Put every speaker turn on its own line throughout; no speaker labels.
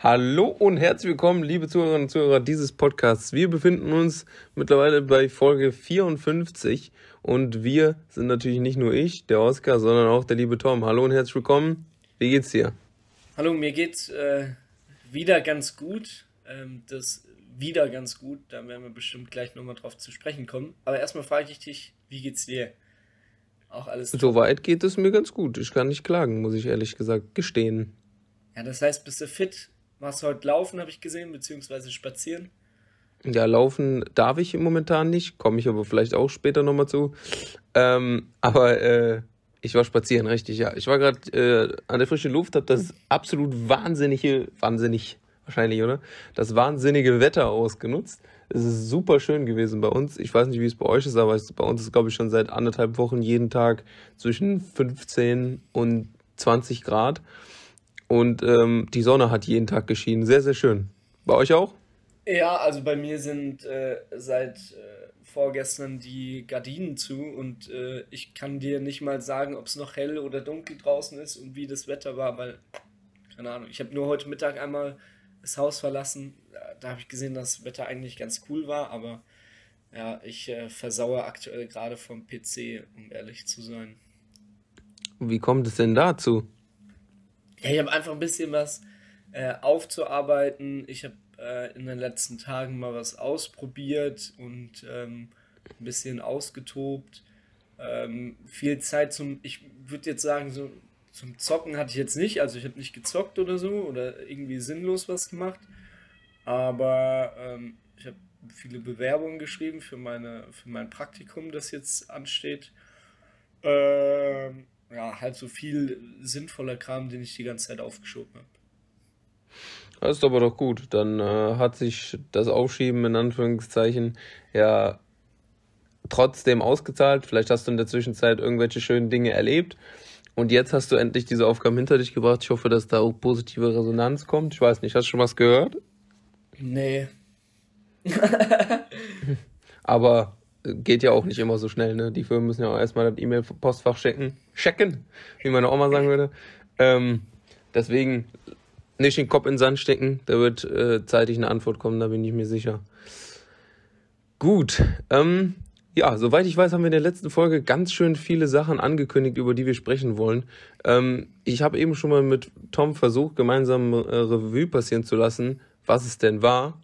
Hallo und herzlich willkommen, liebe Zuhörerinnen und Zuhörer dieses Podcasts. Wir befinden uns mittlerweile bei Folge 54 und wir sind natürlich nicht nur ich, der Oskar, sondern auch der liebe Tom. Hallo und herzlich willkommen. Wie geht's dir?
Hallo, mir geht's äh, wieder ganz gut. Ähm, das wieder ganz gut, da werden wir bestimmt gleich nochmal drauf zu sprechen kommen. Aber erstmal frage ich dich, wie geht's dir?
Auch alles. Soweit geht es mir ganz gut. Ich kann nicht klagen, muss ich ehrlich gesagt gestehen.
Ja, das heißt, bist du fit? Machst du heute laufen, habe ich gesehen, beziehungsweise spazieren?
Ja, laufen darf ich momentan nicht, komme ich aber vielleicht auch später nochmal zu. Ähm, aber äh, ich war spazieren, richtig, ja. Ich war gerade äh, an der frischen Luft, habe das absolut wahnsinnige, wahnsinnig wahrscheinlich, oder? Das wahnsinnige Wetter ausgenutzt. Es ist super schön gewesen bei uns. Ich weiß nicht, wie es bei euch ist, aber bei uns ist, glaube ich, schon seit anderthalb Wochen jeden Tag zwischen 15 und 20 Grad. Und ähm, die Sonne hat jeden Tag geschienen. Sehr, sehr schön. Bei euch auch?
Ja, also bei mir sind äh, seit äh, vorgestern die Gardinen zu und äh, ich kann dir nicht mal sagen, ob es noch hell oder dunkel draußen ist und wie das Wetter war, weil, keine Ahnung, ich habe nur heute Mittag einmal das Haus verlassen. Da habe ich gesehen, dass das Wetter eigentlich ganz cool war, aber ja, ich äh, versauere aktuell gerade vom PC, um ehrlich zu sein.
Wie kommt es denn dazu?
Ja, ich habe einfach ein bisschen was äh, aufzuarbeiten. Ich habe äh, in den letzten Tagen mal was ausprobiert und ähm, ein bisschen ausgetobt. Ähm, viel Zeit zum, ich würde jetzt sagen, so zum Zocken hatte ich jetzt nicht. Also ich habe nicht gezockt oder so oder irgendwie sinnlos was gemacht. Aber ähm, ich habe viele Bewerbungen geschrieben für, meine, für mein Praktikum, das jetzt ansteht. Ähm, ja, halt so viel sinnvoller Kram, den ich die ganze Zeit aufgeschoben habe.
Das ist aber doch gut. Dann äh, hat sich das Aufschieben in Anführungszeichen ja trotzdem ausgezahlt. Vielleicht hast du in der Zwischenzeit irgendwelche schönen Dinge erlebt. Und jetzt hast du endlich diese Aufgaben hinter dich gebracht. Ich hoffe, dass da auch positive Resonanz kommt. Ich weiß nicht, hast du schon was gehört? Nee. aber geht ja auch nicht immer so schnell, ne? Die Firmen müssen ja auch erstmal das E-Mail-Postfach checken. Checken, wie meine Oma sagen würde. Ähm, deswegen nicht den Kopf in den Sand stecken. Da wird äh, zeitig eine Antwort kommen, da bin ich mir sicher. Gut. Ähm, ja, soweit ich weiß, haben wir in der letzten Folge ganz schön viele Sachen angekündigt, über die wir sprechen wollen. Ähm, ich habe eben schon mal mit Tom versucht, gemeinsam äh, Revue passieren zu lassen, was es denn war.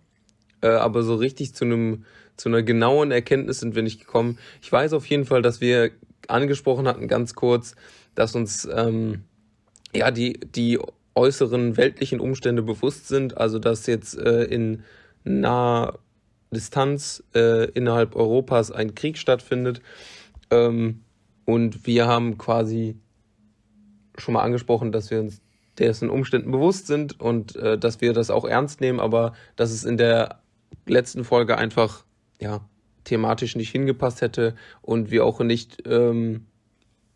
Äh, aber so richtig zu einem zu einer genauen Erkenntnis sind wir nicht gekommen. Ich weiß auf jeden Fall, dass wir angesprochen hatten, ganz kurz, dass uns ähm, ja die, die äußeren weltlichen Umstände bewusst sind, also dass jetzt äh, in naher Distanz äh, innerhalb Europas ein Krieg stattfindet. Ähm, und wir haben quasi schon mal angesprochen, dass wir uns dessen Umständen bewusst sind und äh, dass wir das auch ernst nehmen, aber dass es in der letzten Folge einfach ja, thematisch nicht hingepasst hätte und wir auch nicht ähm,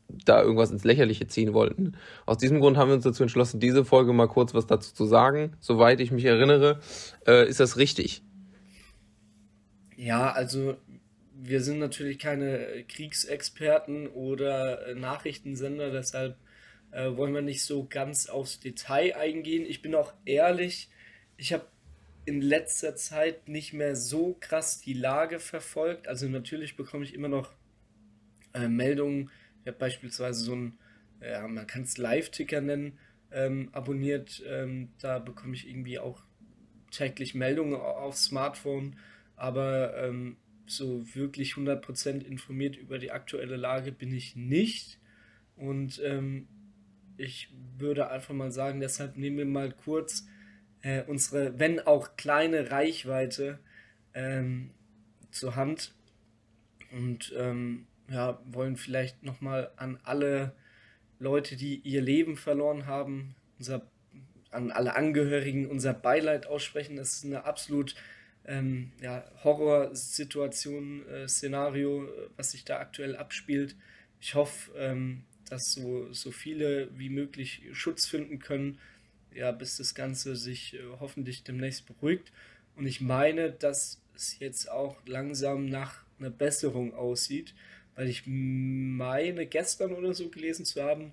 da irgendwas ins Lächerliche ziehen wollten. Aus diesem Grund haben wir uns dazu entschlossen, diese Folge mal kurz was dazu zu sagen. Soweit ich mich erinnere, äh, ist das richtig.
Ja, also wir sind natürlich keine Kriegsexperten oder Nachrichtensender, deshalb äh, wollen wir nicht so ganz aufs Detail eingehen. Ich bin auch ehrlich, ich habe in letzter Zeit nicht mehr so krass die Lage verfolgt. Also natürlich bekomme ich immer noch äh, Meldungen. Ich habe beispielsweise so ein, ja, man kann es Live-Ticker nennen, ähm, abonniert. Ähm, da bekomme ich irgendwie auch täglich Meldungen aufs Smartphone. Aber ähm, so wirklich 100% informiert über die aktuelle Lage bin ich nicht. Und ähm, ich würde einfach mal sagen, deshalb nehmen wir mal kurz äh, unsere, wenn auch kleine Reichweite ähm, zur Hand und ähm, ja, wollen vielleicht nochmal an alle Leute, die ihr Leben verloren haben, unser, an alle Angehörigen unser Beileid aussprechen. Das ist eine absolut ähm, ja, Horrorsituation, äh, Szenario, was sich da aktuell abspielt. Ich hoffe, ähm, dass so, so viele wie möglich Schutz finden können ja, bis das Ganze sich äh, hoffentlich demnächst beruhigt. Und ich meine, dass es jetzt auch langsam nach einer Besserung aussieht, weil ich meine, gestern oder so gelesen zu haben,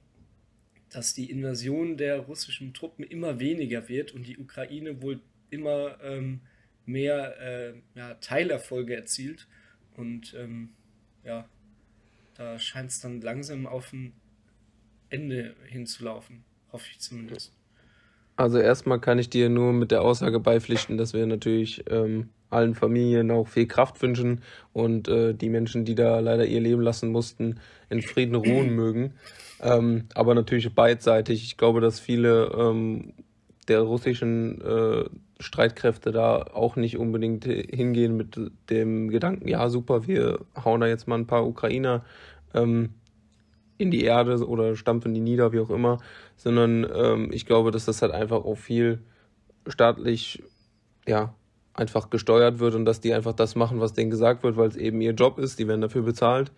dass die Invasion der russischen Truppen immer weniger wird und die Ukraine wohl immer ähm, mehr äh, ja, Teilerfolge erzielt. Und ähm, ja, da scheint es dann langsam auf ein Ende hinzulaufen, hoffe ich zumindest.
Also erstmal kann ich dir nur mit der Aussage beipflichten, dass wir natürlich ähm, allen Familien auch viel Kraft wünschen und äh, die Menschen, die da leider ihr Leben lassen mussten, in Frieden ruhen mögen. Ähm, aber natürlich beidseitig. Ich glaube, dass viele ähm, der russischen äh, Streitkräfte da auch nicht unbedingt hingehen mit dem Gedanken, ja super, wir hauen da jetzt mal ein paar Ukrainer ähm, in die Erde oder stampfen die nieder, wie auch immer, sondern ähm, ich glaube, dass das halt einfach auch viel staatlich, ja, einfach gesteuert wird und dass die einfach das machen, was denen gesagt wird, weil es eben ihr Job ist, die werden dafür bezahlt.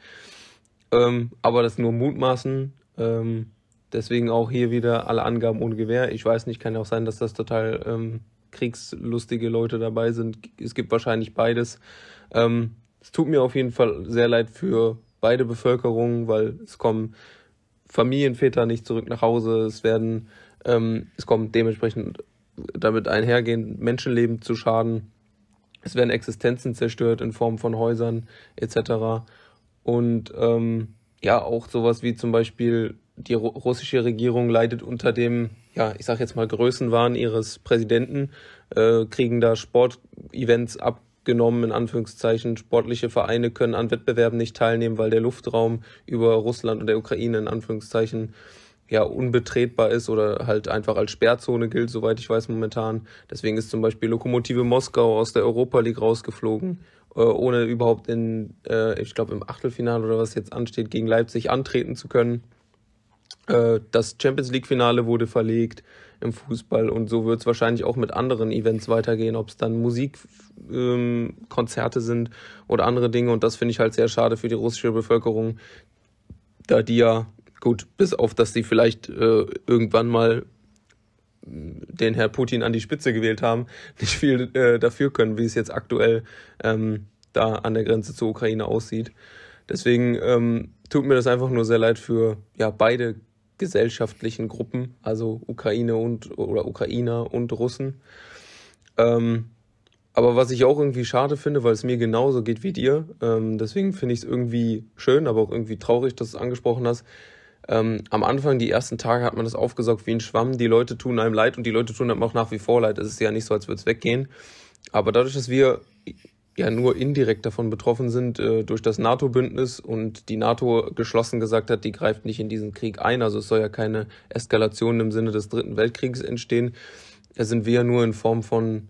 Ähm, aber das nur mutmaßen. Ähm, deswegen auch hier wieder alle Angaben ohne Gewehr. Ich weiß nicht, kann ja auch sein, dass das total ähm, kriegslustige Leute dabei sind. Es gibt wahrscheinlich beides. Ähm, es tut mir auf jeden Fall sehr leid für beide Bevölkerungen, weil es kommen Familienväter nicht zurück nach Hause. Es werden, ähm, es kommt dementsprechend damit einhergehend Menschenleben zu Schaden. Es werden Existenzen zerstört in Form von Häusern etc. Und ähm, ja, auch sowas wie zum Beispiel die russische Regierung leidet unter dem, ja, ich sag jetzt mal Größenwahn ihres Präsidenten, äh, kriegen da Sportevents abgenommen, in Anführungszeichen. Sportliche Vereine können an Wettbewerben nicht teilnehmen, weil der Luftraum über Russland und der Ukraine in Anführungszeichen ja unbetretbar ist oder halt einfach als Sperrzone gilt, soweit ich weiß momentan. Deswegen ist zum Beispiel Lokomotive Moskau aus der Europa League rausgeflogen, äh, ohne überhaupt in, äh, ich glaube im Achtelfinale oder was jetzt ansteht, gegen Leipzig antreten zu können. Äh, das Champions League Finale wurde verlegt im Fußball und so wird es wahrscheinlich auch mit anderen Events weitergehen, ob es dann Musikkonzerte ähm, sind oder andere Dinge und das finde ich halt sehr schade für die russische Bevölkerung, da die ja Gut, bis auf, dass sie vielleicht äh, irgendwann mal den Herr Putin an die Spitze gewählt haben, nicht viel äh, dafür können, wie es jetzt aktuell ähm, da an der Grenze zur Ukraine aussieht. Deswegen ähm, tut mir das einfach nur sehr leid für ja beide gesellschaftlichen Gruppen, also Ukraine und oder Ukrainer und Russen. Ähm, aber was ich auch irgendwie schade finde, weil es mir genauso geht wie dir, ähm, deswegen finde ich es irgendwie schön, aber auch irgendwie traurig, dass du es angesprochen hast, ähm, am Anfang, die ersten Tage, hat man das aufgesaugt wie ein Schwamm. Die Leute tun einem leid und die Leute tun einem auch nach wie vor leid. Es ist ja nicht so, als würde es weggehen. Aber dadurch, dass wir ja nur indirekt davon betroffen sind äh, durch das NATO-Bündnis und die NATO geschlossen gesagt hat, die greift nicht in diesen Krieg ein. Also es soll ja keine Eskalation im Sinne des Dritten Weltkriegs entstehen. Da sind wir ja nur in Form von,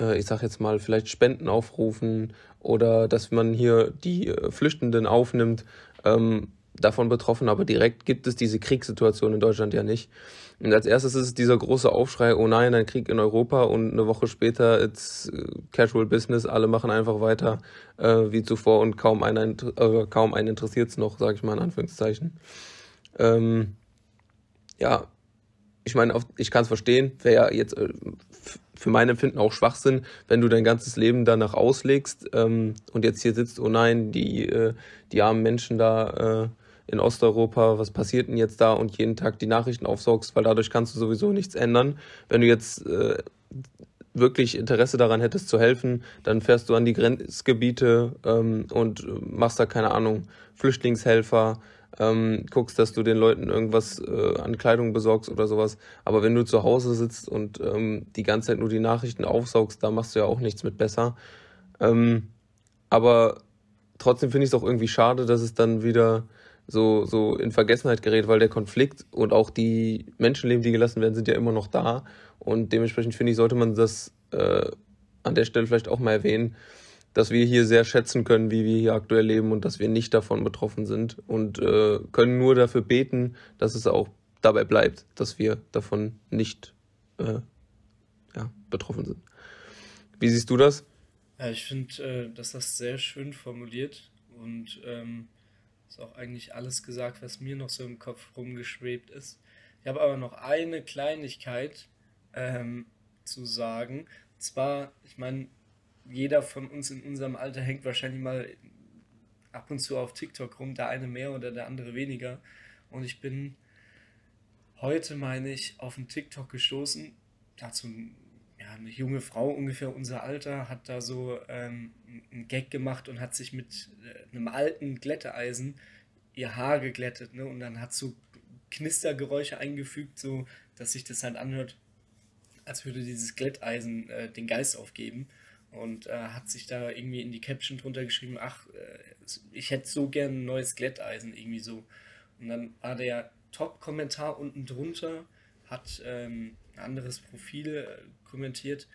äh, ich sag jetzt mal, vielleicht Spenden aufrufen oder dass man hier die äh, Flüchtenden aufnimmt. Ähm, davon betroffen, aber direkt gibt es diese Kriegssituation in Deutschland ja nicht. Und als erstes ist es dieser große Aufschrei, oh nein, ein Krieg in Europa und eine Woche später it's äh, casual business, alle machen einfach weiter äh, wie zuvor und kaum einen, äh, einen interessiert es noch, sage ich mal in Anführungszeichen. Ähm, ja, ich meine, ich kann es verstehen, wäre ja jetzt äh, für mein Empfinden auch Schwachsinn, wenn du dein ganzes Leben danach auslegst ähm, und jetzt hier sitzt, oh nein, die, äh, die armen Menschen da äh, in Osteuropa, was passiert denn jetzt da und jeden Tag die Nachrichten aufsaugst, weil dadurch kannst du sowieso nichts ändern. Wenn du jetzt äh, wirklich Interesse daran hättest zu helfen, dann fährst du an die Grenzgebiete ähm, und machst da keine Ahnung, Flüchtlingshelfer, ähm, guckst, dass du den Leuten irgendwas äh, an Kleidung besorgst oder sowas. Aber wenn du zu Hause sitzt und ähm, die ganze Zeit nur die Nachrichten aufsaugst, da machst du ja auch nichts mit besser. Ähm, aber trotzdem finde ich es auch irgendwie schade, dass es dann wieder so, so in Vergessenheit gerät, weil der Konflikt und auch die Menschenleben, die gelassen werden, sind ja immer noch da. Und dementsprechend finde ich, sollte man das äh, an der Stelle vielleicht auch mal erwähnen, dass wir hier sehr schätzen können, wie wir hier aktuell leben und dass wir nicht davon betroffen sind und äh, können nur dafür beten, dass es auch dabei bleibt, dass wir davon nicht äh, ja, betroffen sind. Wie siehst du das?
Ja, ich finde, äh, dass das sehr schön formuliert und ähm, ist auch eigentlich alles gesagt, was mir noch so im Kopf rumgeschwebt ist. Ich habe aber noch eine Kleinigkeit ähm, zu sagen. Und zwar, ich meine, jeder von uns in unserem Alter hängt wahrscheinlich mal ab und zu auf TikTok rum, der eine mehr oder der andere weniger. Und ich bin heute, meine ich, auf einen TikTok gestoßen. Dazu ja, eine junge Frau, ungefähr unser Alter, hat da so ähm, einen Gag gemacht und hat sich mit äh, einem alten Glätteeisen ihr Haar geglättet. Ne? Und dann hat so Knistergeräusche eingefügt, so dass sich das halt anhört, als würde dieses Glätteisen äh, den Geist aufgeben. Und äh, hat sich da irgendwie in die Caption drunter geschrieben, ach, äh, ich hätte so gern ein neues Glätteisen, irgendwie so. Und dann war der Top-Kommentar unten drunter, hat ähm, ein anderes Profil äh, kommentiert.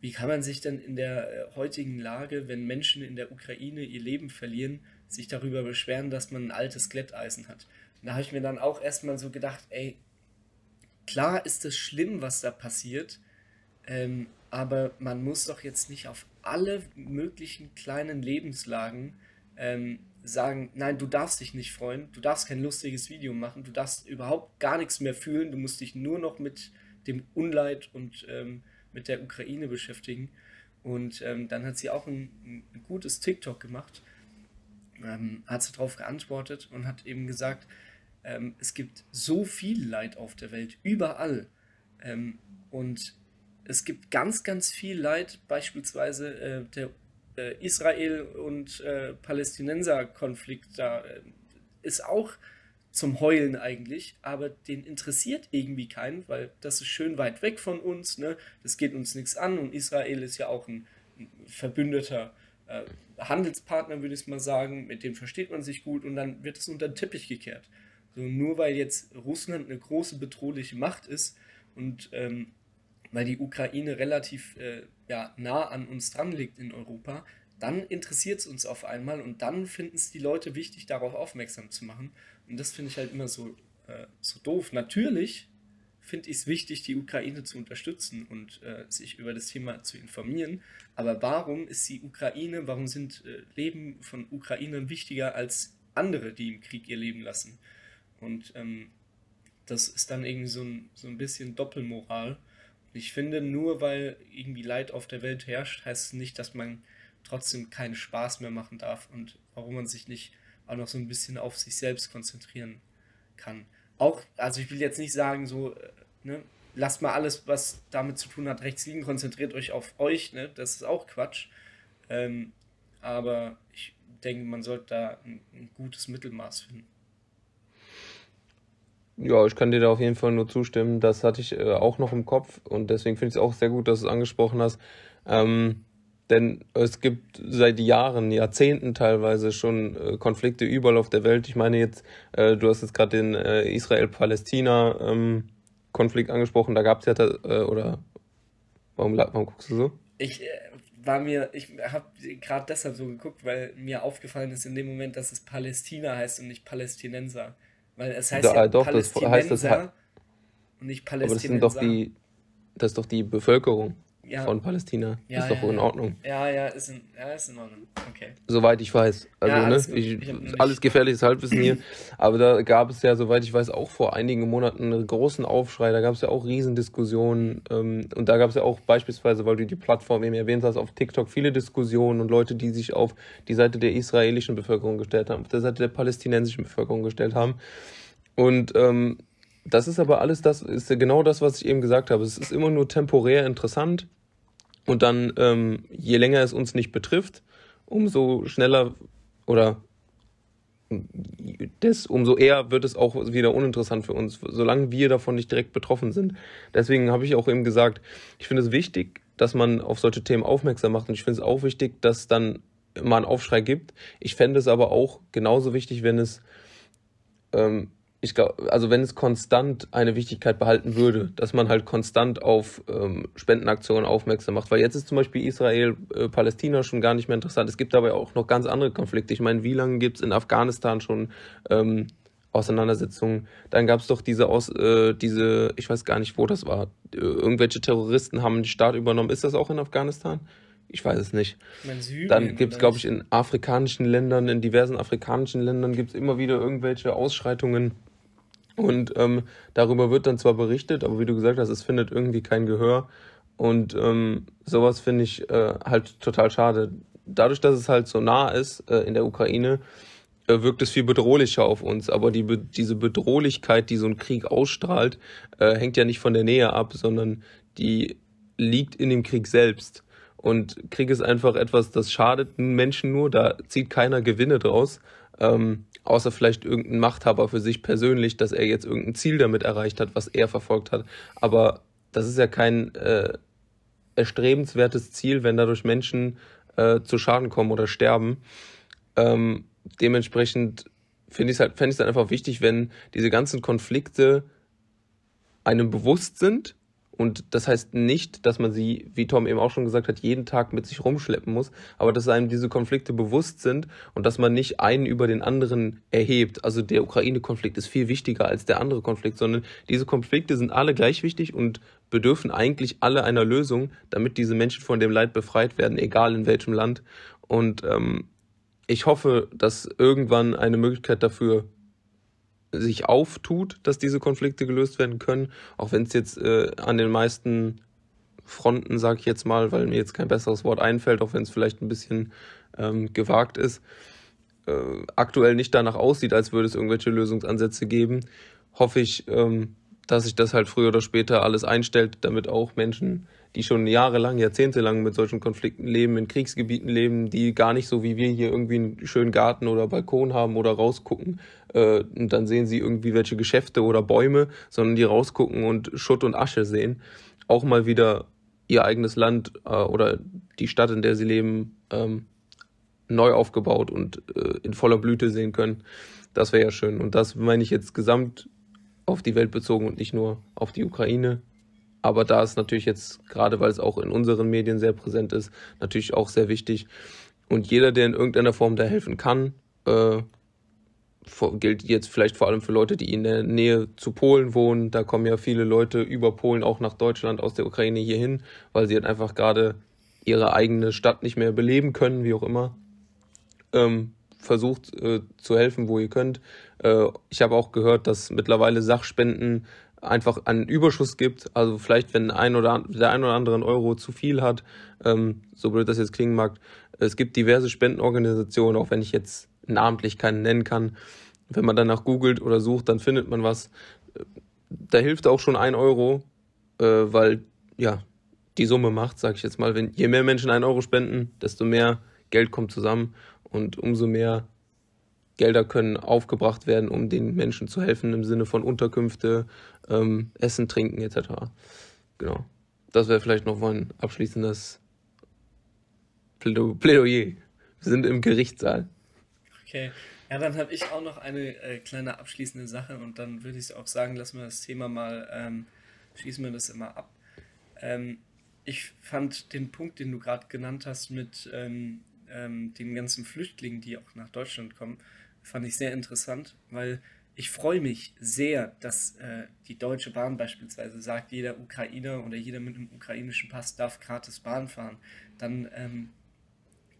Wie kann man sich denn in der äh, heutigen Lage, wenn Menschen in der Ukraine ihr Leben verlieren, sich darüber beschweren, dass man ein altes Glätteisen hat? Und da habe ich mir dann auch erstmal so gedacht, ey, klar ist es schlimm, was da passiert, ähm, aber man muss doch jetzt nicht auf alle möglichen kleinen Lebenslagen ähm, sagen, nein, du darfst dich nicht freuen, du darfst kein lustiges Video machen, du darfst überhaupt gar nichts mehr fühlen, du musst dich nur noch mit dem Unleid und ähm, mit der Ukraine beschäftigen. Und ähm, dann hat sie auch ein, ein gutes TikTok gemacht, ähm, hat sie darauf geantwortet und hat eben gesagt, ähm, es gibt so viel Leid auf der Welt, überall. Ähm, und es gibt ganz, ganz viel Leid, beispielsweise äh, der äh, Israel- und äh, Palästinenser-Konflikt da äh, ist auch zum Heulen eigentlich, aber den interessiert irgendwie keinen, weil das ist schön weit weg von uns, ne? das geht uns nichts an und Israel ist ja auch ein, ein verbündeter äh, Handelspartner, würde ich mal sagen, mit dem versteht man sich gut und dann wird es unter den Teppich gekehrt. So, nur weil jetzt Russland eine große bedrohliche Macht ist und ähm, weil die Ukraine relativ äh, ja, nah an uns dran liegt in Europa, dann interessiert es uns auf einmal und dann finden es die Leute wichtig, darauf aufmerksam zu machen. Und das finde ich halt immer so, äh, so doof. Natürlich finde ich es wichtig, die Ukraine zu unterstützen und äh, sich über das Thema zu informieren. Aber warum ist die Ukraine, warum sind äh, Leben von Ukrainern wichtiger als andere, die im Krieg ihr Leben lassen? Und ähm, das ist dann irgendwie so ein, so ein bisschen Doppelmoral. Ich finde, nur weil irgendwie Leid auf der Welt herrscht, heißt es nicht, dass man trotzdem keinen Spaß mehr machen darf und warum man sich nicht auch noch so ein bisschen auf sich selbst konzentrieren kann. Auch, also ich will jetzt nicht sagen, so, äh, ne, lasst mal alles, was damit zu tun hat, rechts liegen, konzentriert euch auf euch, ne, das ist auch Quatsch. Ähm, aber ich denke, man sollte da ein, ein gutes Mittelmaß finden.
Ja, ich kann dir da auf jeden Fall nur zustimmen. Das hatte ich äh, auch noch im Kopf und deswegen finde ich es auch sehr gut, dass du es angesprochen hast. Ähm, denn es gibt seit Jahren, Jahrzehnten teilweise schon äh, Konflikte überall auf der Welt. Ich meine jetzt, äh, du hast jetzt gerade den äh, Israel-Palästina-Konflikt ähm, angesprochen. Da gab es ja, oder warum, warum guckst du so?
Ich war mir, ich habe gerade deshalb so geguckt, weil mir aufgefallen ist in dem Moment, dass es Palästina heißt und nicht Palästinenser. Weil es heißt da, ja doch, das heißt das
und nicht Palästinenser. Aber das sind doch die, das ist doch die Bevölkerung ja. von Palästina. Ja, ist doch
ja,
in Ordnung.
Ja, ja, ist in, ja, ist in Ordnung. Okay.
Soweit ich weiß. Also, ja, alles, ne, ich, ich alles gefährliches Halbwissen hier. Aber da gab es ja, soweit ich weiß, auch vor einigen Monaten einen großen Aufschrei. Da gab es ja auch Riesendiskussionen. Ähm, und da gab es ja auch beispielsweise, weil du die Plattform eben erwähnt hast, auf TikTok viele Diskussionen und Leute, die sich auf die Seite der israelischen Bevölkerung gestellt haben, auf der Seite der palästinensischen Bevölkerung gestellt haben. Und ähm, das ist aber alles das, ist genau das, was ich eben gesagt habe. Es ist immer nur temporär interessant und dann, ähm, je länger es uns nicht betrifft, umso schneller oder das, umso eher wird es auch wieder uninteressant für uns, solange wir davon nicht direkt betroffen sind. Deswegen habe ich auch eben gesagt, ich finde es wichtig, dass man auf solche Themen aufmerksam macht und ich finde es auch wichtig, dass dann mal einen Aufschrei gibt. Ich fände es aber auch genauso wichtig, wenn es ähm, ich glaube, also wenn es konstant eine Wichtigkeit behalten würde, dass man halt konstant auf ähm, Spendenaktionen aufmerksam macht. Weil jetzt ist zum Beispiel Israel, äh, Palästina schon gar nicht mehr interessant. Es gibt aber auch noch ganz andere Konflikte. Ich meine, wie lange gibt es in Afghanistan schon ähm, Auseinandersetzungen? Dann gab es doch diese aus, äh, diese, ich weiß gar nicht, wo das war. Äh, irgendwelche Terroristen haben den Staat übernommen. Ist das auch in Afghanistan? Ich weiß es nicht. Syrien, Dann gibt es, glaube ich, in afrikanischen Ländern, in diversen afrikanischen Ländern gibt es immer wieder irgendwelche Ausschreitungen und ähm, darüber wird dann zwar berichtet, aber wie du gesagt hast, es findet irgendwie kein Gehör. Und ähm, sowas finde ich äh, halt total schade. Dadurch, dass es halt so nah ist äh, in der Ukraine, äh, wirkt es viel bedrohlicher auf uns. Aber die, diese Bedrohlichkeit, die so ein Krieg ausstrahlt, äh, hängt ja nicht von der Nähe ab, sondern die liegt in dem Krieg selbst. Und Krieg ist einfach etwas, das schadet Menschen nur, da zieht keiner Gewinne draus, ähm, außer vielleicht irgendein Machthaber für sich persönlich, dass er jetzt irgendein Ziel damit erreicht hat, was er verfolgt hat. Aber das ist ja kein äh, erstrebenswertes Ziel, wenn dadurch Menschen äh, zu Schaden kommen oder sterben. Ähm, dementsprechend finde ich es halt, fände ich es halt einfach wichtig, wenn diese ganzen Konflikte einem bewusst sind. Und das heißt nicht, dass man sie, wie Tom eben auch schon gesagt hat, jeden Tag mit sich rumschleppen muss, aber dass einem diese Konflikte bewusst sind und dass man nicht einen über den anderen erhebt. Also der Ukraine-Konflikt ist viel wichtiger als der andere Konflikt, sondern diese Konflikte sind alle gleich wichtig und bedürfen eigentlich alle einer Lösung, damit diese Menschen von dem Leid befreit werden, egal in welchem Land. Und ähm, ich hoffe, dass irgendwann eine Möglichkeit dafür sich auftut, dass diese Konflikte gelöst werden können, auch wenn es jetzt äh, an den meisten Fronten, sage ich jetzt mal, weil mir jetzt kein besseres Wort einfällt, auch wenn es vielleicht ein bisschen ähm, gewagt ist, äh, aktuell nicht danach aussieht, als würde es irgendwelche Lösungsansätze geben, hoffe ich, ähm, dass sich das halt früher oder später alles einstellt, damit auch Menschen die schon jahrelang, jahrzehntelang mit solchen Konflikten leben, in Kriegsgebieten leben, die gar nicht so wie wir hier irgendwie einen schönen Garten oder Balkon haben oder rausgucken äh, und dann sehen sie irgendwie welche Geschäfte oder Bäume, sondern die rausgucken und Schutt und Asche sehen, auch mal wieder ihr eigenes Land äh, oder die Stadt, in der sie leben, ähm, neu aufgebaut und äh, in voller Blüte sehen können. Das wäre ja schön. Und das meine ich jetzt gesamt auf die Welt bezogen und nicht nur auf die Ukraine. Aber da ist natürlich jetzt, gerade weil es auch in unseren Medien sehr präsent ist, natürlich auch sehr wichtig. Und jeder, der in irgendeiner Form da helfen kann, äh, gilt jetzt vielleicht vor allem für Leute, die in der Nähe zu Polen wohnen. Da kommen ja viele Leute über Polen auch nach Deutschland aus der Ukraine hierhin, weil sie halt einfach gerade ihre eigene Stadt nicht mehr beleben können, wie auch immer. Ähm, versucht äh, zu helfen, wo ihr könnt. Äh, ich habe auch gehört, dass mittlerweile Sachspenden einfach einen Überschuss gibt. Also vielleicht, wenn ein oder der ein oder andere Euro zu viel hat, ähm, so blöd das jetzt klingen mag, es gibt diverse Spendenorganisationen, auch wenn ich jetzt namentlich keinen nennen kann. Wenn man danach googelt oder sucht, dann findet man was. Da hilft auch schon ein Euro, äh, weil ja die Summe macht, sage ich jetzt mal. Wenn je mehr Menschen einen Euro spenden, desto mehr Geld kommt zusammen und umso mehr Gelder können aufgebracht werden, um den Menschen zu helfen im Sinne von Unterkünfte, ähm, Essen, Trinken etc. Genau. Das wäre vielleicht noch ein abschließendes Plädoyer. Wir sind im Gerichtssaal.
Okay. Ja, dann habe ich auch noch eine äh, kleine abschließende Sache und dann würde ich auch sagen, lassen wir das Thema mal, ähm, schließen wir das immer ab. Ähm, ich fand den Punkt, den du gerade genannt hast mit ähm, ähm den ganzen Flüchtlingen, die auch nach Deutschland kommen, fand ich sehr interessant, weil ich freue mich sehr, dass äh, die Deutsche Bahn beispielsweise sagt, jeder Ukrainer oder jeder mit einem ukrainischen Pass darf gratis Bahn fahren. Dann, ähm,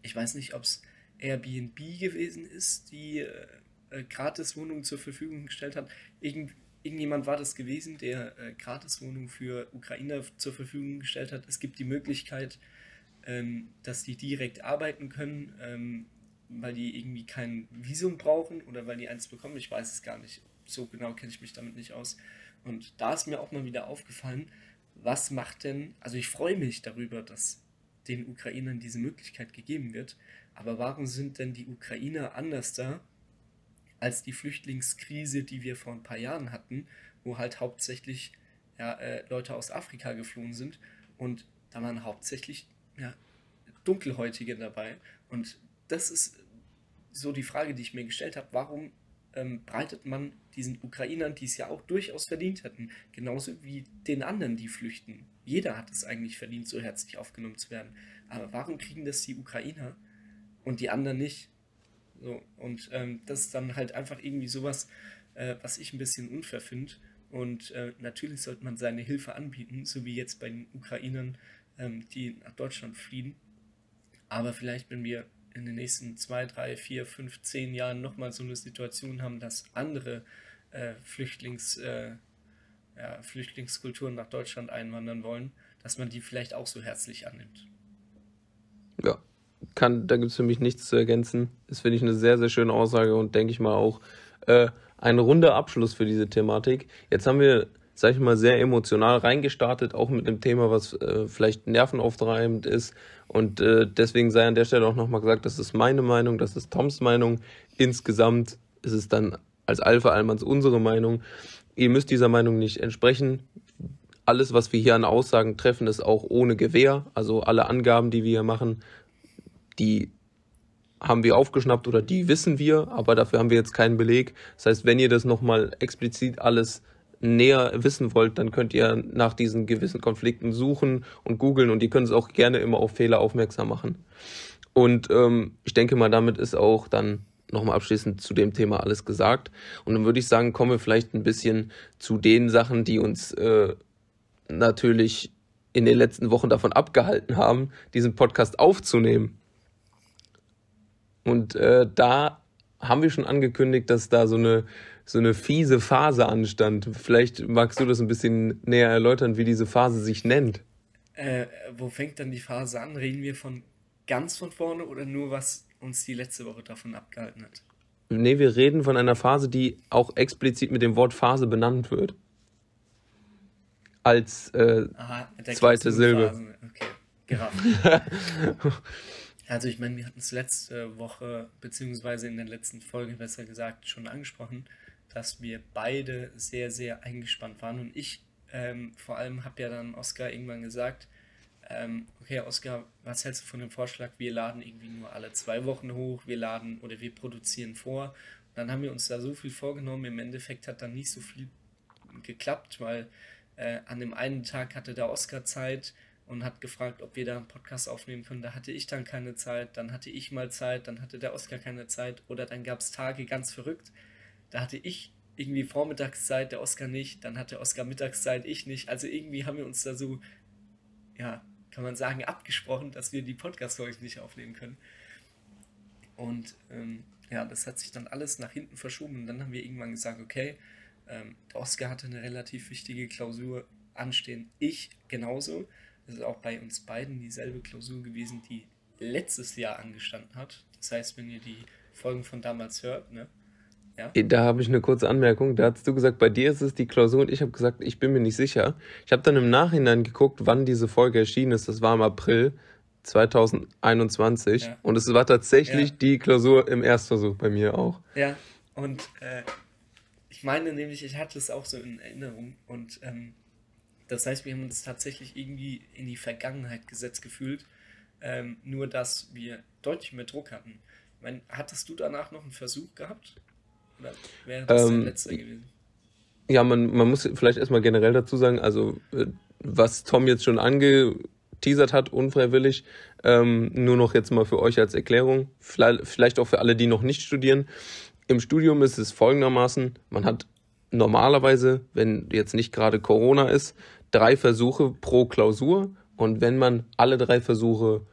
ich weiß nicht, ob es Airbnb gewesen ist, die äh, äh, gratis Wohnungen zur Verfügung gestellt hat. Irgend, irgendjemand war das gewesen, der äh, gratis Wohnungen für Ukrainer zur Verfügung gestellt hat. Es gibt die Möglichkeit, ähm, dass die direkt arbeiten können. Ähm, weil die irgendwie kein Visum brauchen oder weil die eins bekommen. Ich weiß es gar nicht. So genau kenne ich mich damit nicht aus. Und da ist mir auch mal wieder aufgefallen, was macht denn, also ich freue mich darüber, dass den Ukrainern diese Möglichkeit gegeben wird, aber warum sind denn die Ukrainer anders da als die Flüchtlingskrise, die wir vor ein paar Jahren hatten, wo halt hauptsächlich ja, äh, Leute aus Afrika geflohen sind und da waren hauptsächlich ja, Dunkelhäutige dabei und das ist so die Frage, die ich mir gestellt habe. Warum ähm, breitet man diesen Ukrainern, die es ja auch durchaus verdient hätten, genauso wie den anderen, die flüchten? Jeder hat es eigentlich verdient, so herzlich aufgenommen zu werden. Aber warum kriegen das die Ukrainer und die anderen nicht? So, und ähm, das ist dann halt einfach irgendwie sowas, äh, was ich ein bisschen unfair finde. Und äh, natürlich sollte man seine Hilfe anbieten, so wie jetzt bei den Ukrainern, ähm, die nach Deutschland fliehen. Aber vielleicht, wenn wir in den nächsten zwei, drei, vier, fünf, zehn Jahren nochmal so eine Situation haben, dass andere äh, Flüchtlings, äh, ja, Flüchtlingskulturen nach Deutschland einwandern wollen, dass man die vielleicht auch so herzlich annimmt.
Ja, kann, da gibt es für mich nichts zu ergänzen. Das finde ich eine sehr, sehr schöne Aussage und denke ich mal auch äh, ein runder Abschluss für diese Thematik. Jetzt haben wir, sag ich mal, sehr emotional reingestartet, auch mit einem Thema, was äh, vielleicht nervenauftreibend ist. Und äh, deswegen sei an der Stelle auch nochmal gesagt, das ist meine Meinung, das ist Toms Meinung. Insgesamt ist es dann als Alpha Allmanns unsere Meinung. Ihr müsst dieser Meinung nicht entsprechen. Alles, was wir hier an Aussagen treffen, ist auch ohne Gewähr. Also alle Angaben, die wir hier machen, die haben wir aufgeschnappt oder die wissen wir, aber dafür haben wir jetzt keinen Beleg. Das heißt, wenn ihr das nochmal explizit alles näher wissen wollt, dann könnt ihr nach diesen gewissen Konflikten suchen und googeln und ihr könnt es auch gerne immer auf Fehler aufmerksam machen. Und ähm, ich denke mal, damit ist auch dann nochmal abschließend zu dem Thema alles gesagt. Und dann würde ich sagen, kommen wir vielleicht ein bisschen zu den Sachen, die uns äh, natürlich in den letzten Wochen davon abgehalten haben, diesen Podcast aufzunehmen. Und äh, da haben wir schon angekündigt, dass da so eine, so eine fiese Phase anstand. Vielleicht magst du das ein bisschen näher erläutern, wie diese Phase sich nennt.
Äh, wo fängt dann die Phase an? Reden wir von ganz von vorne oder nur was uns die letzte Woche davon abgehalten hat?
Nee, wir reden von einer Phase, die auch explizit mit dem Wort Phase benannt wird. Als äh, Aha, zweite Silbe. Okay, gerafft.
Also ich meine, wir hatten es letzte Woche, beziehungsweise in der letzten Folge besser gesagt, schon angesprochen, dass wir beide sehr, sehr eingespannt waren. Und ich ähm, vor allem habe ja dann Oskar irgendwann gesagt, ähm, okay Oskar, was hältst du von dem Vorschlag, wir laden irgendwie nur alle zwei Wochen hoch, wir laden oder wir produzieren vor. Und dann haben wir uns da so viel vorgenommen, im Endeffekt hat dann nicht so viel geklappt, weil äh, an dem einen Tag hatte der Oskar Zeit, und hat gefragt, ob wir da einen Podcast aufnehmen können. Da hatte ich dann keine Zeit, dann hatte ich mal Zeit, dann hatte der Oscar keine Zeit oder dann gab es Tage ganz verrückt. Da hatte ich irgendwie Vormittagszeit, der Oscar nicht, dann hatte Oscar Mittagszeit, ich nicht. Also irgendwie haben wir uns da so, ja, kann man sagen, abgesprochen, dass wir die Podcast-Folge nicht aufnehmen können. Und ähm, ja, das hat sich dann alles nach hinten verschoben. Und dann haben wir irgendwann gesagt, okay, ähm, der Oscar hatte eine relativ wichtige Klausur anstehen. Ich genauso. Das ist auch bei uns beiden dieselbe Klausur gewesen, die letztes Jahr angestanden hat. Das heißt, wenn ihr die Folgen von damals hört, ne?
Ja? Da habe ich eine kurze Anmerkung. Da hast du gesagt, bei dir ist es die Klausur und ich habe gesagt, ich bin mir nicht sicher. Ich habe dann im Nachhinein geguckt, wann diese Folge erschienen ist. Das war im April 2021 ja. und es war tatsächlich ja. die Klausur im Erstversuch bei mir auch.
Ja, und äh, ich meine nämlich, ich hatte es auch so in Erinnerung und ähm, das heißt, wir haben uns tatsächlich irgendwie in die Vergangenheit gesetzt gefühlt, ähm, nur dass wir deutlich mehr Druck hatten. Ich meine, hattest du danach noch einen Versuch gehabt? Wäre das ähm,
letzte gewesen? Ja, man, man muss vielleicht erstmal generell dazu sagen, also äh, was Tom jetzt schon angeteasert hat, unfreiwillig, ähm, nur noch jetzt mal für euch als Erklärung, vielleicht, vielleicht auch für alle, die noch nicht studieren. Im Studium ist es folgendermaßen, man hat normalerweise, wenn jetzt nicht gerade Corona ist, drei Versuche pro Klausur. Und wenn man alle drei Versuche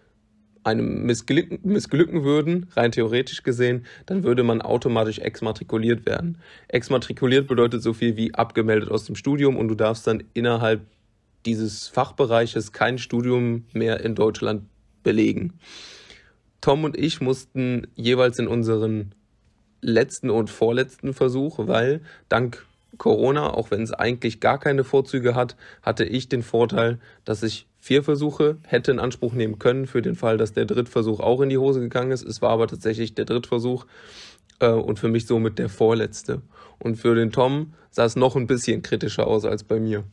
einem missglücken, missglücken würden, rein theoretisch gesehen, dann würde man automatisch exmatrikuliert werden. Exmatrikuliert bedeutet so viel wie abgemeldet aus dem Studium und du darfst dann innerhalb dieses Fachbereiches kein Studium mehr in Deutschland belegen. Tom und ich mussten jeweils in unseren letzten und vorletzten Versuch, weil dank Corona, auch wenn es eigentlich gar keine Vorzüge hat, hatte ich den Vorteil, dass ich vier Versuche hätte in Anspruch nehmen können für den Fall, dass der Drittversuch auch in die Hose gegangen ist. Es war aber tatsächlich der Drittversuch äh, und für mich somit der vorletzte. Und für den Tom sah es noch ein bisschen kritischer aus als bei mir.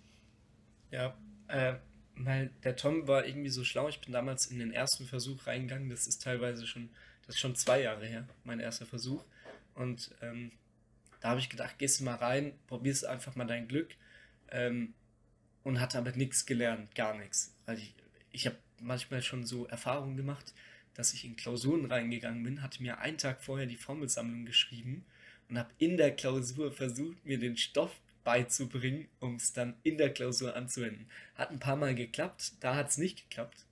Ja, äh, weil der Tom war irgendwie so schlau. Ich bin damals in den ersten Versuch reingegangen. Das ist teilweise schon, das ist schon zwei Jahre her, mein erster Versuch. Und ähm, da habe ich gedacht, gehst du mal rein, probierst einfach mal dein Glück. Ähm, und hatte aber nichts gelernt, gar nichts. Weil ich, ich habe manchmal schon so Erfahrungen gemacht, dass ich in Klausuren reingegangen bin, hatte mir einen Tag vorher die Formelsammlung geschrieben und habe in der Klausur versucht, mir den Stoff beizubringen, um es dann in der Klausur anzuwenden. Hat ein paar Mal geklappt, da hat es nicht geklappt.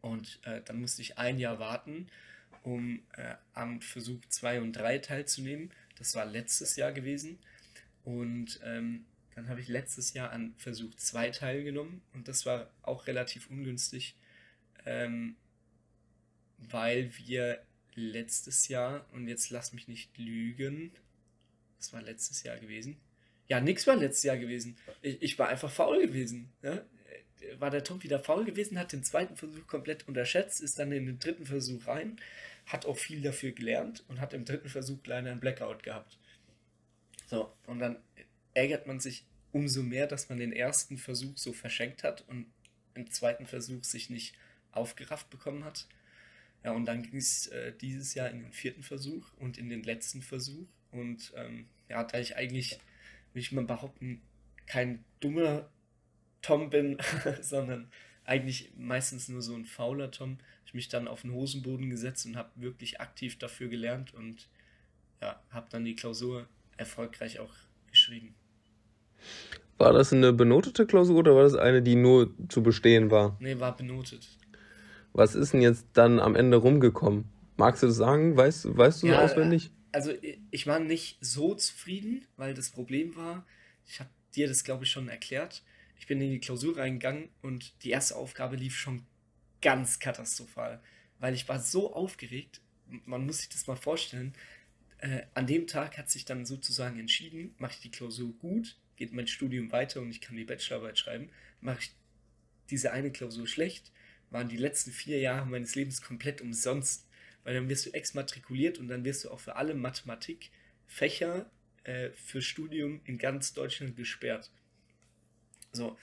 Und äh, dann musste ich ein Jahr warten, um äh, am Versuch 2 und 3 teilzunehmen. Das war letztes Jahr gewesen. Und ähm, dann habe ich letztes Jahr an Versuch 2 teilgenommen und das war auch relativ ungünstig. Ähm, weil wir letztes Jahr, und jetzt lass mich nicht lügen, das war letztes Jahr gewesen. Ja, nichts war letztes Jahr gewesen. Ich, ich war einfach faul gewesen. Ne? War der Tom wieder faul gewesen, hat den zweiten Versuch komplett unterschätzt, ist dann in den dritten Versuch rein, hat auch viel dafür gelernt und hat im dritten Versuch leider einen Blackout gehabt. So, und dann ärgert man sich umso mehr, dass man den ersten Versuch so verschenkt hat und im zweiten Versuch sich nicht aufgerafft bekommen hat. Ja, und dann ging es äh, dieses Jahr in den vierten Versuch und in den letzten Versuch. Und ähm, ja, da ich eigentlich, will ich mal behaupten, kein dummer Tom bin, sondern eigentlich meistens nur so ein fauler Tom, ich mich dann auf den Hosenboden gesetzt und habe wirklich aktiv dafür gelernt und ja, habe dann die Klausur erfolgreich auch geschrieben.
War das eine benotete Klausur oder war das eine, die nur zu bestehen war?
Nee, war benotet.
Was ist denn jetzt dann am Ende rumgekommen? Magst du das sagen? Weißt, weißt du ja,
auswendig? Also ich war nicht so zufrieden, weil das Problem war, ich habe dir das glaube ich schon erklärt, ich bin in die Klausur reingegangen und die erste Aufgabe lief schon ganz katastrophal, weil ich war so aufgeregt, man muss sich das mal vorstellen, äh, an dem Tag hat sich dann sozusagen entschieden, mache ich die Klausur gut, geht mein Studium weiter und ich kann die Bachelorarbeit schreiben, mache ich diese eine Klausur schlecht, waren die letzten vier Jahre meines Lebens komplett umsonst, weil dann wirst du exmatrikuliert und dann wirst du auch für alle Mathematikfächer äh, für Studium in ganz Deutschland gesperrt. So,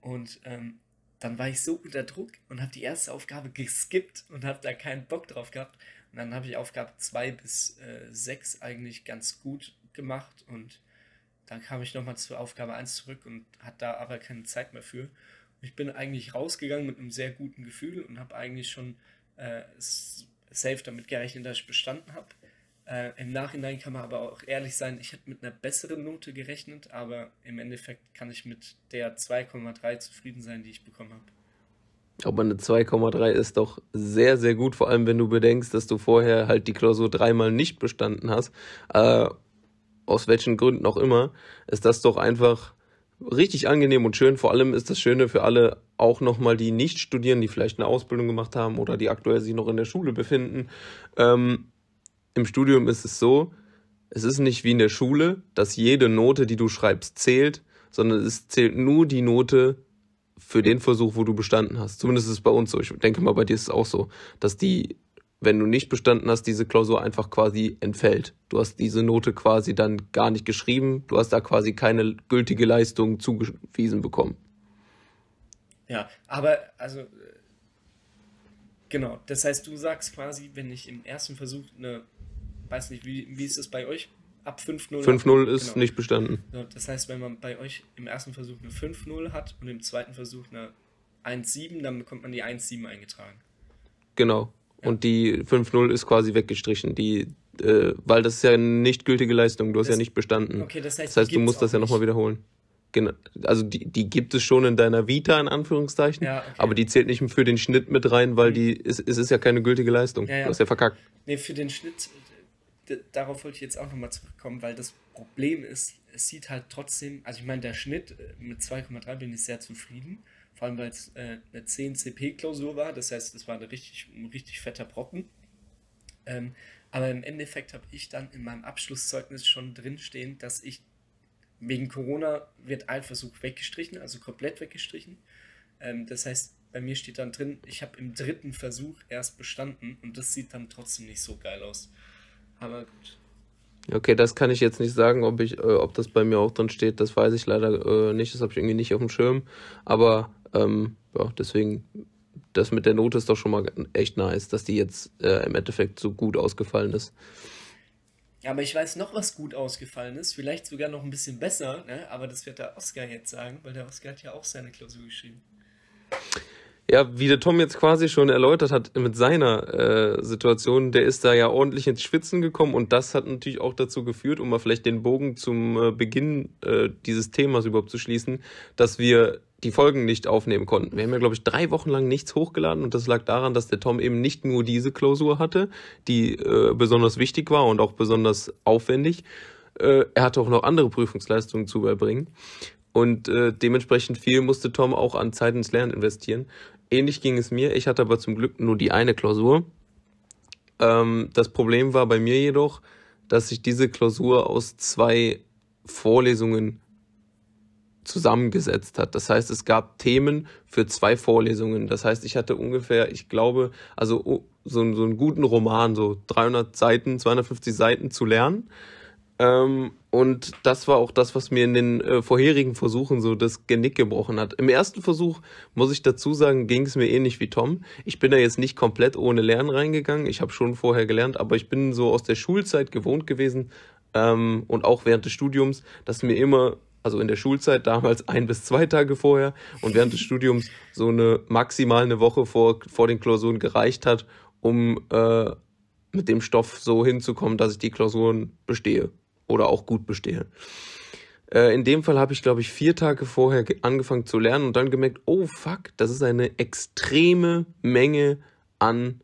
und ähm, dann war ich so unter Druck und habe die erste Aufgabe geskippt und habe da keinen Bock drauf gehabt. Und dann habe ich Aufgabe 2 bis 6 äh, eigentlich ganz gut gemacht und dann kam ich nochmal zur Aufgabe 1 zurück und hatte da aber keine Zeit mehr für. Ich bin eigentlich rausgegangen mit einem sehr guten Gefühl und habe eigentlich schon äh, safe damit gerechnet, dass ich bestanden habe. Äh, Im Nachhinein kann man aber auch ehrlich sein, ich hätte mit einer besseren Note gerechnet, aber im Endeffekt kann ich mit der 2,3 zufrieden sein, die ich bekommen habe.
Aber eine 2,3 ist doch sehr, sehr gut, vor allem wenn du bedenkst, dass du vorher halt die Klausur dreimal nicht bestanden hast. Äh, aus welchen Gründen auch immer, ist das doch einfach richtig angenehm und schön. Vor allem ist das Schöne für alle auch nochmal, die nicht studieren, die vielleicht eine Ausbildung gemacht haben oder die aktuell sich noch in der Schule befinden. Ähm, Im Studium ist es so, es ist nicht wie in der Schule, dass jede Note, die du schreibst, zählt, sondern es zählt nur die Note für den Versuch, wo du bestanden hast. Zumindest ist es bei uns so. Ich denke mal, bei dir ist es auch so, dass die wenn du nicht bestanden hast, diese Klausur einfach quasi entfällt. Du hast diese Note quasi dann gar nicht geschrieben, du hast da quasi keine gültige Leistung zugewiesen bekommen.
Ja, aber also genau, das heißt, du sagst quasi, wenn ich im ersten Versuch eine, weiß nicht, wie, wie ist das bei euch? Ab 5-0?
5-0 ist genau. nicht bestanden.
Das heißt, wenn man bei euch im ersten Versuch eine 5-0 hat und im zweiten Versuch eine 1-7, dann bekommt man die 1-7 eingetragen.
Genau. Und die 5-0 ist quasi weggestrichen. Die, äh, weil das ist ja eine nicht gültige Leistung. Du hast das, ja nicht bestanden. Okay, das heißt, das heißt du musst das ja nochmal wiederholen. Genau. Also die, die gibt es schon in deiner Vita, in Anführungszeichen, ja, okay. aber die zählt nicht für den Schnitt mit rein, weil die ist, es ist ja keine gültige Leistung. Ja, ja. Du hast ja verkackt.
Nee, für den Schnitt, darauf wollte ich jetzt auch nochmal zurückkommen, weil das Problem ist, es sieht halt trotzdem, also ich meine, der Schnitt äh, mit 2,3 bin ich sehr zufrieden vor allem weil es äh, eine 10 CP-Klausur war, das heißt, es war eine richtig, ein richtig fetter Brocken. Ähm, aber im Endeffekt habe ich dann in meinem Abschlusszeugnis schon drinstehen, dass ich wegen Corona wird ein Versuch weggestrichen, also komplett weggestrichen. Ähm, das heißt, bei mir steht dann drin, ich habe im dritten Versuch erst bestanden und das sieht dann trotzdem nicht so geil aus. Aber gut.
Okay, das kann ich jetzt nicht sagen, ob ich, äh, ob das bei mir auch drin steht. Das weiß ich leider äh, nicht. Das habe ich irgendwie nicht auf dem Schirm. Aber ähm, ja, deswegen, das mit der Note ist doch schon mal echt nice, dass die jetzt äh, im Endeffekt so gut ausgefallen ist.
Ja, aber ich weiß noch, was gut ausgefallen ist. Vielleicht sogar noch ein bisschen besser, ne? aber das wird der Oscar jetzt sagen, weil der Oscar hat ja auch seine Klausur geschrieben.
Ja, wie der Tom jetzt quasi schon erläutert hat mit seiner äh, Situation, der ist da ja ordentlich ins Schwitzen gekommen und das hat natürlich auch dazu geführt, um mal vielleicht den Bogen zum äh, Beginn äh, dieses Themas überhaupt zu schließen, dass wir die Folgen nicht aufnehmen konnten. Wir haben ja, glaube ich, drei Wochen lang nichts hochgeladen und das lag daran, dass der Tom eben nicht nur diese Klausur hatte, die äh, besonders wichtig war und auch besonders aufwendig. Äh, er hatte auch noch andere Prüfungsleistungen zu erbringen. Und äh, dementsprechend viel musste Tom auch an Zeit ins Lernen investieren. Ähnlich ging es mir. Ich hatte aber zum Glück nur die eine Klausur. Ähm, das Problem war bei mir jedoch, dass sich diese Klausur aus zwei Vorlesungen zusammengesetzt hat. Das heißt, es gab Themen für zwei Vorlesungen. Das heißt, ich hatte ungefähr, ich glaube, also so, so einen guten Roman, so 300 Seiten, 250 Seiten zu lernen. Ähm, und das war auch das, was mir in den äh, vorherigen Versuchen so das Genick gebrochen hat. Im ersten Versuch, muss ich dazu sagen, ging es mir ähnlich wie Tom. Ich bin da jetzt nicht komplett ohne Lernen reingegangen. Ich habe schon vorher gelernt, aber ich bin so aus der Schulzeit gewohnt gewesen ähm, und auch während des Studiums, dass mir immer also in der Schulzeit damals ein bis zwei Tage vorher und während des Studiums so eine maximal eine Woche vor, vor den Klausuren gereicht hat, um äh, mit dem Stoff so hinzukommen, dass ich die Klausuren bestehe oder auch gut bestehe. Äh, in dem Fall habe ich, glaube ich, vier Tage vorher angefangen zu lernen und dann gemerkt, oh fuck, das ist eine extreme Menge an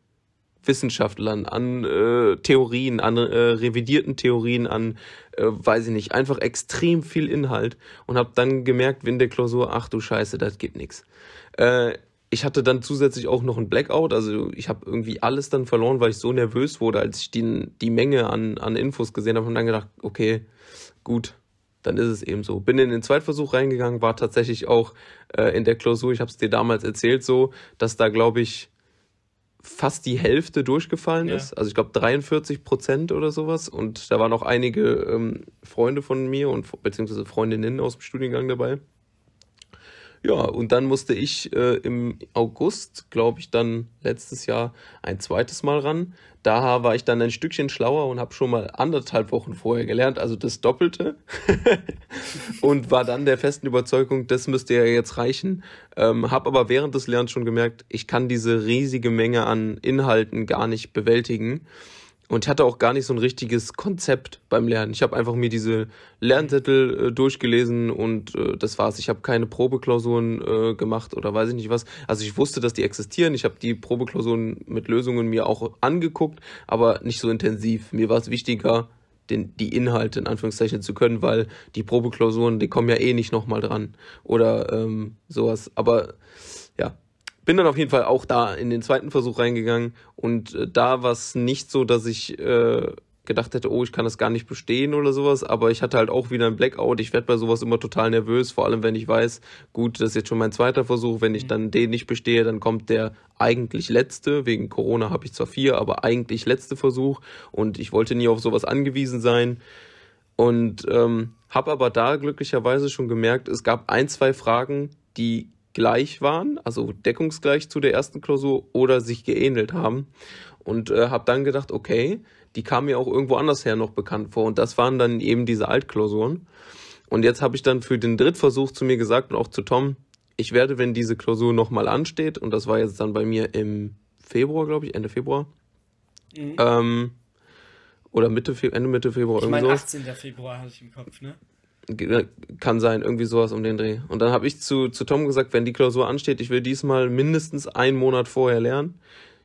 Wissenschaftlern, an äh, Theorien, an äh, revidierten Theorien, an, äh, weiß ich nicht, einfach extrem viel Inhalt und habe dann gemerkt, wenn der Klausur, ach du Scheiße, das geht nix. Äh, ich hatte dann zusätzlich auch noch ein Blackout, also ich habe irgendwie alles dann verloren, weil ich so nervös wurde, als ich die, die Menge an, an Infos gesehen habe und dann gedacht, okay, gut, dann ist es eben so. Bin in den Zweitversuch reingegangen, war tatsächlich auch äh, in der Klausur, ich habe es dir damals erzählt, so, dass da, glaube ich, fast die Hälfte durchgefallen ja. ist. Also ich glaube 43 Prozent oder sowas. Und da waren auch einige ähm, Freunde von mir und beziehungsweise Freundinnen aus dem Studiengang dabei. Ja, und dann musste ich äh, im August, glaube ich, dann letztes Jahr ein zweites Mal ran. Da war ich dann ein Stückchen schlauer und habe schon mal anderthalb Wochen vorher gelernt, also das Doppelte. und war dann der festen Überzeugung, das müsste ja jetzt reichen. Ähm, habe aber während des Lernens schon gemerkt, ich kann diese riesige Menge an Inhalten gar nicht bewältigen. Und ich hatte auch gar nicht so ein richtiges Konzept beim Lernen. Ich habe einfach mir diese Lernzettel äh, durchgelesen und äh, das war's. Ich habe keine Probeklausuren äh, gemacht oder weiß ich nicht was. Also ich wusste, dass die existieren. Ich habe die Probeklausuren mit Lösungen mir auch angeguckt, aber nicht so intensiv. Mir war es wichtiger, den, die Inhalte in Anführungszeichen zu können, weil die Probeklausuren, die kommen ja eh nicht nochmal dran oder ähm, sowas. Aber ja, bin dann auf jeden Fall auch da in den zweiten Versuch reingegangen und äh, da war es nicht so, dass ich äh, gedacht hätte, oh, ich kann das gar nicht bestehen oder sowas, aber ich hatte halt auch wieder ein Blackout. Ich werde bei sowas immer total nervös, vor allem wenn ich weiß, gut, das ist jetzt schon mein zweiter Versuch, wenn ich mhm. dann den nicht bestehe, dann kommt der eigentlich letzte, wegen Corona habe ich zwar vier, aber eigentlich letzte Versuch und ich wollte nie auf sowas angewiesen sein und ähm, habe aber da glücklicherweise schon gemerkt, es gab ein, zwei Fragen, die gleich waren, also deckungsgleich zu der ersten Klausur oder sich geähnelt haben. Und äh, habe dann gedacht, okay, die kamen mir auch irgendwo anders her noch bekannt vor. Und das waren dann eben diese Altklausuren. Und jetzt habe ich dann für den Drittversuch zu mir gesagt und auch zu Tom, ich werde, wenn diese Klausur nochmal ansteht, und das war jetzt dann bei mir im Februar, glaube ich, Ende Februar, mhm. ähm, oder Mitte, Ende Mitte Februar.
Ich meine, 18. Februar hatte ich im Kopf, ne?
Kann sein, irgendwie sowas um den Dreh. Und dann habe ich zu, zu Tom gesagt, wenn die Klausur ansteht, ich will diesmal mindestens einen Monat vorher lernen.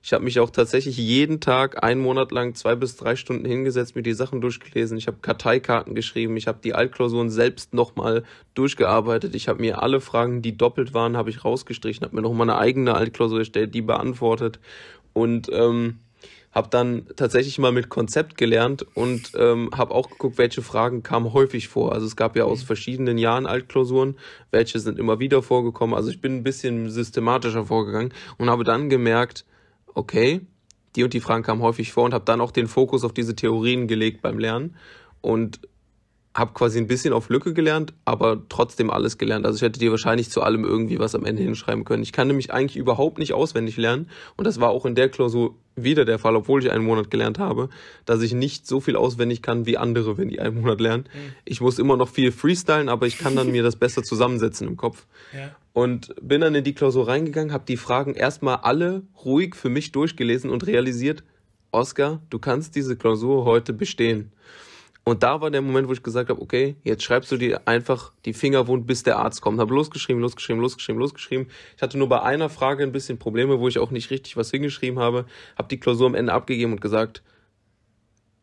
Ich habe mich auch tatsächlich jeden Tag einen Monat lang zwei bis drei Stunden hingesetzt, mir die Sachen durchgelesen. Ich habe Karteikarten geschrieben, ich habe die Altklausuren selbst nochmal durchgearbeitet. Ich habe mir alle Fragen, die doppelt waren, habe ich rausgestrichen, habe mir nochmal eine eigene Altklausur erstellt, die beantwortet. Und ähm, habe dann tatsächlich mal mit Konzept gelernt und ähm, habe auch geguckt, welche Fragen kamen häufig vor. Also es gab ja aus mhm. verschiedenen Jahren Altklausuren, welche sind immer wieder vorgekommen. Also ich bin ein bisschen systematischer vorgegangen und habe dann gemerkt, okay, die und die Fragen kamen häufig vor und habe dann auch den Fokus auf diese Theorien gelegt beim Lernen und habe quasi ein bisschen auf Lücke gelernt, aber trotzdem alles gelernt. Also ich hätte dir wahrscheinlich zu allem irgendwie was am Ende hinschreiben können. Ich kann nämlich eigentlich überhaupt nicht auswendig lernen und das war auch in der Klausur wieder der Fall, obwohl ich einen Monat gelernt habe, dass ich nicht so viel auswendig kann wie andere, wenn die einen Monat lernen. Mhm. Ich muss immer noch viel freestylen, aber ich kann dann mir das besser zusammensetzen im Kopf. Ja. Und bin dann in die Klausur reingegangen, habe die Fragen erstmal alle ruhig für mich durchgelesen und realisiert, Oscar, du kannst diese Klausur heute bestehen. Und da war der Moment, wo ich gesagt habe, okay, jetzt schreibst du dir einfach die Finger wund, bis der Arzt kommt. Habe losgeschrieben, losgeschrieben, losgeschrieben, losgeschrieben. Ich hatte nur bei einer Frage ein bisschen Probleme, wo ich auch nicht richtig was hingeschrieben habe. Habe die Klausur am Ende abgegeben und gesagt,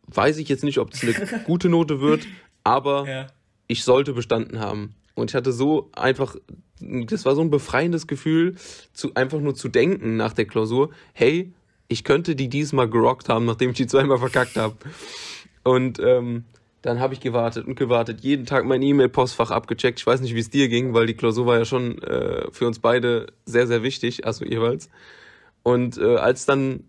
weiß ich jetzt nicht, ob das eine gute Note wird, aber ja. ich sollte bestanden haben. Und ich hatte so einfach, das war so ein befreiendes Gefühl, zu, einfach nur zu denken nach der Klausur, hey, ich könnte die diesmal gerockt haben, nachdem ich die zweimal verkackt habe. Und ähm, dann habe ich gewartet und gewartet, jeden Tag mein E-Mail-Postfach abgecheckt. Ich weiß nicht, wie es dir ging, weil die Klausur war ja schon äh, für uns beide sehr, sehr wichtig, also jeweils. Und äh, als dann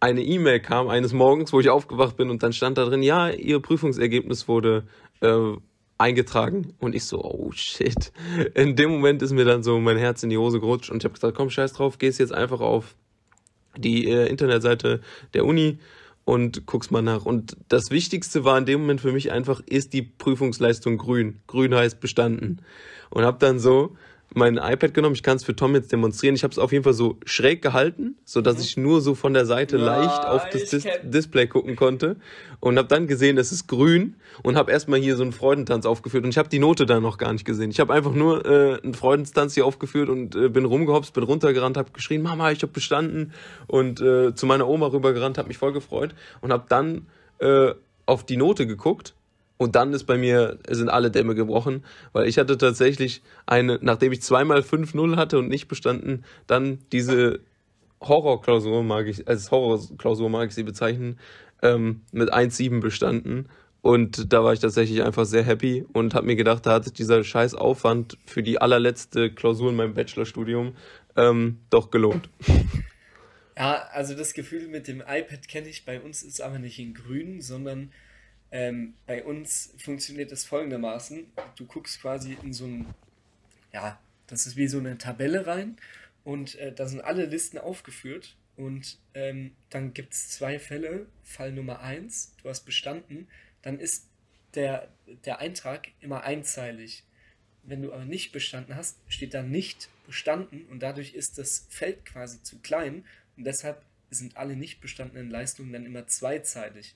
eine E-Mail kam eines Morgens, wo ich aufgewacht bin und dann stand da drin, ja, Ihr Prüfungsergebnis wurde äh, eingetragen und ich so, oh shit. In dem Moment ist mir dann so mein Herz in die Hose gerutscht und ich habe gesagt, komm, scheiß drauf, gehst jetzt einfach auf die äh, Internetseite der Uni und guckst mal nach. Und das Wichtigste war in dem Moment für mich einfach, ist die Prüfungsleistung grün. Grün heißt bestanden. Und habe dann so mein iPad genommen. Ich kann es für Tom jetzt demonstrieren. Ich habe es auf jeden Fall so schräg gehalten, so dass mhm. ich nur so von der Seite ja, leicht auf das Dis Display gucken konnte und habe dann gesehen, es ist grün und habe erstmal hier so einen Freudentanz aufgeführt und ich habe die Note da noch gar nicht gesehen. Ich habe einfach nur äh, einen Freudentanz hier aufgeführt und äh, bin rumgehopst, bin runtergerannt, habe geschrien, Mama, ich habe bestanden und äh, zu meiner Oma rübergerannt, habe mich voll gefreut und habe dann äh, auf die Note geguckt und dann ist bei mir, sind alle Dämme gebrochen, weil ich hatte tatsächlich eine, nachdem ich zweimal 5-0 hatte und nicht bestanden, dann diese Horrorklausur mag ich, als Horrorklausur mag ich sie bezeichnen, ähm, mit 1-7 bestanden. Und da war ich tatsächlich einfach sehr happy und habe mir gedacht, da hat sich dieser scheiß Aufwand für die allerletzte Klausur in meinem Bachelorstudium ähm, doch gelohnt.
Ja, also das Gefühl mit dem iPad kenne ich. Bei uns ist aber nicht in grün, sondern ähm, bei uns funktioniert das folgendermaßen. Du guckst quasi in so ein, ja, das ist wie so eine Tabelle rein und äh, da sind alle Listen aufgeführt und ähm, dann gibt es zwei Fälle. Fall Nummer eins, du hast bestanden, dann ist der, der Eintrag immer einzeilig. Wenn du aber nicht bestanden hast, steht da nicht bestanden und dadurch ist das Feld quasi zu klein und deshalb sind alle nicht bestandenen Leistungen dann immer zweizeilig.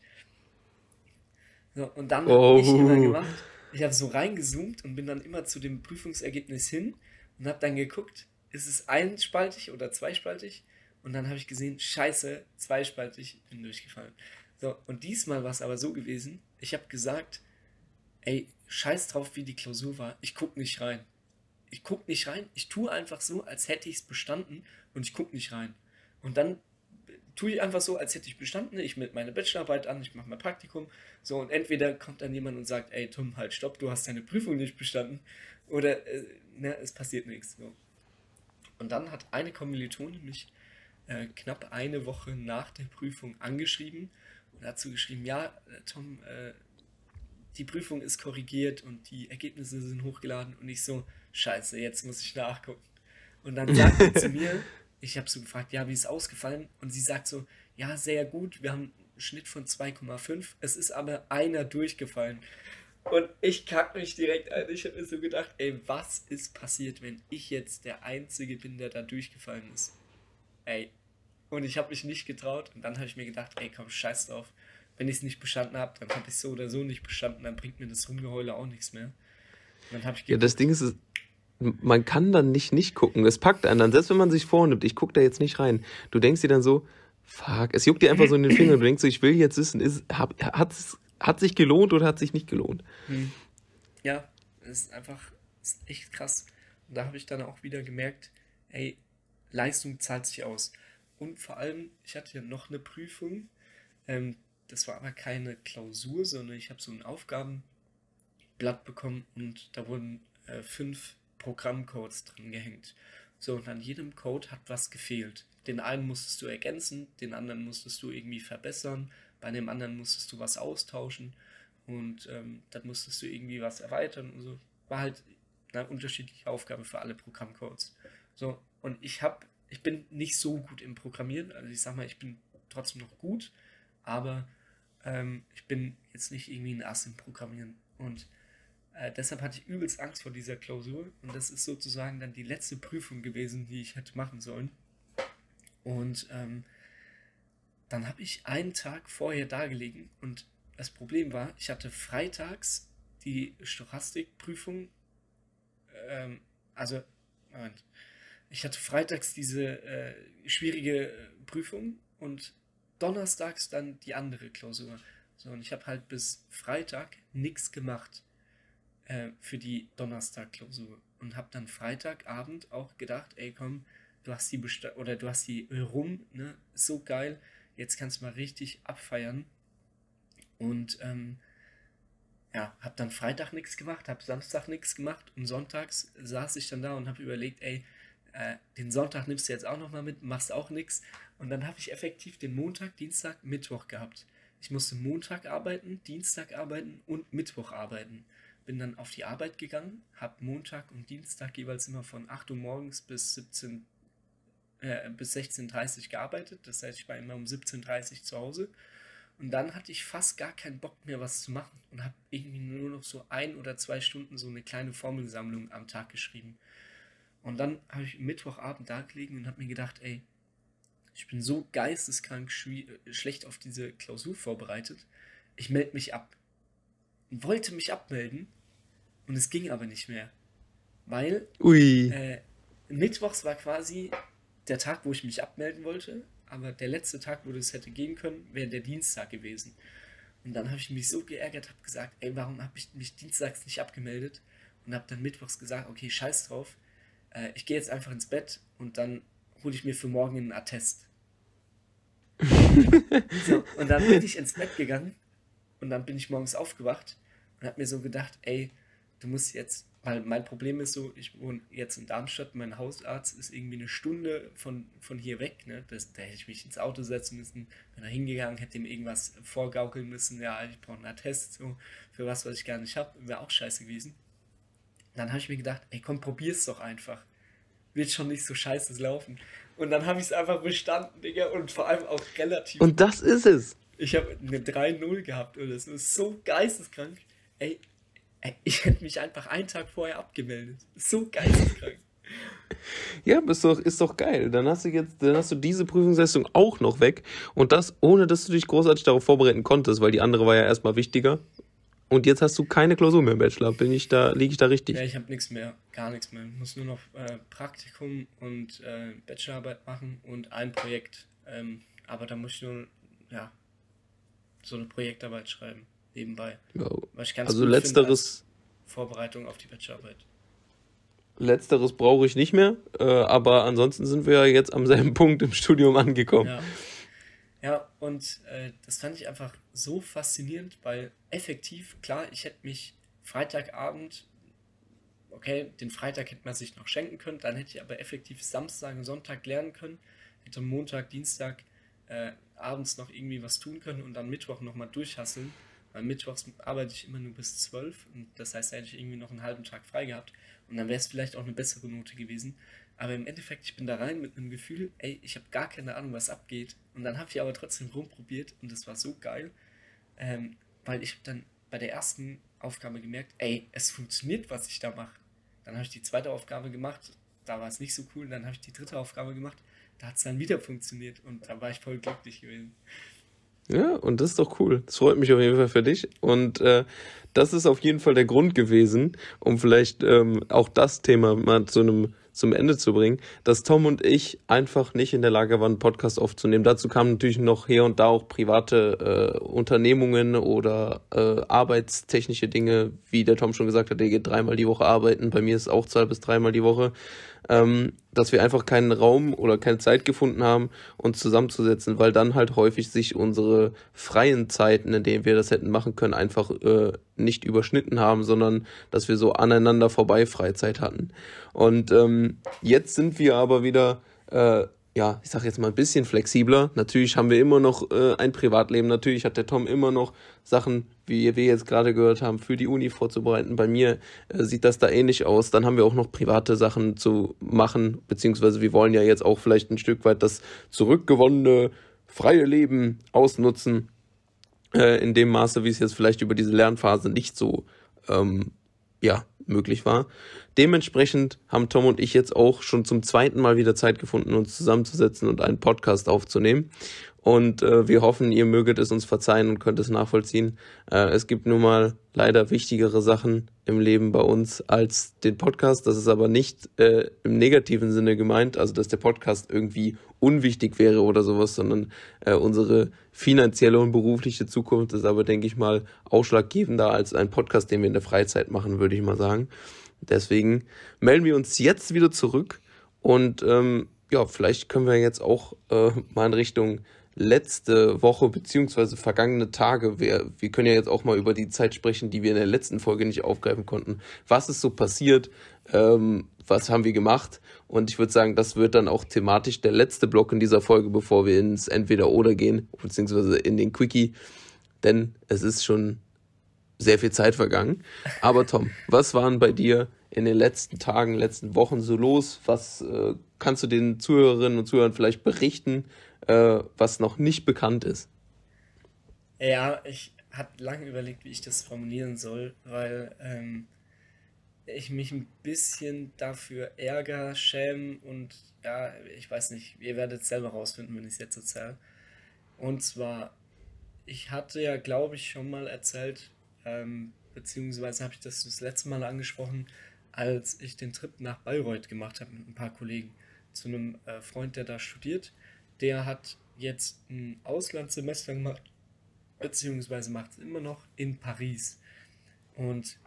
So, und dann oh. habe ich immer gemacht, ich habe so reingezoomt und bin dann immer zu dem Prüfungsergebnis hin und habe dann geguckt, ist es einspaltig oder zweispaltig? Und dann habe ich gesehen, scheiße, zweispaltig, bin durchgefallen. So, und diesmal war es aber so gewesen, ich habe gesagt, ey, scheiß drauf, wie die Klausur war, ich gucke nicht rein. Ich gucke nicht rein, ich tue einfach so, als hätte ich es bestanden und ich gucke nicht rein. Und dann tue ich einfach so, als hätte ich bestanden. Ich melde meine Bachelorarbeit an, ich mache mein Praktikum. So, und entweder kommt dann jemand und sagt, ey Tom, halt, stopp, du hast deine Prüfung nicht bestanden. Oder, äh, ne, es passiert nichts. So. Und dann hat eine Kommilitonin mich äh, knapp eine Woche nach der Prüfung angeschrieben und dazu geschrieben, ja, äh, Tom, äh, die Prüfung ist korrigiert und die Ergebnisse sind hochgeladen. Und ich so, scheiße, jetzt muss ich nachgucken. Und dann sagt sie zu mir, ich habe so gefragt, ja, wie ist ausgefallen? Und sie sagt so, ja, sehr gut, wir haben einen Schnitt von 2,5. Es ist aber einer durchgefallen. Und ich kack mich direkt ein. Ich habe mir so gedacht, ey, was ist passiert, wenn ich jetzt der Einzige bin, der da durchgefallen ist? Ey. Und ich habe mich nicht getraut. Und dann habe ich mir gedacht, ey, komm, scheiß drauf. Wenn ich es nicht bestanden habe, dann habe ich so oder so nicht bestanden. Dann bringt mir das Rumgeheule auch nichts mehr.
Und dann habe ich ja, das Ding ist, man kann dann nicht nicht gucken. Es packt einen dann, selbst wenn man sich vornimmt, ich gucke da jetzt nicht rein. Du denkst dir dann so, fuck, es juckt dir einfach so in den Fingern. Du denkst so, ich will jetzt wissen, ist, hab, hat's, hat sich gelohnt oder hat sich nicht gelohnt? Hm.
Ja, ist einfach ist echt krass. Und da habe ich dann auch wieder gemerkt, ey, Leistung zahlt sich aus. Und vor allem, ich hatte ja noch eine Prüfung. Ähm, das war aber keine Klausur, sondern ich habe so ein Aufgabenblatt bekommen und da wurden äh, fünf Programmcodes drin gehängt. So, und an jedem Code hat was gefehlt. Den einen musstest du ergänzen, den anderen musstest du irgendwie verbessern, bei dem anderen musstest du was austauschen und ähm, dann musstest du irgendwie was erweitern und so. War halt eine unterschiedliche Aufgabe für alle Programmcodes. So, und ich habe, ich bin nicht so gut im Programmieren, also ich sag mal, ich bin trotzdem noch gut, aber ähm, ich bin jetzt nicht irgendwie ein Ass im Programmieren. Und äh, deshalb hatte ich übelst Angst vor dieser Klausur und das ist sozusagen dann die letzte Prüfung gewesen, die ich hätte machen sollen. Und ähm, dann habe ich einen Tag vorher da gelegen und das Problem war, ich hatte freitags die Stochastikprüfung, ähm, also, Moment, ich hatte freitags diese äh, schwierige Prüfung und donnerstags dann die andere Klausur. So, und ich habe halt bis Freitag nichts gemacht äh, für die Donnerstag-Klausur und habe dann Freitagabend auch gedacht, ey komm, du hast die Besta oder du hast die rum, ne? So geil. Jetzt kannst du mal richtig abfeiern. Und ähm, ja, hab dann Freitag nichts gemacht, hab Samstag nichts gemacht und sonntags saß ich dann da und hab überlegt, ey, äh, den Sonntag nimmst du jetzt auch nochmal mit, machst auch nichts. Und dann habe ich effektiv den Montag, Dienstag, Mittwoch gehabt. Ich musste Montag arbeiten, Dienstag arbeiten und Mittwoch arbeiten. Bin dann auf die Arbeit gegangen, habe Montag und Dienstag jeweils immer von 8 Uhr morgens bis 17 äh, bis 16.30 Uhr gearbeitet. Das heißt, ich war immer um 17.30 Uhr zu Hause. Und dann hatte ich fast gar keinen Bock mehr, was zu machen und habe irgendwie nur noch so ein oder zwei Stunden so eine kleine Formelsammlung am Tag geschrieben. Und dann habe ich Mittwochabend da gelegen und habe mir gedacht, ey, ich bin so geisteskrank schlecht auf diese Klausur vorbereitet. Ich melde mich ab. Und wollte mich abmelden und es ging aber nicht mehr. Weil äh, Mittwochs war quasi der Tag, wo ich mich abmelden wollte, aber der letzte Tag, wo das hätte gehen können, wäre der Dienstag gewesen. Und dann habe ich mich so geärgert, habe gesagt, ey, warum habe ich mich dienstags nicht abgemeldet? Und habe dann mittwochs gesagt, okay, scheiß drauf, äh, ich gehe jetzt einfach ins Bett und dann hole ich mir für morgen einen Attest. so, und dann bin ich ins Bett gegangen und dann bin ich morgens aufgewacht und habe mir so gedacht, ey, du musst jetzt, weil mein Problem ist so, ich wohne jetzt in Darmstadt, mein Hausarzt ist irgendwie eine Stunde von, von hier weg, ne? Das, da hätte ich mich ins Auto setzen müssen, bin da hingegangen, hätte ihm irgendwas vorgaukeln müssen, ja, ich brauche einen Attest, so, für was, was ich gar nicht habe, wäre auch scheiße gewesen. Dann habe ich mir gedacht, ey komm, probier's doch einfach. Wird schon nicht so scheiße laufen. Und dann habe ich es einfach bestanden, Digga, und vor allem auch relativ.
Und das ist es.
Ich habe eine 3-0 gehabt oder. Das ist so geisteskrank. Ey, ey, ich hätte mich einfach einen Tag vorher abgemeldet. So geisteskrank.
Ja, ist doch, ist doch geil. Dann hast du jetzt, dann hast du diese Prüfungsleistung auch noch weg und das ohne, dass du dich großartig darauf vorbereiten konntest, weil die andere war ja erstmal wichtiger. Und jetzt hast du keine Klausur mehr im Bachelor. Bin ich da, liege ich da richtig?
Ja, ich habe nichts mehr, gar nichts mehr. Ich muss nur noch äh, Praktikum und äh, Bachelorarbeit machen und ein Projekt. Ähm, aber da muss ich nur, ja, so eine Projektarbeit schreiben, nebenbei. Ja.
also letzteres.
Vorbereitung auf die Bachelorarbeit.
Letzteres brauche ich nicht mehr, äh, aber ansonsten sind wir ja jetzt am selben Punkt im Studium angekommen.
Ja. Ja, und äh, das fand ich einfach so faszinierend, weil effektiv, klar, ich hätte mich Freitagabend, okay, den Freitag hätte man sich noch schenken können, dann hätte ich aber effektiv Samstag und Sonntag lernen können, hätte Montag, Dienstag äh, abends noch irgendwie was tun können und dann Mittwoch nochmal durchhasseln. Weil Mittwochs arbeite ich immer nur bis zwölf und das heißt, da hätte ich irgendwie noch einen halben Tag frei gehabt und dann wäre es vielleicht auch eine bessere Note gewesen. Aber im Endeffekt, ich bin da rein mit einem Gefühl, ey, ich habe gar keine Ahnung, was abgeht. Und dann habe ich aber trotzdem rumprobiert und das war so geil, ähm, weil ich dann bei der ersten Aufgabe gemerkt, ey, es funktioniert, was ich da mache. Dann habe ich die zweite Aufgabe gemacht, da war es nicht so cool. Dann habe ich die dritte Aufgabe gemacht, da hat es dann wieder funktioniert und da war ich voll glücklich gewesen.
Ja, und das ist doch cool. Das freut mich auf jeden Fall für dich. Und äh, das ist auf jeden Fall der Grund gewesen, um vielleicht ähm, auch das Thema mal zu einem zum Ende zu bringen, dass Tom und ich einfach nicht in der Lage waren, einen Podcast aufzunehmen. Dazu kamen natürlich noch hier und da auch private äh, Unternehmungen oder äh, arbeitstechnische Dinge, wie der Tom schon gesagt hat, der geht dreimal die Woche arbeiten. Bei mir ist es auch zwei bis dreimal die Woche ähm, dass wir einfach keinen Raum oder keine Zeit gefunden haben, uns zusammenzusetzen, weil dann halt häufig sich unsere freien Zeiten, in denen wir das hätten machen können, einfach äh, nicht überschnitten haben, sondern dass wir so aneinander vorbei Freizeit hatten. Und ähm, jetzt sind wir aber wieder äh, ja, ich sag jetzt mal ein bisschen flexibler. Natürlich haben wir immer noch äh, ein Privatleben. Natürlich hat der Tom immer noch Sachen, wie wir jetzt gerade gehört haben, für die Uni vorzubereiten. Bei mir äh, sieht das da ähnlich aus. Dann haben wir auch noch private Sachen zu machen, beziehungsweise wir wollen ja jetzt auch vielleicht ein Stück weit das zurückgewonnene freie Leben ausnutzen. Äh, in dem Maße, wie es jetzt vielleicht über diese Lernphase nicht so ähm, ja, möglich war. Dementsprechend haben Tom und ich jetzt auch schon zum zweiten Mal wieder Zeit gefunden, uns zusammenzusetzen und einen Podcast aufzunehmen. Und äh, wir hoffen, ihr möget es uns verzeihen und könnt es nachvollziehen. Äh, es gibt nun mal leider wichtigere Sachen im Leben bei uns als den Podcast. Das ist aber nicht äh, im negativen Sinne gemeint, also dass der Podcast irgendwie unwichtig wäre oder sowas, sondern äh, unsere finanzielle und berufliche Zukunft ist aber, denke ich mal, ausschlaggebender als ein Podcast, den wir in der Freizeit machen, würde ich mal sagen. Deswegen melden wir uns jetzt wieder zurück und ähm, ja, vielleicht können wir jetzt auch äh, mal in Richtung letzte Woche beziehungsweise vergangene Tage, wir, wir können ja jetzt auch mal über die Zeit sprechen, die wir in der letzten Folge nicht aufgreifen konnten. Was ist so passiert? Ähm, was haben wir gemacht? Und ich würde sagen, das wird dann auch thematisch der letzte Block in dieser Folge, bevor wir ins Entweder-Oder gehen, beziehungsweise in den Quickie. Denn es ist schon sehr viel Zeit vergangen. Aber Tom, was waren bei dir in den letzten Tagen, letzten Wochen so los? Was äh, kannst du den Zuhörerinnen und Zuhörern vielleicht berichten, äh, was noch nicht bekannt ist?
Ja, ich habe lange überlegt, wie ich das formulieren soll, weil ähm, ich mich ein bisschen dafür ärgere, schäme und ja, ich weiß nicht, ihr werdet es selber rausfinden, wenn ich es jetzt erzähle. Und zwar, ich hatte ja, glaube ich, schon mal erzählt, ähm, beziehungsweise habe ich das das letzte Mal angesprochen, als ich den Trip nach Bayreuth gemacht habe mit ein paar Kollegen zu einem äh, Freund, der da studiert. Der hat jetzt ein Auslandssemester gemacht, beziehungsweise macht es immer noch in Paris. Und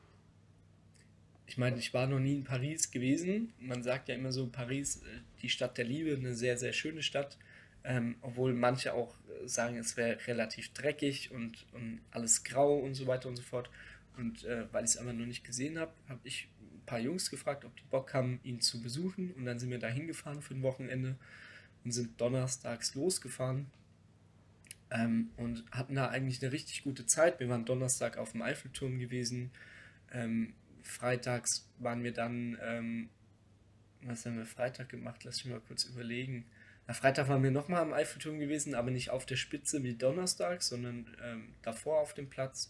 ich meine, ich war noch nie in Paris gewesen. Man sagt ja immer so, Paris, äh, die Stadt der Liebe, eine sehr, sehr schöne Stadt. Ähm, obwohl manche auch äh, sagen, es wäre relativ dreckig und, und alles grau und so weiter und so fort. Und äh, weil ich es aber noch nicht gesehen habe, habe ich ein paar Jungs gefragt, ob die Bock haben, ihn zu besuchen. Und dann sind wir da hingefahren für ein Wochenende und sind donnerstags losgefahren. Ähm, und hatten da eigentlich eine richtig gute Zeit. Wir waren Donnerstag auf dem Eiffelturm gewesen. Ähm, freitags waren wir dann, ähm, was haben wir Freitag gemacht? Lass mich mal kurz überlegen. Na, Freitag waren wir nochmal am Eiffelturm gewesen, aber nicht auf der Spitze wie Donnerstag, sondern ähm, davor auf dem Platz.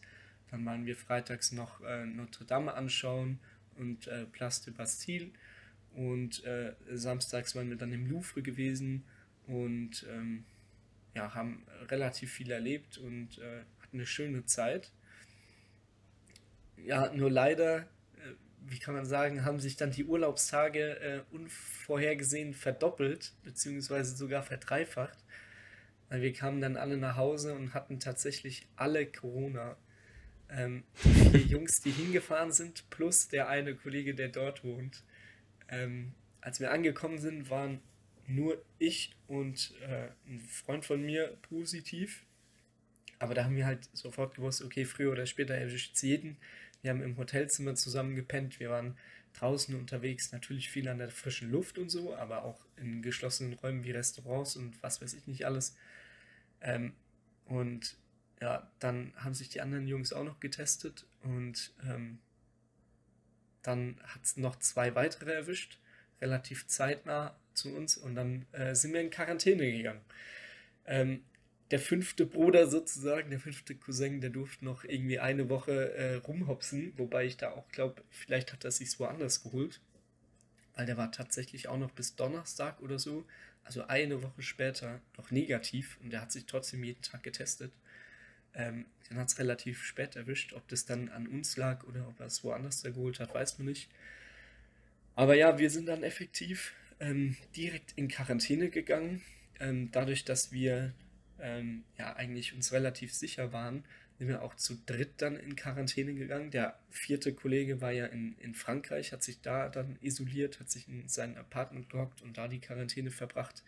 Dann waren wir freitags noch äh, Notre Dame anschauen und äh, Place de Bastille. Und äh, samstags waren wir dann im Louvre gewesen und ähm, ja, haben relativ viel erlebt und äh, hatten eine schöne Zeit. Ja, nur leider wie kann man sagen, haben sich dann die Urlaubstage äh, unvorhergesehen verdoppelt, beziehungsweise sogar verdreifacht. Weil wir kamen dann alle nach Hause und hatten tatsächlich alle Corona. Ähm, die vier Jungs, die hingefahren sind, plus der eine Kollege, der dort wohnt. Ähm, als wir angekommen sind, waren nur ich und äh, ein Freund von mir positiv. Aber da haben wir halt sofort gewusst, okay, früher oder später erwischt es jeden. Wir haben im Hotelzimmer zusammen gepennt. Wir waren draußen unterwegs, natürlich viel an der frischen Luft und so, aber auch in geschlossenen Räumen wie Restaurants und was weiß ich nicht alles. Ähm, und ja, dann haben sich die anderen Jungs auch noch getestet und ähm, dann hat es noch zwei weitere erwischt, relativ zeitnah zu uns und dann äh, sind wir in Quarantäne gegangen. Ähm, der fünfte Bruder sozusagen, der fünfte Cousin, der durfte noch irgendwie eine Woche äh, rumhopsen, wobei ich da auch glaube, vielleicht hat er sich woanders geholt, weil der war tatsächlich auch noch bis Donnerstag oder so, also eine Woche später noch negativ und der hat sich trotzdem jeden Tag getestet. Ähm, dann hat es relativ spät erwischt, ob das dann an uns lag oder ob er es woanders da geholt hat, weiß man nicht. Aber ja, wir sind dann effektiv ähm, direkt in Quarantäne gegangen. Ähm, dadurch, dass wir ähm, ja eigentlich uns relativ sicher waren, sind wir auch zu dritt dann in Quarantäne gegangen. Der vierte Kollege war ja in, in Frankreich, hat sich da dann isoliert, hat sich in sein Apartment gehockt und da die Quarantäne verbracht.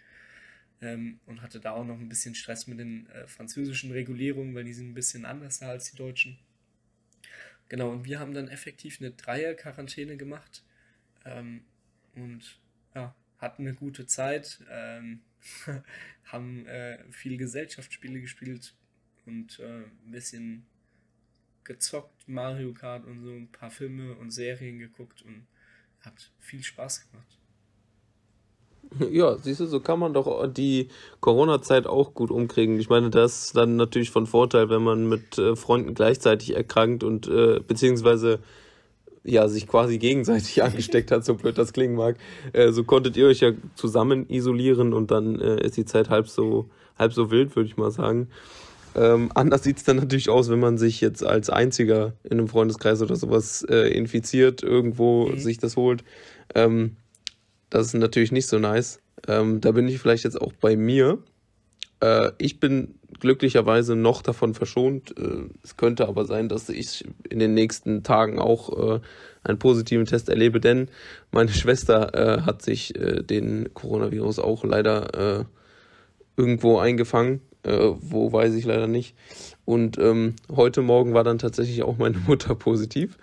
Ähm, und hatte da auch noch ein bisschen Stress mit den äh, französischen Regulierungen, weil die sind ein bisschen anders da als die deutschen. Genau, und wir haben dann effektiv eine Dreier-Quarantäne gemacht ähm, und ja, hatten eine gute Zeit. Ähm, haben äh, viele Gesellschaftsspiele gespielt und äh, ein bisschen gezockt, Mario Kart und so, ein paar Filme und Serien geguckt und hat viel Spaß gemacht.
Ja, siehst du, so kann man doch die Corona-Zeit auch gut umkriegen. Ich meine, das ist dann natürlich von Vorteil, wenn man mit äh, Freunden gleichzeitig erkrankt und äh, beziehungsweise ja, sich quasi gegenseitig angesteckt hat, so blöd das klingen mag. Äh, so konntet ihr euch ja zusammen isolieren und dann äh, ist die Zeit halb so, halb so wild, würde ich mal sagen. Ähm, anders sieht's dann natürlich aus, wenn man sich jetzt als Einziger in einem Freundeskreis oder sowas äh, infiziert, irgendwo mhm. sich das holt. Ähm, das ist natürlich nicht so nice. Ähm, da bin ich vielleicht jetzt auch bei mir. Äh, ich bin glücklicherweise noch davon verschont. Äh, es könnte aber sein, dass ich in den nächsten Tagen auch äh, einen positiven Test erlebe, denn meine Schwester äh, hat sich äh, den Coronavirus auch leider äh, irgendwo eingefangen. wo weiß ich leider nicht. Und ähm, heute Morgen war dann tatsächlich auch meine Mutter positiv.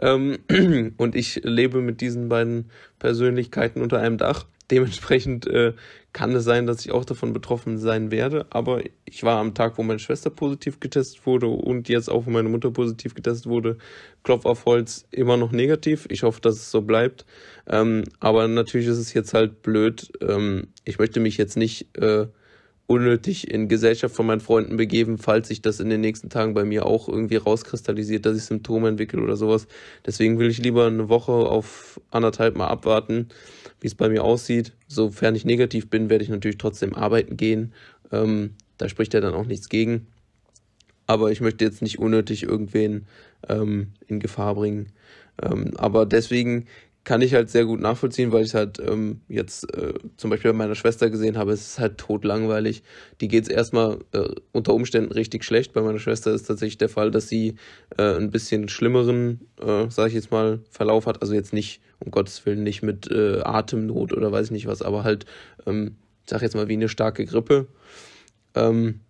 Ähm, und ich lebe mit diesen beiden Persönlichkeiten unter einem Dach. Dementsprechend äh, kann es sein, dass ich auch davon betroffen sein werde. Aber ich war am Tag, wo meine Schwester positiv getestet wurde und jetzt auch, wo meine Mutter positiv getestet wurde, Klopf auf Holz, immer noch negativ. Ich hoffe, dass es so bleibt. Ähm, aber natürlich ist es jetzt halt blöd. Ähm, ich möchte mich jetzt nicht äh, unnötig in Gesellschaft von meinen Freunden begeben, falls sich das in den nächsten Tagen bei mir auch irgendwie rauskristallisiert, dass ich Symptome entwickle oder sowas. Deswegen will ich lieber eine Woche auf anderthalb mal abwarten, wie es bei mir aussieht. Sofern ich negativ bin, werde ich natürlich trotzdem arbeiten gehen. Ähm, da spricht ja dann auch nichts gegen. Aber ich möchte jetzt nicht unnötig irgendwen ähm, in Gefahr bringen. Ähm, aber deswegen kann ich halt sehr gut nachvollziehen, weil ich halt ähm, jetzt äh, zum Beispiel bei meiner Schwester gesehen habe, es ist halt totlangweilig. Die geht es erstmal äh, unter Umständen richtig schlecht. Bei meiner Schwester ist tatsächlich der Fall, dass sie äh, ein bisschen schlimmeren, äh, sage ich jetzt mal, Verlauf hat. Also jetzt nicht, um Gottes Willen, nicht mit äh, Atemnot oder weiß ich nicht was, aber halt, ähm, sag jetzt mal, wie eine starke Grippe. Ähm,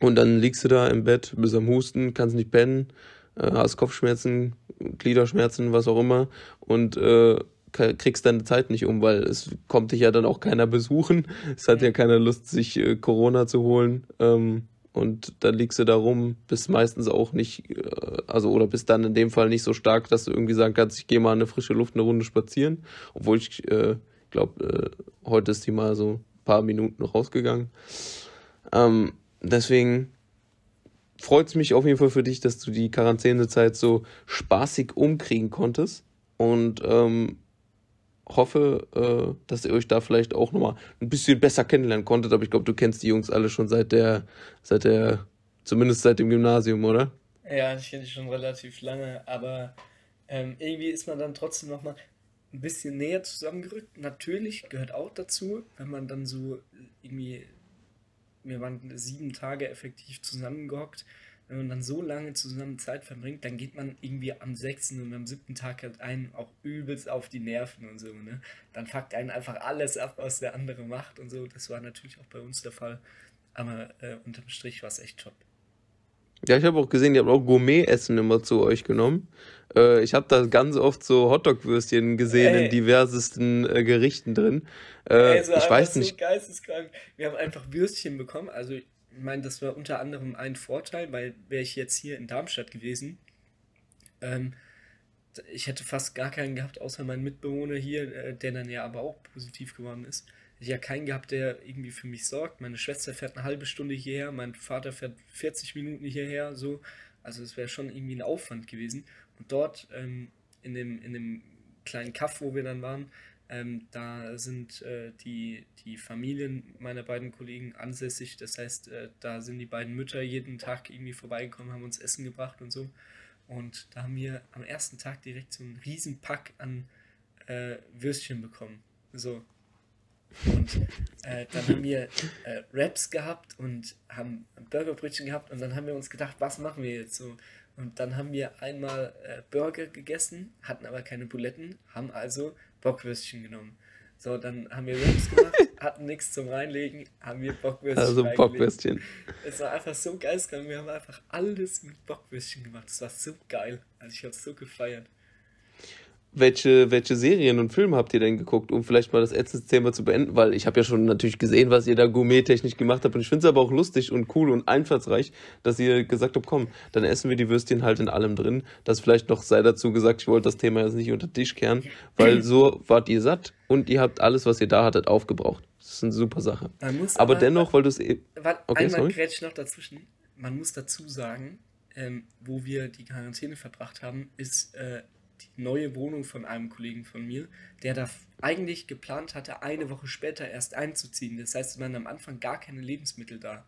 und dann liegst du da im Bett, bist am Husten, kannst nicht pennen, äh, hast Kopfschmerzen, Gliederschmerzen, was auch immer und äh, kriegst deine Zeit nicht um, weil es kommt dich ja dann auch keiner besuchen. Es hat ja keiner Lust, sich äh, Corona zu holen. Ähm, und dann liegst du da rum, bist meistens auch nicht, äh, also oder bist dann in dem Fall nicht so stark, dass du irgendwie sagen kannst, ich gehe mal in eine frische Luft eine Runde spazieren. Obwohl ich äh, glaube, äh, heute ist die mal so ein paar Minuten rausgegangen. Ähm, deswegen freut es mich auf jeden Fall für dich, dass du die Quarantänezeit so spaßig umkriegen konntest. Und ähm, hoffe, äh, dass ihr euch da vielleicht auch nochmal ein bisschen besser kennenlernen konntet. Aber ich glaube, du kennst die Jungs alle schon seit der, seit der, zumindest seit dem Gymnasium, oder?
Ja, ich kenne die schon relativ lange, aber ähm, irgendwie ist man dann trotzdem nochmal ein bisschen näher zusammengerückt. Natürlich gehört auch dazu, wenn man dann so irgendwie wir waren sieben Tage effektiv zusammengehockt. Wenn man dann so lange zusammen Zeit verbringt, dann geht man irgendwie am sechsten und am siebten Tag halt einen auch übelst auf die Nerven und so, ne? Dann fuckt einen einfach alles ab, was der andere macht und so. Das war natürlich auch bei uns der Fall. Aber äh, unterm Strich war es echt top.
Ja, ich habe auch gesehen, ihr habt auch Gourmet-Essen immer zu euch genommen. Äh, ich habe da ganz oft so Hotdog-Würstchen gesehen Ey. in diversesten äh, Gerichten drin. Äh, Ey,
ich weiß nicht. So geisteskrank. Wir haben einfach Würstchen bekommen. Also, ich meine, das war unter anderem ein Vorteil, weil wäre ich jetzt hier in Darmstadt gewesen, ähm, ich hätte fast gar keinen gehabt, außer meinen Mitbewohner hier, äh, der dann ja aber auch positiv geworden ist ja keinen gehabt, der irgendwie für mich sorgt. Meine Schwester fährt eine halbe Stunde hierher, mein Vater fährt 40 Minuten hierher, so. Also es wäre schon irgendwie ein Aufwand gewesen. Und dort ähm, in, dem, in dem kleinen Kaff, wo wir dann waren, ähm, da sind äh, die, die Familien meiner beiden Kollegen ansässig. Das heißt, äh, da sind die beiden Mütter jeden Tag irgendwie vorbeigekommen, haben uns Essen gebracht und so. Und da haben wir am ersten Tag direkt so einen riesen Pack an äh, Würstchen bekommen. So, und äh, dann haben wir äh, Raps gehabt und haben Burgerbrötchen gehabt und dann haben wir uns gedacht, was machen wir jetzt so? Und dann haben wir einmal äh, Burger gegessen, hatten aber keine Buletten, haben also Bockwürstchen genommen. So, dann haben wir Raps gemacht, hatten nichts zum Reinlegen, haben wir Bockwürstchen Also Bockwürstchen. Es war einfach so geistkrank, wir haben einfach alles mit Bockwürstchen gemacht. Das war so geil. Also ich habe es so gefeiert.
Welche, welche Serien und Filme habt ihr denn geguckt, um vielleicht mal das Essensthema zu beenden? Weil ich habe ja schon natürlich gesehen, was ihr da gourmet-technisch gemacht habt. Und ich finde es aber auch lustig und cool und einfallsreich, dass ihr gesagt habt, komm, dann essen wir die Würstchen halt in allem drin. Das vielleicht noch sei dazu gesagt, ich wollte das Thema jetzt nicht unter den Tisch kehren, weil so wart ihr satt und ihr habt alles, was ihr da hattet, aufgebraucht. Das ist eine super Sache. aber, dennoch, weil du es eben.
Okay, einmal grätsch noch dazwischen. Man muss dazu sagen, ähm, wo wir die Quarantäne verbracht haben, ist äh, neue Wohnung von einem Kollegen von mir, der da eigentlich geplant hatte, eine Woche später erst einzuziehen. Das heißt, es waren am Anfang gar keine Lebensmittel da.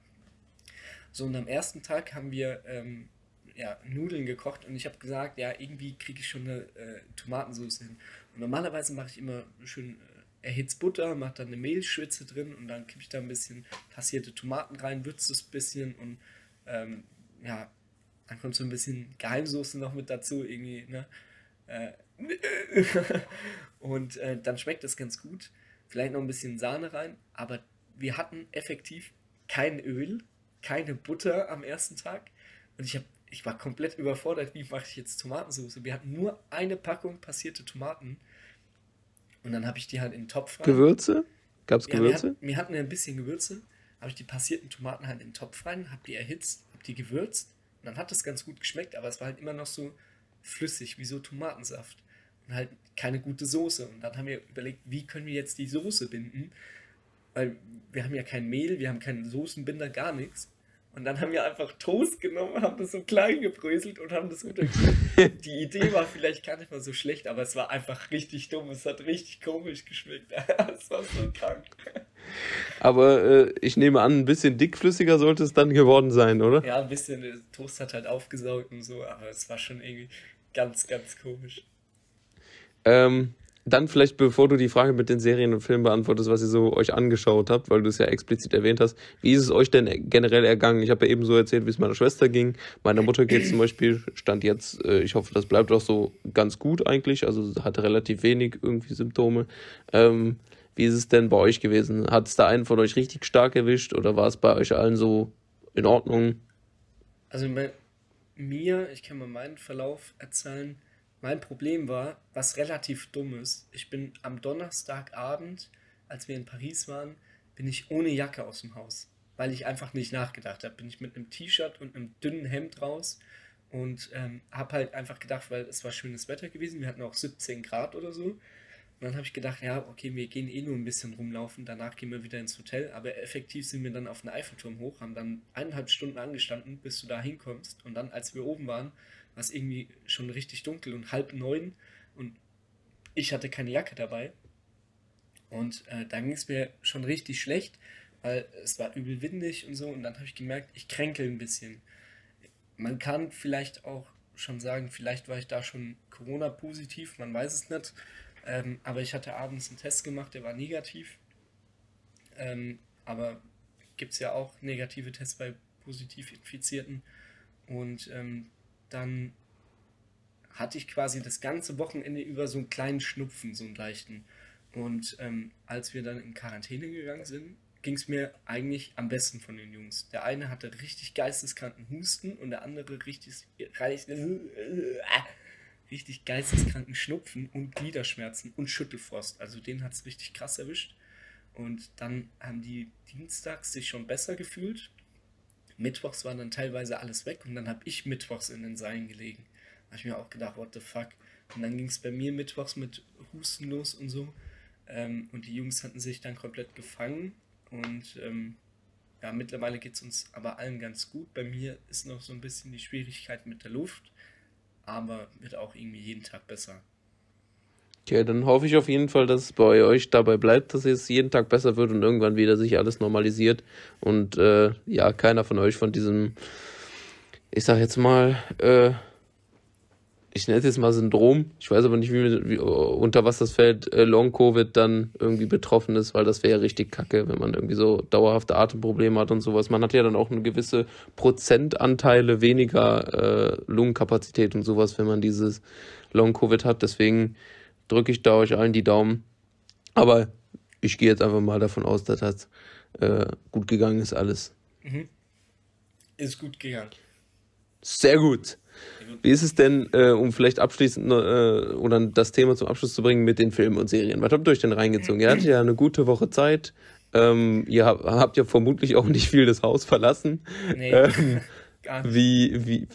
So, und am ersten Tag haben wir ähm, ja, Nudeln gekocht und ich habe gesagt, ja, irgendwie kriege ich schon eine äh, Tomatensauce hin. Und normalerweise mache ich immer schön erhitzt Butter, macht dann eine Mehlschwitze drin und dann kippe ich da ein bisschen passierte Tomaten rein, würze es ein bisschen und ähm, ja, dann kommt so ein bisschen Geheimsoße noch mit dazu, irgendwie, ne? Äh, und äh, dann schmeckt das ganz gut. Vielleicht noch ein bisschen Sahne rein, aber wir hatten effektiv kein Öl, keine Butter am ersten Tag und ich habe ich war komplett überfordert, wie mache ich jetzt Tomatensauce? Wir hatten nur eine Packung passierte Tomaten und dann habe ich die halt in den Topf rein. Gewürze? Gab es Gewürze? Ja, wir, wir, hatten ein bisschen Gewürze, habe ich die passierten Tomaten halt in den Topf rein, habe die erhitzt, habe die gewürzt und dann hat das ganz gut geschmeckt, aber es war halt immer noch so flüssig, wie so Tomatensaft und halt keine gute Soße. Und dann haben wir überlegt, wie können wir jetzt die Soße binden, weil wir haben ja kein Mehl, wir haben keinen Soßenbinder, gar nichts. Und dann haben wir einfach Toast genommen, haben das so klein gebröselt und haben das untergebracht. Die Idee war vielleicht gar nicht mal so schlecht, aber es war einfach richtig dumm. Es hat richtig komisch geschmeckt. Es war so krank.
Aber äh, ich nehme an, ein bisschen dickflüssiger sollte es dann geworden sein, oder?
Ja, ein bisschen. Der Toast hat halt aufgesaugt und so, aber es war schon irgendwie ganz, ganz komisch.
Ähm, dann vielleicht, bevor du die Frage mit den Serien und Filmen beantwortest, was ihr so euch angeschaut habt, weil du es ja explizit erwähnt hast, wie ist es euch denn generell ergangen? Ich habe ja eben so erzählt, wie es meiner Schwester ging. Meiner Mutter geht zum Beispiel, stand jetzt, äh, ich hoffe, das bleibt auch so ganz gut eigentlich, also hatte relativ wenig irgendwie Symptome. Ähm, wie ist es denn bei euch gewesen? Hat es da einen von euch richtig stark erwischt oder war es bei euch allen so in Ordnung?
Also bei mir, ich kann mal meinen Verlauf erzählen, mein Problem war, was relativ dumm ist, ich bin am Donnerstagabend, als wir in Paris waren, bin ich ohne Jacke aus dem Haus, weil ich einfach nicht nachgedacht habe. Bin ich mit einem T-Shirt und einem dünnen Hemd raus und ähm, habe halt einfach gedacht, weil es war schönes Wetter gewesen, wir hatten auch 17 Grad oder so. Und dann habe ich gedacht, ja, okay, wir gehen eh nur ein bisschen rumlaufen, danach gehen wir wieder ins Hotel. Aber effektiv sind wir dann auf den Eiffelturm hoch, haben dann eineinhalb Stunden angestanden, bis du da hinkommst. Und dann, als wir oben waren, war es irgendwie schon richtig dunkel und halb neun und ich hatte keine Jacke dabei. Und äh, dann ging es mir schon richtig schlecht, weil es war übel windig und so. Und dann habe ich gemerkt, ich kränkel ein bisschen. Man kann vielleicht auch schon sagen, vielleicht war ich da schon Corona-positiv, man weiß es nicht. Ähm, aber ich hatte abends einen Test gemacht, der war negativ. Ähm, aber gibt es ja auch negative Tests bei positiv Infizierten. Und ähm, dann hatte ich quasi das ganze Wochenende über so einen kleinen Schnupfen, so einen leichten. Und ähm, als wir dann in Quarantäne gegangen sind, ging es mir eigentlich am besten von den Jungs. Der eine hatte richtig geisteskranken Husten und der andere richtig, richtig geisteskranken Schnupfen und Gliederschmerzen und Schüttelfrost. Also den hat es richtig krass erwischt. Und dann haben die dienstags sich schon besser gefühlt Mittwochs war dann teilweise alles weg und dann habe ich mittwochs in den Seilen gelegen. Da habe ich mir auch gedacht, what the fuck. Und dann ging es bei mir mittwochs mit Husten los und so. Ähm, und die Jungs hatten sich dann komplett gefangen. Und ähm, ja, mittlerweile geht es uns aber allen ganz gut. Bei mir ist noch so ein bisschen die Schwierigkeit mit der Luft, aber wird auch irgendwie jeden Tag besser.
Okay, dann hoffe ich auf jeden Fall, dass es bei euch dabei bleibt, dass es jeden Tag besser wird und irgendwann wieder sich alles normalisiert und äh, ja, keiner von euch von diesem, ich sag jetzt mal, äh, ich nenne es jetzt mal Syndrom, ich weiß aber nicht, wie, wie unter was das fällt, äh, Long-Covid dann irgendwie betroffen ist, weil das wäre ja richtig kacke, wenn man irgendwie so dauerhafte Atemprobleme hat und sowas. Man hat ja dann auch eine gewisse Prozentanteile weniger äh, Lungenkapazität und sowas, wenn man dieses Long-Covid hat. Deswegen drücke ich da euch allen die Daumen. Aber ich gehe jetzt einfach mal davon aus, dass das äh, gut gegangen ist alles.
Mhm. Ist gut gegangen.
Sehr gut. Wie ist es denn, äh, um vielleicht abschließend äh, oder das Thema zum Abschluss zu bringen mit den Filmen und Serien? Was habt ihr euch denn reingezogen? ihr hattet ja eine gute Woche Zeit. Ähm, ihr habt, habt ja vermutlich auch nicht viel das Haus verlassen. Nee, ähm, gar nicht. Wie, wie,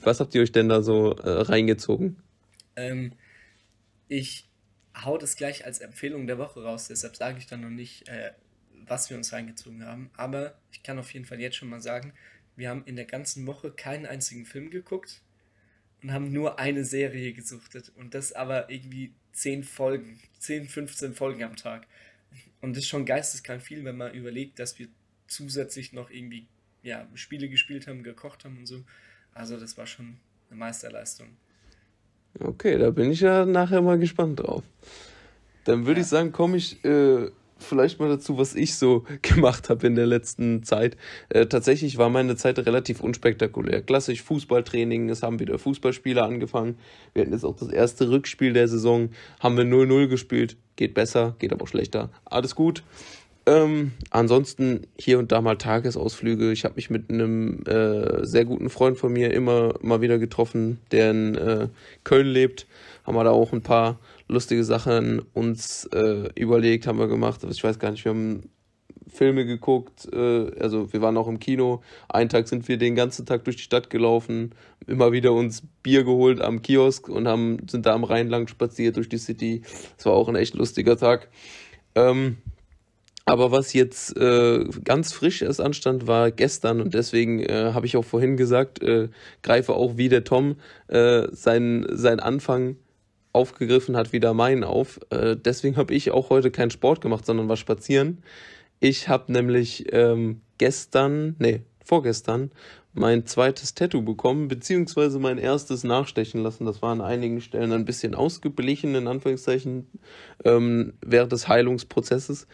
was habt ihr euch denn da so äh, reingezogen?
Ähm, ich hau das gleich als Empfehlung der Woche raus, deshalb sage ich dann noch nicht, äh, was wir uns reingezogen haben. Aber ich kann auf jeden Fall jetzt schon mal sagen, wir haben in der ganzen Woche keinen einzigen Film geguckt und haben nur eine Serie gesuchtet. Und das aber irgendwie 10 Folgen, 10, 15 Folgen am Tag. Und das ist schon geisteskrank viel, wenn man überlegt, dass wir zusätzlich noch irgendwie ja, Spiele gespielt haben, gekocht haben und so. Also das war schon eine Meisterleistung.
Okay, da bin ich ja nachher mal gespannt drauf. Dann würde ja. ich sagen, komme ich äh, vielleicht mal dazu, was ich so gemacht habe in der letzten Zeit. Äh, tatsächlich war meine Zeit relativ unspektakulär. Klassisch Fußballtraining, es haben wieder Fußballspiele angefangen. Wir hatten jetzt auch das erste Rückspiel der Saison, haben wir 0-0 gespielt. Geht besser, geht aber schlechter. Alles gut. Ähm, ansonsten hier und da mal Tagesausflüge. Ich habe mich mit einem äh, sehr guten Freund von mir immer mal wieder getroffen, der in äh, Köln lebt. Haben wir da auch ein paar lustige Sachen uns äh, überlegt, haben wir gemacht. Ich weiß gar nicht, wir haben Filme geguckt, äh, also wir waren auch im Kino. Einen Tag sind wir den ganzen Tag durch die Stadt gelaufen, immer wieder uns Bier geholt am Kiosk und haben, sind da am Rhein lang spaziert durch die City. Es war auch ein echt lustiger Tag. Ähm, aber was jetzt äh, ganz frisch erst anstand, war gestern und deswegen äh, habe ich auch vorhin gesagt, äh, greife auch wie der Tom äh, seinen sein Anfang aufgegriffen hat, wieder meinen auf. Äh, deswegen habe ich auch heute keinen Sport gemacht, sondern war spazieren. Ich habe nämlich ähm, gestern, nee, vorgestern, mein zweites Tattoo bekommen, beziehungsweise mein erstes nachstechen lassen. Das war an einigen Stellen ein bisschen ausgeblichen, in Anführungszeichen, ähm, während des Heilungsprozesses.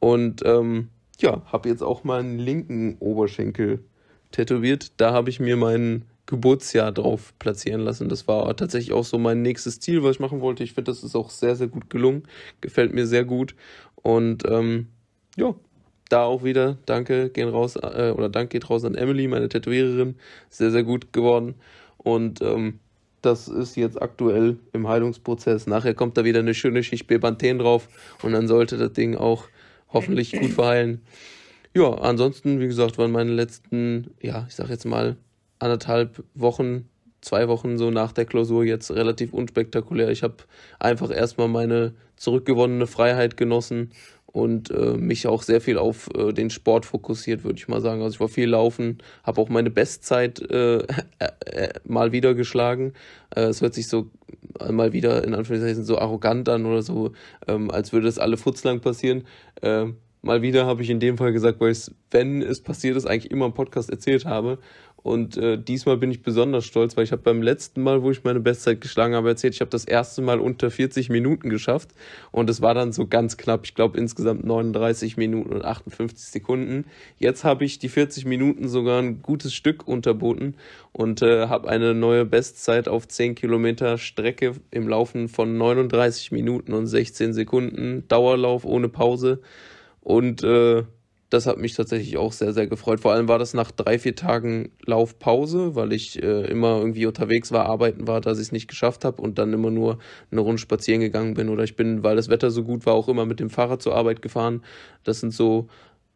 Und ähm, ja, habe jetzt auch meinen linken Oberschenkel tätowiert. Da habe ich mir meinen Geburtsjahr drauf platzieren lassen. Das war tatsächlich auch so mein nächstes Ziel, was ich machen wollte. Ich finde, das ist auch sehr, sehr gut gelungen. Gefällt mir sehr gut. Und ähm, ja, da auch wieder danke gehen raus äh, oder Dank geht raus an Emily, meine Tätowiererin. Sehr, sehr gut geworden. Und ähm, das ist jetzt aktuell im Heilungsprozess. Nachher kommt da wieder eine schöne Schicht Bepanthen drauf und dann sollte das Ding auch hoffentlich gut verheilen. Ja, ansonsten, wie gesagt, waren meine letzten, ja, ich sag jetzt mal, anderthalb Wochen, zwei Wochen so nach der Klausur jetzt relativ unspektakulär. Ich habe einfach erstmal meine zurückgewonnene Freiheit genossen und äh, mich auch sehr viel auf äh, den Sport fokussiert, würde ich mal sagen. Also ich war viel laufen, habe auch meine Bestzeit äh, äh mal wieder geschlagen. Äh, es hört sich so mal wieder in Anführungszeichen so arrogant an oder so, ähm, als würde es alle futzlang passieren. Ähm, mal wieder habe ich in dem Fall gesagt, weil es, wenn es passiert ist, eigentlich immer im Podcast erzählt habe. Und äh, diesmal bin ich besonders stolz, weil ich habe beim letzten Mal, wo ich meine Bestzeit geschlagen habe, erzählt, ich habe das erste Mal unter 40 Minuten geschafft. Und es war dann so ganz knapp, ich glaube insgesamt 39 Minuten und 58 Sekunden. Jetzt habe ich die 40 Minuten sogar ein gutes Stück unterboten und äh, habe eine neue Bestzeit auf 10 Kilometer Strecke im Laufen von 39 Minuten und 16 Sekunden. Dauerlauf ohne Pause. Und äh, das hat mich tatsächlich auch sehr, sehr gefreut. Vor allem war das nach drei, vier Tagen Laufpause, weil ich äh, immer irgendwie unterwegs war, arbeiten war, dass ich es nicht geschafft habe und dann immer nur eine Runde spazieren gegangen bin. Oder ich bin, weil das Wetter so gut war, auch immer mit dem Fahrrad zur Arbeit gefahren. Das sind so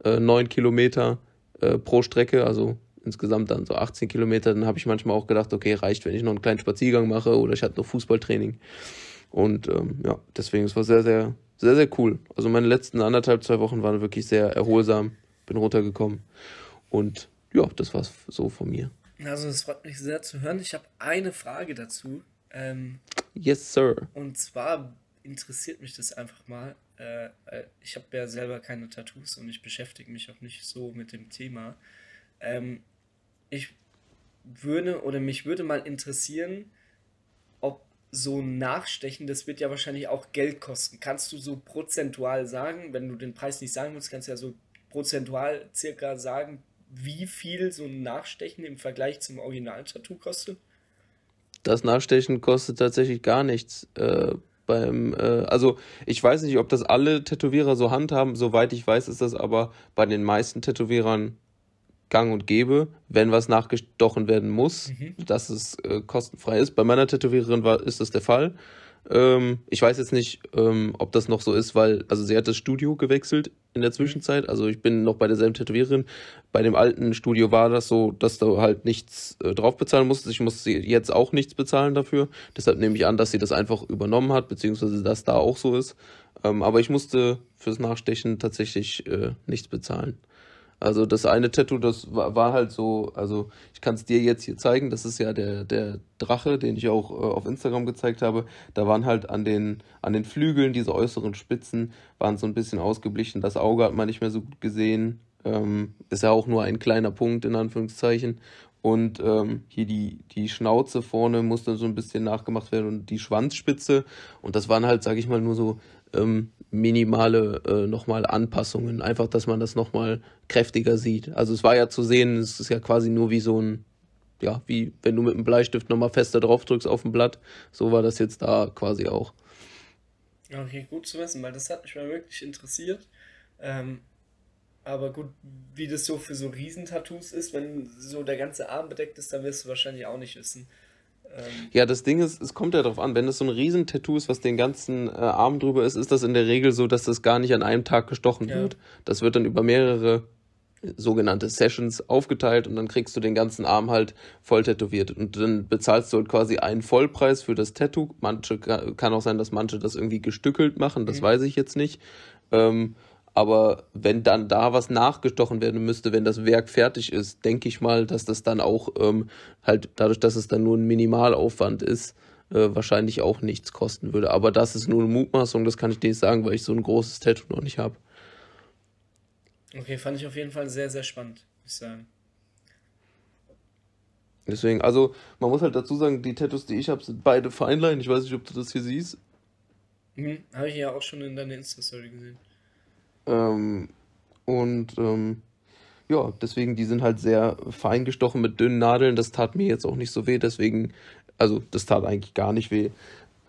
äh, neun Kilometer äh, pro Strecke, also insgesamt dann so 18 Kilometer. Dann habe ich manchmal auch gedacht, okay, reicht, wenn ich noch einen kleinen Spaziergang mache oder ich hatte noch Fußballtraining. Und ähm, ja, deswegen, es war sehr, sehr, sehr, sehr cool. Also meine letzten anderthalb, zwei Wochen waren wirklich sehr erholsam. Bin runtergekommen. Und ja, das war's so von mir.
Also es freut mich sehr zu hören. Ich habe eine Frage dazu. Ähm,
yes, sir.
Und zwar interessiert mich das einfach mal. Äh, ich habe ja selber keine Tattoos und ich beschäftige mich auch nicht so mit dem Thema. Ähm, ich würde oder mich würde mal interessieren, so Nachstechen, das wird ja wahrscheinlich auch Geld kosten. Kannst du so prozentual sagen, wenn du den Preis nicht sagen willst, kannst du ja so prozentual circa sagen, wie viel so ein Nachstechen im Vergleich zum Original-Tattoo kostet?
Das Nachstechen kostet tatsächlich gar nichts. Äh, beim, äh, also ich weiß nicht, ob das alle Tätowierer so handhaben. Soweit ich weiß, ist das aber bei den meisten Tätowierern gang und gäbe, wenn was nachgestochen werden muss, mhm. dass es äh, kostenfrei ist. Bei meiner Tätowiererin war, ist das der Fall. Ähm, ich weiß jetzt nicht, ähm, ob das noch so ist, weil, also sie hat das Studio gewechselt in der Zwischenzeit. Also ich bin noch bei derselben Tätowiererin. Bei dem alten Studio war das so, dass du halt nichts äh, drauf bezahlen musstest. Ich musste jetzt auch nichts bezahlen dafür. Deshalb nehme ich an, dass sie das einfach übernommen hat, beziehungsweise dass da auch so ist. Ähm, aber ich musste fürs Nachstechen tatsächlich äh, nichts bezahlen. Also das eine Tattoo, das war, war halt so, also ich kann es dir jetzt hier zeigen, das ist ja der, der Drache, den ich auch äh, auf Instagram gezeigt habe. Da waren halt an den, an den Flügeln, diese äußeren Spitzen, waren so ein bisschen ausgeblichen. Das Auge hat man nicht mehr so gut gesehen. Ähm, ist ja auch nur ein kleiner Punkt in Anführungszeichen. Und ähm, hier die, die Schnauze vorne musste so ein bisschen nachgemacht werden und die Schwanzspitze. Und das waren halt, sag ich mal, nur so ähm, minimale äh, nochmal Anpassungen. Einfach, dass man das nochmal kräftiger sieht. Also es war ja zu sehen, es ist ja quasi nur wie so ein, ja, wie wenn du mit einem Bleistift nochmal fester drauf drückst auf dem Blatt. So war das jetzt da quasi auch.
Okay, gut zu wissen, weil das hat mich mal wirklich interessiert. Ähm, aber gut, wie das so für so Riesentattoos ist, wenn so der ganze Arm bedeckt ist, dann wirst du wahrscheinlich auch nicht wissen.
Ähm, ja, das Ding ist, es kommt ja darauf an, wenn es so ein Riesentattoo ist, was den ganzen äh, Arm drüber ist, ist das in der Regel so, dass das gar nicht an einem Tag gestochen ja. wird. Das wird dann über mehrere sogenannte Sessions aufgeteilt und dann kriegst du den ganzen Arm halt voll tätowiert und dann bezahlst du halt quasi einen Vollpreis für das Tattoo. Manche kann auch sein, dass manche das irgendwie gestückelt machen, das mhm. weiß ich jetzt nicht. Ähm, aber wenn dann da was nachgestochen werden müsste, wenn das Werk fertig ist, denke ich mal, dass das dann auch ähm, halt dadurch, dass es dann nur ein Minimalaufwand ist, äh, wahrscheinlich auch nichts kosten würde. Aber das ist nur eine Mutmaßung, das kann ich dir nicht sagen, weil ich so ein großes Tattoo noch nicht habe.
Okay, fand ich auf jeden Fall sehr, sehr spannend, muss ich sagen.
Deswegen, also man muss halt dazu sagen, die Tattoos, die ich habe, sind beide Feinlein. Ich weiß nicht, ob du das hier siehst.
Mhm, habe ich ja auch schon in deiner Insta-Story gesehen.
Ähm, und ähm, ja, deswegen, die sind halt sehr fein gestochen mit dünnen Nadeln. Das tat mir jetzt auch nicht so weh, deswegen, also das tat eigentlich gar nicht weh.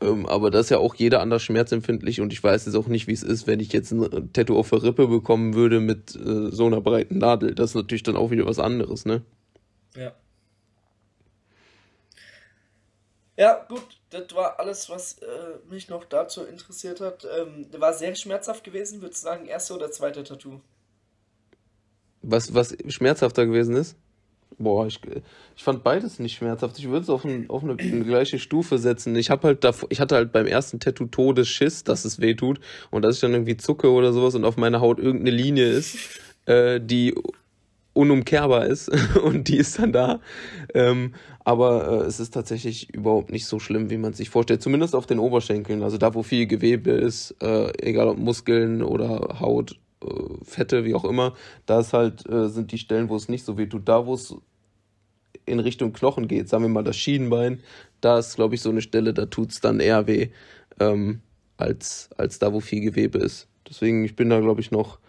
Ähm, aber das ist ja auch jeder anders schmerzempfindlich und ich weiß jetzt auch nicht, wie es ist, wenn ich jetzt ein Tattoo auf der Rippe bekommen würde mit äh, so einer breiten Nadel. Das ist natürlich dann auch wieder was anderes, ne?
Ja. Ja, gut das war alles, was äh, mich noch dazu interessiert hat. Ähm, war sehr schmerzhaft gewesen, würde ich sagen, erste oder zweite Tattoo?
Was, was schmerzhafter gewesen ist? Boah, ich, ich fand beides nicht schmerzhaft. Ich würde es auf, ein, auf eine, eine, gleiche Stufe setzen. Ich habe halt davor, ich hatte halt beim ersten Tattoo Todesschiss, dass es weh tut und dass ich dann irgendwie zucke oder sowas und auf meiner Haut irgendeine Linie ist, äh, die unumkehrbar ist und die ist dann da. Ähm, aber äh, es ist tatsächlich überhaupt nicht so schlimm, wie man sich vorstellt. Zumindest auf den Oberschenkeln, also da, wo viel Gewebe ist, äh, egal ob Muskeln oder Haut, äh, Fette, wie auch immer, da ist halt, äh, sind die Stellen, wo es nicht so weh tut. Da, wo es in Richtung Knochen geht, sagen wir mal das Schienenbein, da ist, glaube ich, so eine Stelle, da tut es dann eher weh, ähm, als, als da, wo viel Gewebe ist. Deswegen, ich bin da, glaube ich, noch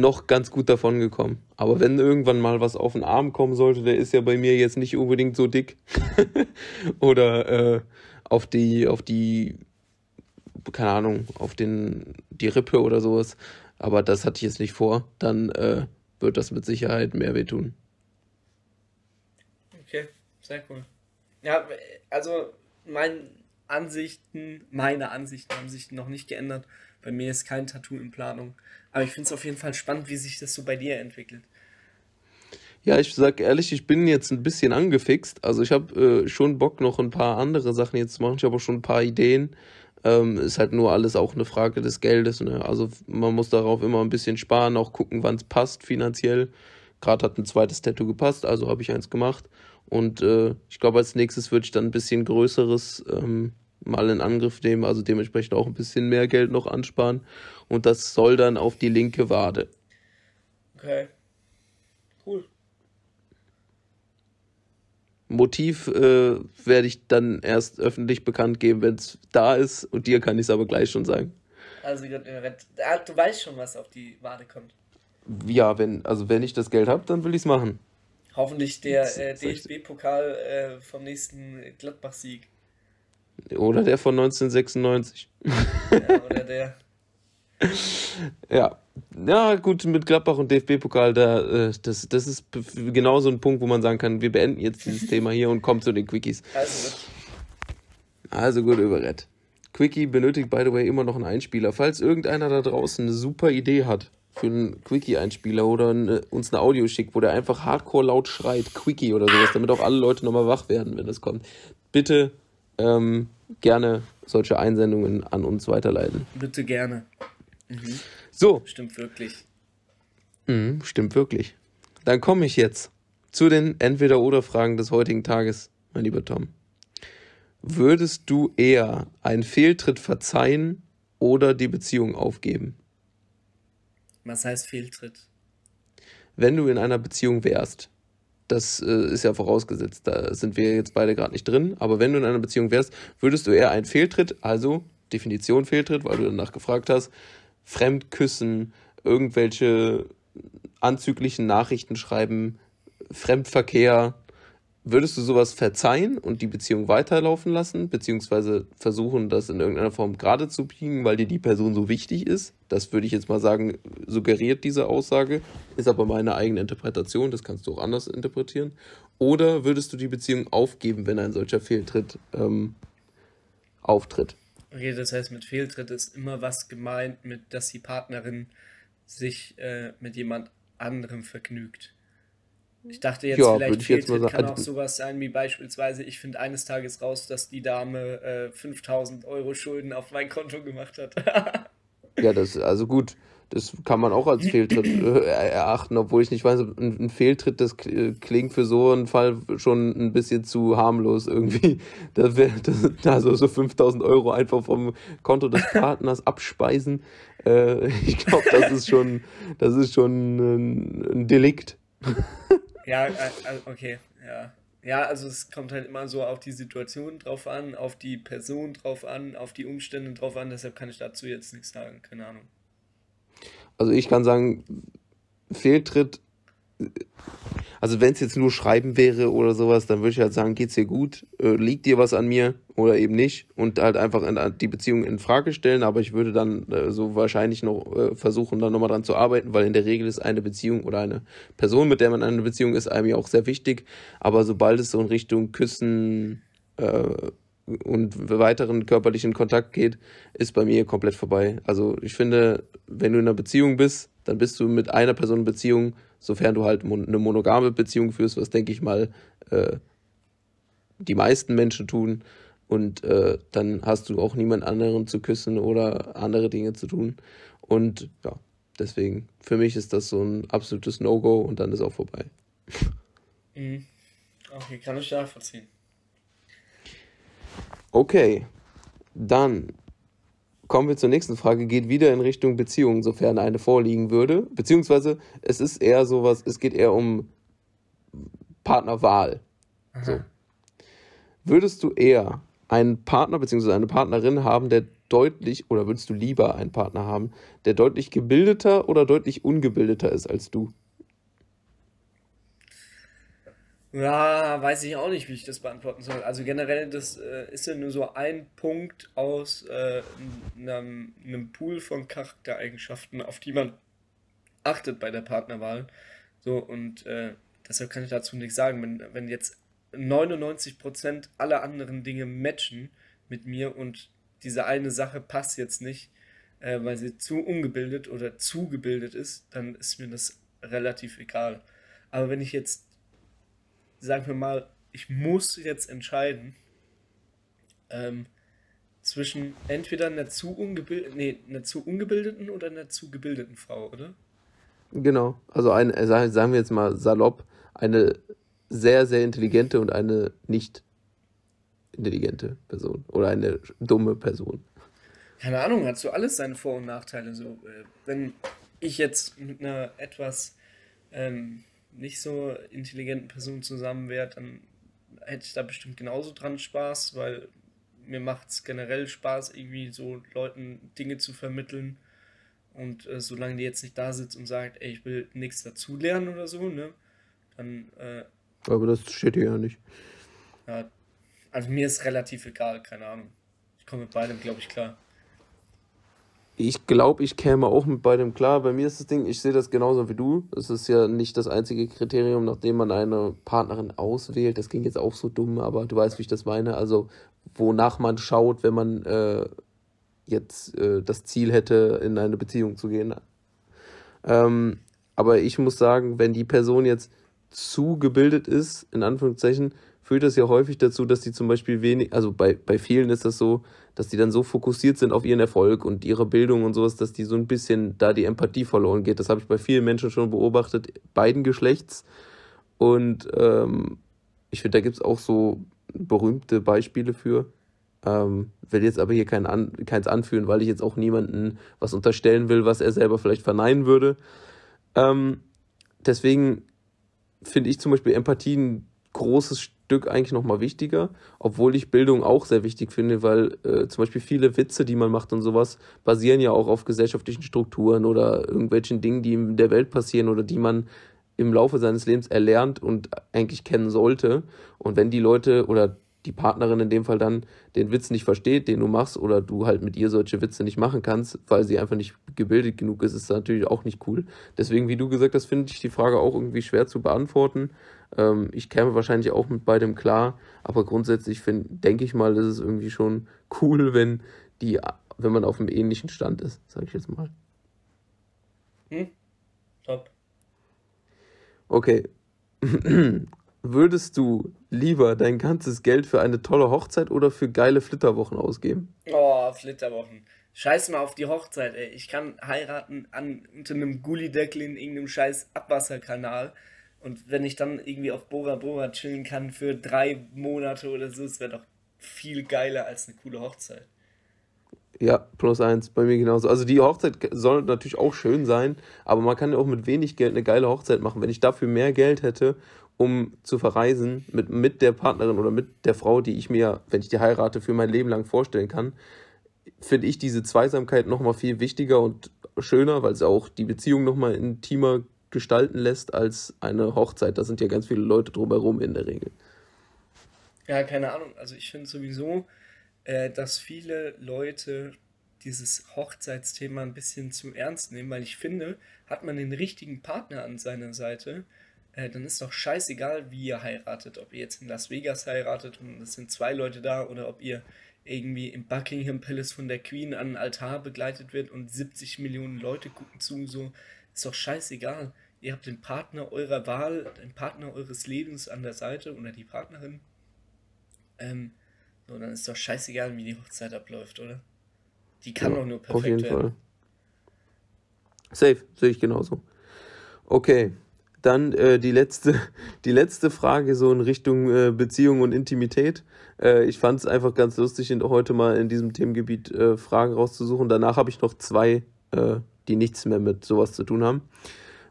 noch ganz gut davon gekommen. Aber wenn irgendwann mal was auf den Arm kommen sollte, der ist ja bei mir jetzt nicht unbedingt so dick. Oder äh, auf die, auf die, keine Ahnung, auf den, die Rippe oder sowas. Aber das hatte ich jetzt nicht vor. Dann äh, wird das mit Sicherheit mehr wehtun.
Okay, sehr cool. Ja, also meine Ansichten, meine Ansichten haben sich noch nicht geändert. Bei mir ist kein Tattoo in Planung. Aber ich finde es auf jeden Fall spannend, wie sich das so bei dir entwickelt.
Ja, ich sag ehrlich, ich bin jetzt ein bisschen angefixt. Also ich habe äh, schon Bock, noch ein paar andere Sachen jetzt zu machen. Ich habe auch schon ein paar Ideen. Ähm, ist halt nur alles auch eine Frage des Geldes. Ne? Also man muss darauf immer ein bisschen sparen, auch gucken, wann es passt finanziell. Gerade hat ein zweites Tattoo gepasst, also habe ich eins gemacht. Und äh, ich glaube, als nächstes würde ich dann ein bisschen größeres ähm, mal in Angriff nehmen, also dementsprechend auch ein bisschen mehr Geld noch ansparen. Und das soll dann auf die linke Wade.
Okay. Cool.
Motiv äh, werde ich dann erst öffentlich bekannt geben, wenn es da ist. Und dir kann ich es aber gleich schon sagen.
Also du weißt schon, was auf die Wade kommt.
Ja, wenn, also wenn ich das Geld habe, dann will ich es machen.
Hoffentlich der äh, DFB-Pokal äh, vom nächsten Gladbach-Sieg.
Oder der von 1996.
Ja, oder der.
ja. Ja, gut, mit Gladbach und DFB-Pokal, da, äh, das, das ist genau so ein Punkt, wo man sagen kann, wir beenden jetzt dieses Thema hier und kommen zu den Quickies. Also gut. Also gut, Überrett. Quickie benötigt, by the way, immer noch einen Einspieler. Falls irgendeiner da draußen eine super Idee hat für einen Quickie-Einspieler oder eine, uns eine Audio schickt, wo der einfach hardcore laut schreit, Quickie oder sowas, damit auch alle Leute nochmal wach werden, wenn das kommt, bitte ähm, gerne solche Einsendungen an uns weiterleiten.
Bitte gerne. Mhm.
So.
Stimmt wirklich.
Mhm, stimmt wirklich. Dann komme ich jetzt zu den Entweder-Oder-Fragen des heutigen Tages, mein lieber Tom. Würdest du eher einen Fehltritt verzeihen oder die Beziehung aufgeben?
Was heißt Fehltritt?
Wenn du in einer Beziehung wärst, das äh, ist ja vorausgesetzt. Da sind wir jetzt beide gerade nicht drin. Aber wenn du in einer Beziehung wärst, würdest du eher einen Fehltritt, also Definition Fehltritt, weil du danach gefragt hast. Fremdküssen, irgendwelche anzüglichen Nachrichten schreiben, Fremdverkehr. Würdest du sowas verzeihen und die Beziehung weiterlaufen lassen, beziehungsweise versuchen, das in irgendeiner Form gerade zu biegen, weil dir die Person so wichtig ist? Das würde ich jetzt mal sagen, suggeriert diese Aussage, ist aber meine eigene Interpretation, das kannst du auch anders interpretieren. Oder würdest du die Beziehung aufgeben, wenn ein solcher Fehltritt ähm, auftritt?
Okay, das heißt, mit Fehltritt ist immer was gemeint, mit dass die Partnerin sich äh, mit jemand anderem vergnügt. Ich dachte jetzt, ja, vielleicht Fehltritt jetzt kann auch sowas sein, wie beispielsweise, ich finde eines Tages raus, dass die Dame äh, 5000 Euro Schulden auf mein Konto gemacht hat.
ja, das, also gut, das kann man auch als Fehltritt äh, erachten, obwohl ich nicht weiß, ein, ein, Fehltritt, das klingt für so einen Fall schon ein bisschen zu harmlos irgendwie. Da wäre also so 5000 Euro einfach vom Konto des Partners abspeisen. Äh, ich glaube, das ist schon, das ist schon ein, ein Delikt.
Ja, äh, äh, okay, ja. Ja, also es kommt halt immer so auf die Situation drauf an, auf die Person drauf an, auf die Umstände drauf an, deshalb kann ich dazu jetzt nichts sagen, keine Ahnung
also ich kann sagen, Fehltritt, also wenn es jetzt nur Schreiben wäre oder sowas, dann würde ich halt sagen, geht's dir gut, äh, liegt dir was an mir oder eben nicht und halt einfach in, die Beziehung in Frage stellen, aber ich würde dann äh, so wahrscheinlich noch äh, versuchen, dann nochmal dran zu arbeiten, weil in der Regel ist eine Beziehung oder eine Person, mit der man in einer Beziehung ist, einem ja auch sehr wichtig, aber sobald es so in Richtung Küssen, äh, und weiteren körperlichen Kontakt geht, ist bei mir komplett vorbei. Also ich finde, wenn du in einer Beziehung bist, dann bist du mit einer Person in Beziehung, sofern du halt eine monogame Beziehung führst, was denke ich mal äh, die meisten Menschen tun. Und äh, dann hast du auch niemand anderen zu küssen oder andere Dinge zu tun. Und ja, deswegen, für mich ist das so ein absolutes No-Go und dann ist auch vorbei.
Mhm. Okay, kann ich nachvollziehen.
Okay, dann kommen wir zur nächsten Frage. Geht wieder in Richtung Beziehung, sofern eine vorliegen würde. Beziehungsweise es ist eher sowas, es geht eher um Partnerwahl. So. Würdest du eher einen Partner bzw. eine Partnerin haben, der deutlich, oder würdest du lieber einen Partner haben, der deutlich gebildeter oder deutlich ungebildeter ist als du?
Ja, weiß ich auch nicht, wie ich das beantworten soll. Also generell, das äh, ist ja nur so ein Punkt aus äh, einem, einem Pool von Charaktereigenschaften, auf die man achtet bei der Partnerwahl. So, und äh, deshalb kann ich dazu nichts sagen. Wenn, wenn jetzt 99% aller anderen Dinge matchen mit mir und diese eine Sache passt jetzt nicht, äh, weil sie zu ungebildet oder zu gebildet ist, dann ist mir das relativ egal. Aber wenn ich jetzt sagen wir mal, ich muss jetzt entscheiden ähm, zwischen entweder einer zu, ungebild nee, einer zu ungebildeten oder einer zu gebildeten Frau, oder?
Genau, also ein, äh, sagen wir jetzt mal salopp, eine sehr, sehr intelligente und eine nicht intelligente Person oder eine dumme Person.
Keine Ahnung, hat so alles seine Vor- und Nachteile. So, äh, wenn ich jetzt mit einer etwas ähm, nicht so intelligenten Person zusammen wäre, dann hätte ich da bestimmt genauso dran Spaß, weil mir macht es generell Spaß, irgendwie so Leuten Dinge zu vermitteln. Und äh, solange die jetzt nicht da sitzt und sagt, ey, ich will nichts dazulernen oder so, ne, dann. Äh,
Aber das steht hier ja nicht.
Ja, also mir ist relativ egal, keine Ahnung. Ich komme mit beidem, glaube ich, klar.
Ich glaube, ich käme auch mit beidem klar. Bei mir ist das Ding, ich sehe das genauso wie du. Es ist ja nicht das einzige Kriterium, nachdem man eine Partnerin auswählt. Das klingt jetzt auch so dumm, aber du weißt, wie ich das meine. Also, wonach man schaut, wenn man äh, jetzt äh, das Ziel hätte, in eine Beziehung zu gehen. Ähm, aber ich muss sagen, wenn die Person jetzt zu gebildet ist, in Anführungszeichen, führt das ja häufig dazu, dass die zum Beispiel wenig, also bei, bei vielen ist das so, dass die dann so fokussiert sind auf ihren Erfolg und ihre Bildung und sowas, dass die so ein bisschen da die Empathie verloren geht. Das habe ich bei vielen Menschen schon beobachtet, beiden Geschlechts. Und ähm, ich finde, da gibt es auch so berühmte Beispiele für. Ähm, will jetzt aber hier kein an, keins anführen, weil ich jetzt auch niemanden was unterstellen will, was er selber vielleicht verneinen würde. Ähm, deswegen finde ich zum Beispiel Empathie ein großes Stück eigentlich nochmal wichtiger, obwohl ich Bildung auch sehr wichtig finde, weil äh, zum Beispiel viele Witze, die man macht und sowas, basieren ja auch auf gesellschaftlichen Strukturen oder irgendwelchen Dingen, die in der Welt passieren oder die man im Laufe seines Lebens erlernt und eigentlich kennen sollte. Und wenn die Leute oder die Partnerin in dem Fall dann den Witz nicht versteht, den du machst, oder du halt mit ihr solche Witze nicht machen kannst, weil sie einfach nicht gebildet genug ist, ist das natürlich auch nicht cool. Deswegen, wie du gesagt hast, finde ich die Frage auch irgendwie schwer zu beantworten. Ähm, ich käme wahrscheinlich auch mit beidem klar, aber grundsätzlich denke ich mal, ist es irgendwie schon cool, wenn die, wenn man auf einem ähnlichen Stand ist, sage ich jetzt mal. Hm? Top. Okay. Würdest du lieber dein ganzes Geld für eine tolle Hochzeit oder für geile Flitterwochen ausgeben?
Oh, Flitterwochen. Scheiß mal auf die Hochzeit, ey. Ich kann heiraten an, unter einem Gullideckel in irgendeinem scheiß Abwasserkanal. Und wenn ich dann irgendwie auf Bora Bora chillen kann für drei Monate oder so, das wäre doch viel geiler als eine coole Hochzeit.
Ja, plus eins, bei mir genauso. Also die Hochzeit soll natürlich auch schön sein, aber man kann ja auch mit wenig Geld eine geile Hochzeit machen. Wenn ich dafür mehr Geld hätte um zu verreisen mit, mit der Partnerin oder mit der Frau, die ich mir, wenn ich die heirate, für mein Leben lang vorstellen kann, finde ich diese Zweisamkeit nochmal viel wichtiger und schöner, weil es auch die Beziehung nochmal intimer gestalten lässt als eine Hochzeit. Da sind ja ganz viele Leute drumherum in der Regel.
Ja, keine Ahnung. Also ich finde sowieso, äh, dass viele Leute dieses Hochzeitsthema ein bisschen zu ernst nehmen, weil ich finde, hat man den richtigen Partner an seiner Seite, äh, dann ist doch scheißegal, wie ihr heiratet. Ob ihr jetzt in Las Vegas heiratet und es sind zwei Leute da oder ob ihr irgendwie im Buckingham Palace von der Queen an den Altar begleitet wird und 70 Millionen Leute gucken zu, so ist doch scheißegal. Ihr habt den Partner eurer Wahl, den Partner eures Lebens an der Seite oder die Partnerin. Ähm, so, dann ist doch scheißegal, wie die Hochzeit abläuft, oder? Die kann ja, doch nur perfekt
auf jeden werden. Fall. Safe, sehe ich genauso. Okay, dann äh, die, letzte, die letzte Frage so in Richtung äh, Beziehung und Intimität. Äh, ich fand es einfach ganz lustig, heute mal in diesem Themengebiet äh, Fragen rauszusuchen. Danach habe ich noch zwei, äh, die nichts mehr mit sowas zu tun haben.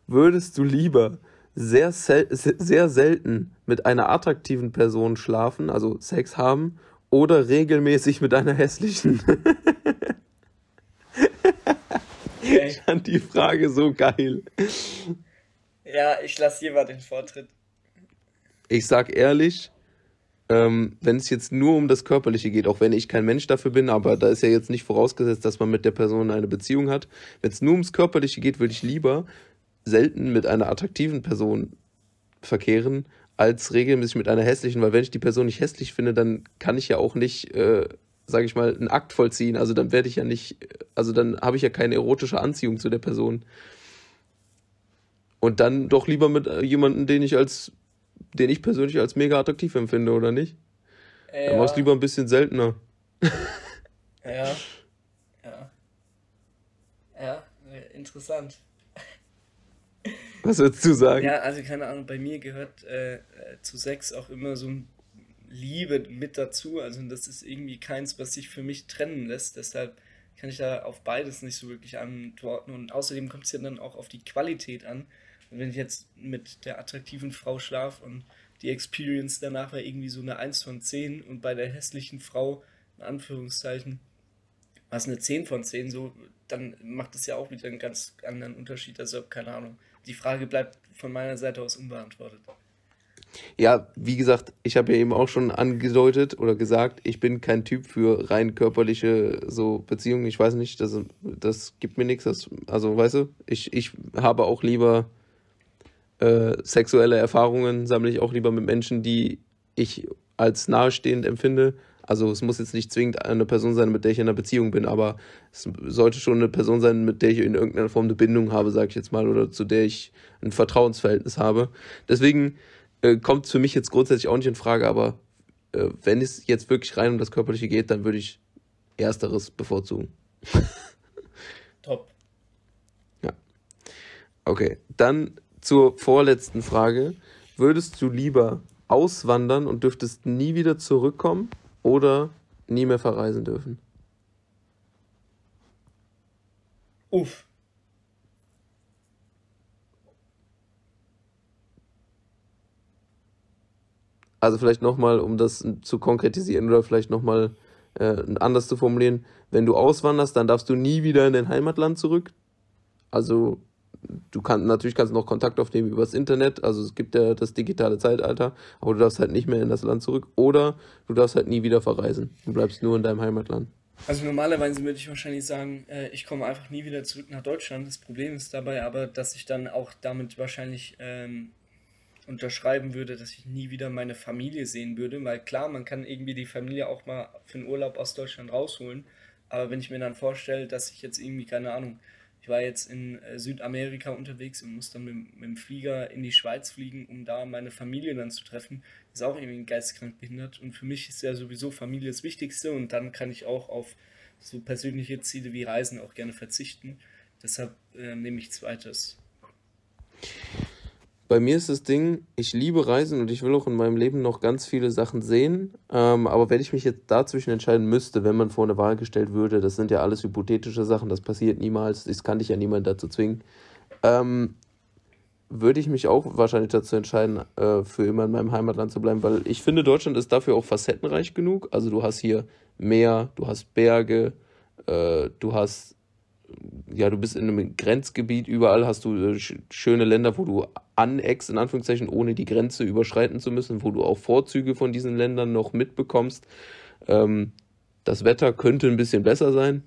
Würdest du lieber sehr, sehr selten mit einer attraktiven Person schlafen, also Sex haben, oder regelmäßig mit einer hässlichen? Okay. Ich fand die Frage so geil.
Ja, ich lasse hier mal den Vortritt.
Ich sag ehrlich, ähm, wenn es jetzt nur um das Körperliche geht, auch wenn ich kein Mensch dafür bin, aber da ist ja jetzt nicht vorausgesetzt, dass man mit der Person eine Beziehung hat. Wenn es nur ums Körperliche geht, würde ich lieber selten mit einer attraktiven Person verkehren, als regelmäßig mit einer hässlichen, weil wenn ich die Person nicht hässlich finde, dann kann ich ja auch nicht, äh, sage ich mal, einen Akt vollziehen. Also dann werde ich ja nicht, also dann habe ich ja keine erotische Anziehung zu der Person. Und dann doch lieber mit äh, jemandem, den ich als, den ich persönlich als mega attraktiv empfinde, oder nicht? Ja. Dann machst du lieber ein bisschen seltener.
Ja. Ja. Ja, interessant.
Was würdest du sagen?
Ja, also keine Ahnung, bei mir gehört äh, äh zu Sex auch immer so ein Liebe mit dazu. Also das ist irgendwie keins, was sich für mich trennen lässt. Deshalb kann ich da auf beides nicht so wirklich antworten. Und außerdem kommt es ja dann auch auf die Qualität an. Wenn ich jetzt mit der attraktiven Frau schlafe und die Experience danach war irgendwie so eine 1 von 10 und bei der hässlichen Frau, in Anführungszeichen, war es eine 10 von 10, so, dann macht es ja auch wieder einen ganz anderen Unterschied. Also, keine Ahnung. Die Frage bleibt von meiner Seite aus unbeantwortet.
Ja, wie gesagt, ich habe ja eben auch schon angedeutet oder gesagt, ich bin kein Typ für rein körperliche so Beziehungen. Ich weiß nicht, das, das gibt mir nichts. Das, also, weißt du, ich, ich habe auch lieber äh, sexuelle Erfahrungen sammle ich auch lieber mit Menschen, die ich als nahestehend empfinde. Also es muss jetzt nicht zwingend eine Person sein, mit der ich in einer Beziehung bin, aber es sollte schon eine Person sein, mit der ich in irgendeiner Form eine Bindung habe, sage ich jetzt mal, oder zu der ich ein Vertrauensverhältnis habe. Deswegen äh, kommt es für mich jetzt grundsätzlich auch nicht in Frage, aber äh, wenn es jetzt wirklich rein um das Körperliche geht, dann würde ich Ersteres bevorzugen. Top. Ja. Okay, dann zur vorletzten Frage. Würdest du lieber auswandern und dürftest nie wieder zurückkommen oder nie mehr verreisen dürfen? Uff. also vielleicht nochmal, um das zu konkretisieren oder vielleicht nochmal äh, anders zu formulieren, wenn du auswanderst, dann darfst du nie wieder in dein Heimatland zurück. Also du kannst natürlich kannst noch Kontakt aufnehmen übers Internet, also es gibt ja das digitale Zeitalter, aber du darfst halt nicht mehr in das Land zurück oder du darfst halt nie wieder verreisen. Du bleibst nur in deinem Heimatland.
Also normalerweise würde ich wahrscheinlich sagen, äh, ich komme einfach nie wieder zurück nach Deutschland. Das Problem ist dabei aber, dass ich dann auch damit wahrscheinlich ähm, unterschreiben würde, dass ich nie wieder meine Familie sehen würde, weil klar, man kann irgendwie die Familie auch mal für einen Urlaub aus Deutschland rausholen, aber wenn ich mir dann vorstelle, dass ich jetzt irgendwie, keine Ahnung, ich war jetzt in äh, Südamerika unterwegs und muss dann mit, mit, dem Flieger in die Schweiz fliegen, um da meine Familie dann zu treffen, ist auch irgendwie geistkrank behindert und für mich ist ja sowieso Familie das Wichtigste und dann kann ich auch auf so persönliche Ziele wie Reisen auch gerne verzichten. Deshalb äh, nehme ich zweites
bei mir ist das Ding, ich liebe Reisen und ich will auch in meinem Leben noch ganz viele Sachen sehen. Ähm, aber wenn ich mich jetzt dazwischen entscheiden müsste, wenn man vor eine Wahl gestellt würde, das sind ja alles hypothetische Sachen, das passiert niemals, das kann dich ja niemand dazu zwingen, ähm, würde ich mich auch wahrscheinlich dazu entscheiden, äh, für immer in meinem Heimatland zu bleiben, weil ich finde, Deutschland ist dafür auch facettenreich genug. Also du hast hier Meer, du hast Berge, äh, du hast ja, du bist in einem Grenzgebiet, überall hast du äh, schöne Länder, wo du aneckst, in Anführungszeichen, ohne die Grenze überschreiten zu müssen, wo du auch Vorzüge von diesen Ländern noch mitbekommst. Ähm, das Wetter könnte ein bisschen besser sein,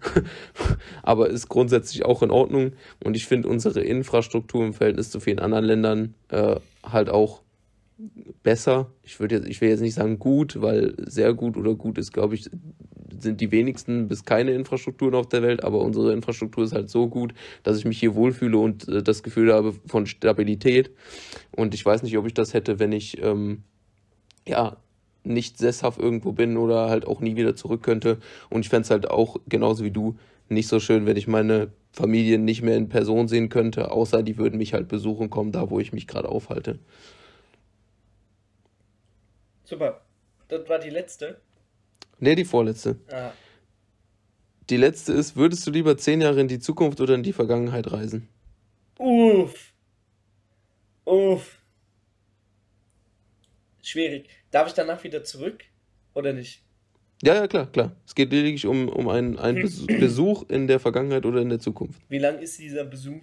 aber ist grundsätzlich auch in Ordnung. Und ich finde unsere Infrastruktur im Verhältnis zu vielen anderen Ländern äh, halt auch besser. Ich jetzt, ich will jetzt nicht sagen gut, weil sehr gut oder gut ist, glaube ich, sind die wenigsten bis keine Infrastrukturen auf der Welt, aber unsere Infrastruktur ist halt so gut, dass ich mich hier wohlfühle und äh, das Gefühl habe von Stabilität. Und ich weiß nicht, ob ich das hätte, wenn ich ähm, ja nicht sesshaft irgendwo bin oder halt auch nie wieder zurück könnte. Und ich fände es halt auch genauso wie du nicht so schön, wenn ich meine Familie nicht mehr in Person sehen könnte, außer die würden mich halt besuchen kommen, da wo ich mich gerade aufhalte.
Super. Das war die letzte.
Nee, die vorletzte. Ah. Die letzte ist, würdest du lieber zehn Jahre in die Zukunft oder in die Vergangenheit reisen? Uff.
Uff. Schwierig. Darf ich danach wieder zurück oder nicht?
Ja, ja, klar, klar. Es geht lediglich um, um einen, einen Besuch in der Vergangenheit oder in der Zukunft.
Wie lang ist dieser Besuch?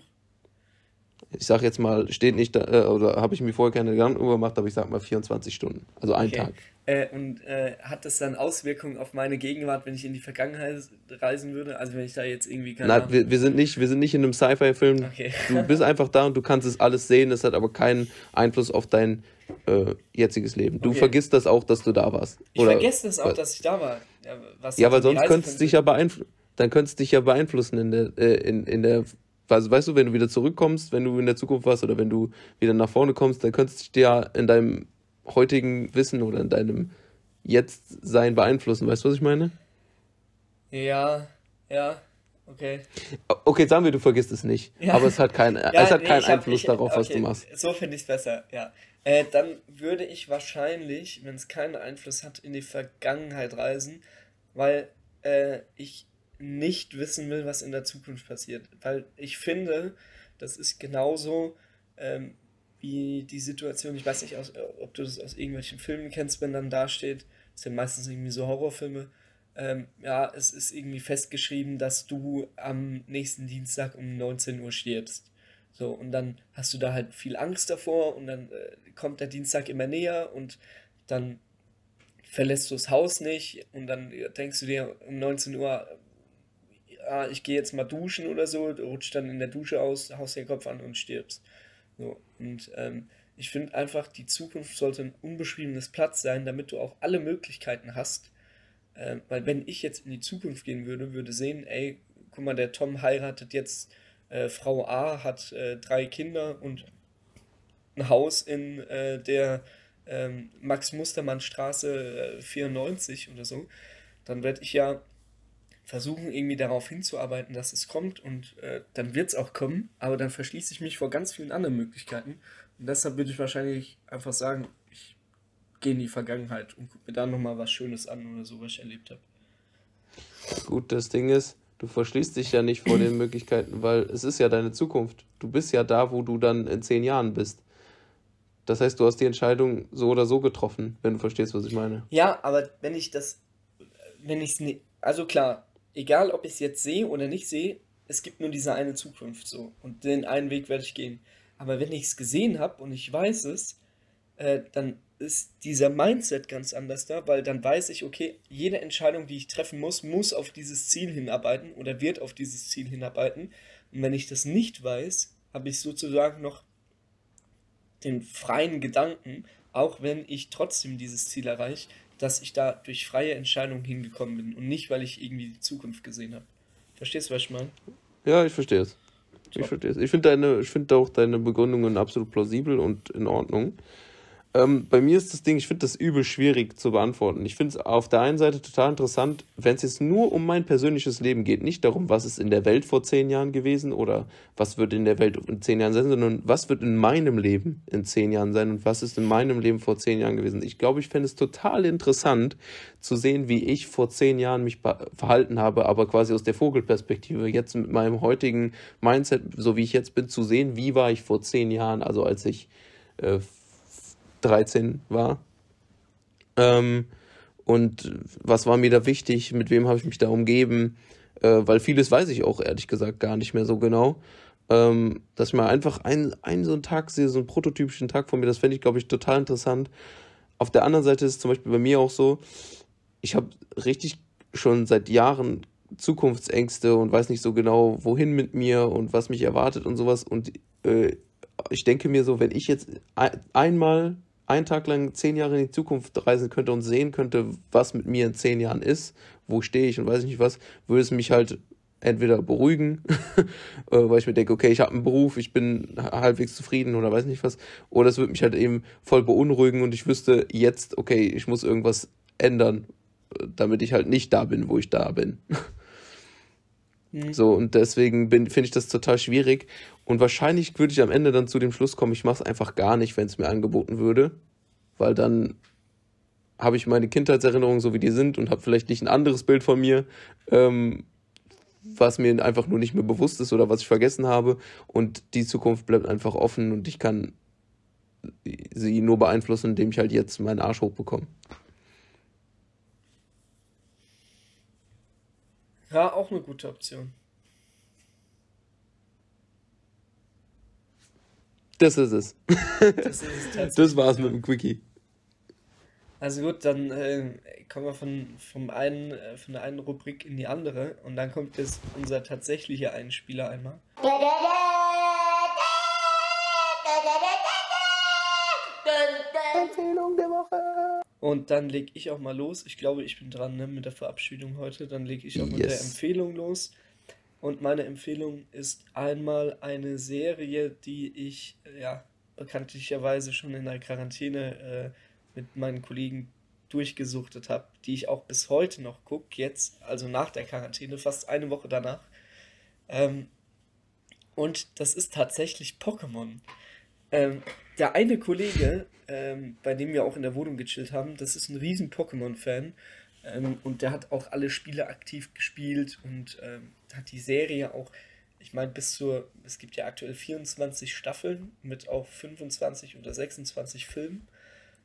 ich sag jetzt mal, steht nicht da, äh, oder habe ich mir vorher keine Gedanken gemacht, aber ich sag mal 24 Stunden, also ein okay. Tag.
Äh, und äh, hat das dann Auswirkungen auf meine Gegenwart, wenn ich in die Vergangenheit reisen würde? Also wenn ich da jetzt irgendwie
keine Nein, wir, wir, sind nicht, wir sind nicht in einem Sci-Fi-Film. Okay. Du bist einfach da und du kannst es alles sehen, das hat aber keinen Einfluss auf dein äh, jetziges Leben. Du okay. vergisst das auch, dass du da warst.
Ich oder, vergesse das auch, dass ich da war.
Ja, was ja aber sonst könntest du dich ja beeinflussen. Dann könntest dich ja beeinflussen in der, äh, in, in der also weißt du, wenn du wieder zurückkommst, wenn du in der Zukunft warst oder wenn du wieder nach vorne kommst, dann könntest du dich ja in deinem heutigen Wissen oder in deinem Jetzt-Sein beeinflussen. Weißt du, was ich meine?
Ja, ja, okay.
Okay, sagen wir, du vergisst es nicht. Ja. Aber es hat, kein, ja, es hat nee, keinen Einfluss
hab, ich, darauf, okay, was du machst. So finde ich es besser, ja. Äh, dann würde ich wahrscheinlich, wenn es keinen Einfluss hat, in die Vergangenheit reisen, weil äh, ich nicht wissen will, was in der Zukunft passiert. Weil ich finde, das ist genauso ähm, wie die Situation, ich weiß nicht, aus, ob du das aus irgendwelchen Filmen kennst, wenn dann da steht, das sind meistens irgendwie so Horrorfilme, ähm, ja, es ist irgendwie festgeschrieben, dass du am nächsten Dienstag um 19 Uhr stirbst. So, und dann hast du da halt viel Angst davor und dann äh, kommt der Dienstag immer näher und dann verlässt du das Haus nicht und dann denkst du dir um 19 Uhr, ah, ich gehe jetzt mal duschen oder so, rutscht dann in der Dusche aus, haust den Kopf an und stirbst. So, und ähm, ich finde einfach, die Zukunft sollte ein unbeschriebenes Platz sein, damit du auch alle Möglichkeiten hast. Ähm, weil wenn ich jetzt in die Zukunft gehen würde, würde sehen, ey, guck mal, der Tom heiratet jetzt äh, Frau A, hat äh, drei Kinder und ein Haus in äh, der ähm, Max-Mustermann-Straße 94 äh, oder so, dann werde ich ja versuchen irgendwie darauf hinzuarbeiten, dass es kommt und äh, dann wird es auch kommen, aber dann verschließe ich mich vor ganz vielen anderen Möglichkeiten und deshalb würde ich wahrscheinlich einfach sagen, ich gehe in die Vergangenheit und gucke mir da nochmal was Schönes an oder so, was ich erlebt habe.
Gut, das Ding ist, du verschließt dich ja nicht vor den Möglichkeiten, weil es ist ja deine Zukunft. Du bist ja da, wo du dann in zehn Jahren bist. Das heißt, du hast die Entscheidung so oder so getroffen, wenn du verstehst, was ich meine.
Ja, aber wenn ich das, wenn ich es nicht, also klar, egal ob ich es jetzt sehe oder nicht sehe, es gibt nur diese eine Zukunft so und den einen Weg werde ich gehen. Aber wenn ich es gesehen habe und ich weiß es, äh, dann ist dieser Mindset ganz anders da, weil dann weiß ich, okay, jede Entscheidung, die ich treffen muss, muss auf dieses Ziel hinarbeiten oder wird auf dieses Ziel hinarbeiten. Und wenn ich das nicht weiß, habe ich sozusagen noch den freien Gedanken, auch wenn ich trotzdem dieses Ziel erreiche, dass ich da durch freie Entscheidung hingekommen bin und nicht, weil ich irgendwie die Zukunft gesehen habe. Verstehst du, was ich meine?
Ja, ich verstehe es. Ich verstehe es. Ich finde deine, ich finde auch deine Begründungen absolut plausibel und in Ordnung. Ähm, bei mir ist das Ding, ich finde das übel schwierig zu beantworten. Ich finde es auf der einen Seite total interessant, wenn es jetzt nur um mein persönliches Leben geht, nicht darum, was ist in der Welt vor zehn Jahren gewesen oder was wird in der Welt in zehn Jahren sein, sondern was wird in meinem Leben in zehn Jahren sein und was ist in meinem Leben vor zehn Jahren gewesen. Ich glaube, ich fände es total interessant zu sehen, wie ich vor zehn Jahren mich verhalten habe, aber quasi aus der Vogelperspektive. Jetzt mit meinem heutigen Mindset, so wie ich jetzt bin, zu sehen, wie war ich vor zehn Jahren, also als ich äh, 13 war. Ähm, und was war mir da wichtig, mit wem habe ich mich da umgeben, äh, weil vieles weiß ich auch ehrlich gesagt gar nicht mehr so genau. Ähm, dass ich mal einfach einen, einen so einen Tag sehe, so einen prototypischen Tag von mir, das fände ich, glaube ich, total interessant. Auf der anderen Seite ist es zum Beispiel bei mir auch so, ich habe richtig schon seit Jahren Zukunftsängste und weiß nicht so genau, wohin mit mir und was mich erwartet und sowas. Und äh, ich denke mir so, wenn ich jetzt ein, einmal einen Tag lang zehn Jahre in die Zukunft reisen könnte und sehen könnte, was mit mir in zehn Jahren ist, wo stehe ich und weiß nicht was, würde es mich halt entweder beruhigen, äh, weil ich mir denke, okay, ich habe einen Beruf, ich bin halbwegs zufrieden oder weiß nicht was, oder es würde mich halt eben voll beunruhigen und ich wüsste jetzt, okay, ich muss irgendwas ändern, äh, damit ich halt nicht da bin, wo ich da bin. Mhm. So, und deswegen finde ich das total schwierig. Und wahrscheinlich würde ich am Ende dann zu dem Schluss kommen, ich mache es einfach gar nicht, wenn es mir angeboten würde. Weil dann habe ich meine Kindheitserinnerungen so wie die sind und habe vielleicht nicht ein anderes Bild von mir, ähm, was mir einfach nur nicht mehr bewusst ist oder was ich vergessen habe. Und die Zukunft bleibt einfach offen und ich kann sie nur beeinflussen, indem ich halt jetzt meinen Arsch hochbekomme.
Ja, auch eine gute Option.
Das ist es. Das, ist es das war's mit dem Quickie.
Also gut, dann äh, kommen wir von, vom einen, äh, von der einen Rubrik in die andere und dann kommt jetzt unser tatsächlicher Einspieler einmal. Empfehlung der Woche. Und dann lege ich auch mal los. Ich glaube, ich bin dran ne, mit der Verabschiedung heute. Dann lege ich auch yes. mit der Empfehlung los. Und meine Empfehlung ist einmal eine Serie, die ich ja bekanntlicherweise schon in der Quarantäne äh, mit meinen Kollegen durchgesuchtet habe, die ich auch bis heute noch gucke, jetzt, also nach der Quarantäne, fast eine Woche danach. Ähm, und das ist tatsächlich Pokémon. Ähm, der eine Kollege, ähm, bei dem wir auch in der Wohnung gechillt haben, das ist ein riesen Pokémon-Fan. Ähm, und der hat auch alle Spiele aktiv gespielt und ähm, hat die Serie auch, ich meine, bis zur, es gibt ja aktuell 24 Staffeln mit auch 25 oder 26 Filmen.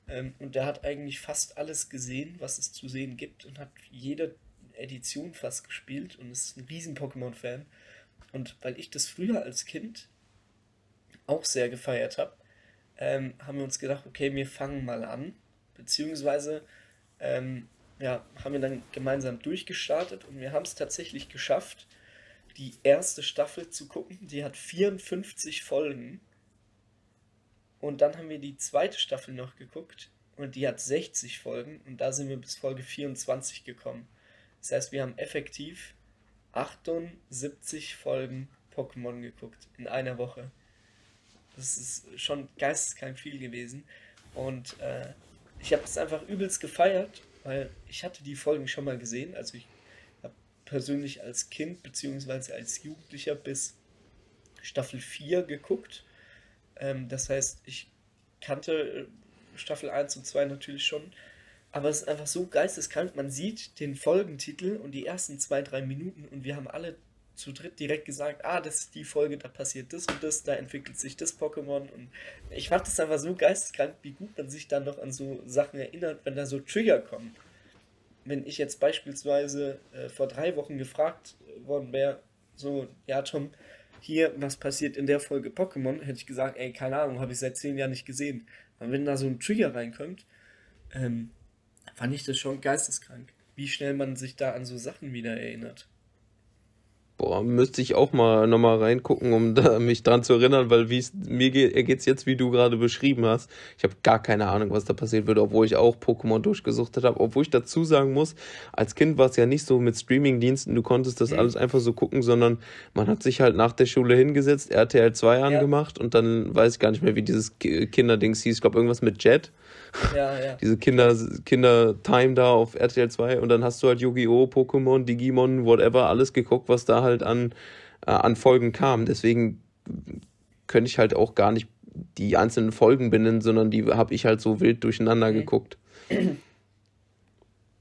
Ähm, und der hat eigentlich fast alles gesehen, was es zu sehen gibt und hat jede Edition fast gespielt und ist ein riesen Pokémon-Fan. Und weil ich das früher als Kind auch sehr gefeiert habe, ähm, haben wir uns gedacht, okay, wir fangen mal an. Beziehungsweise ähm, ja, haben wir dann gemeinsam durchgestartet und wir haben es tatsächlich geschafft, die erste Staffel zu gucken. Die hat 54 Folgen. Und dann haben wir die zweite Staffel noch geguckt und die hat 60 Folgen und da sind wir bis Folge 24 gekommen. Das heißt, wir haben effektiv 78 Folgen Pokémon geguckt in einer Woche. Das ist schon geisteskrank viel gewesen. Und äh, ich habe es einfach übelst gefeiert, weil ich hatte die Folgen schon mal gesehen. Also ich habe persönlich als Kind bzw. als Jugendlicher bis Staffel 4 geguckt. Ähm, das heißt, ich kannte äh, Staffel 1 und 2 natürlich schon. Aber es ist einfach so geisteskrank. Man sieht den Folgentitel und die ersten zwei, drei Minuten und wir haben alle zu dritt direkt gesagt, ah, das ist die Folge, da passiert das und das, da entwickelt sich das Pokémon und ich fand das einfach so geisteskrank, wie gut man sich dann noch an so Sachen erinnert, wenn da so Trigger kommen. Wenn ich jetzt beispielsweise äh, vor drei Wochen gefragt worden wäre, so, ja Tom, hier, was passiert in der Folge Pokémon, hätte ich gesagt, ey, keine Ahnung, habe ich seit zehn Jahren nicht gesehen. Aber wenn da so ein Trigger reinkommt, ähm, fand ich das schon geisteskrank, wie schnell man sich da an so Sachen wieder erinnert.
Boah, müsste ich auch mal nochmal reingucken, um da mich dran zu erinnern, weil wie es mir geht, geht's jetzt, wie du gerade beschrieben hast. Ich habe gar keine Ahnung, was da passiert wird, obwohl ich auch Pokémon durchgesuchtet habe. Obwohl ich dazu sagen muss, als Kind war es ja nicht so mit Streamingdiensten, du konntest das mhm. alles einfach so gucken, sondern man hat sich halt nach der Schule hingesetzt, RTL 2 angemacht ja. und dann weiß ich gar nicht mehr, wie dieses Kinderdings hieß. Ich glaube, irgendwas mit Jet. Ja, ja. Diese Kinder, Kinder-Time da auf RTL 2 und dann hast du halt Yu-Gi-Oh!, Pokémon, Digimon, whatever, alles geguckt, was da halt an, äh, an Folgen kam. Deswegen könnte ich halt auch gar nicht die einzelnen Folgen benennen, sondern die habe ich halt so wild durcheinander mhm. geguckt.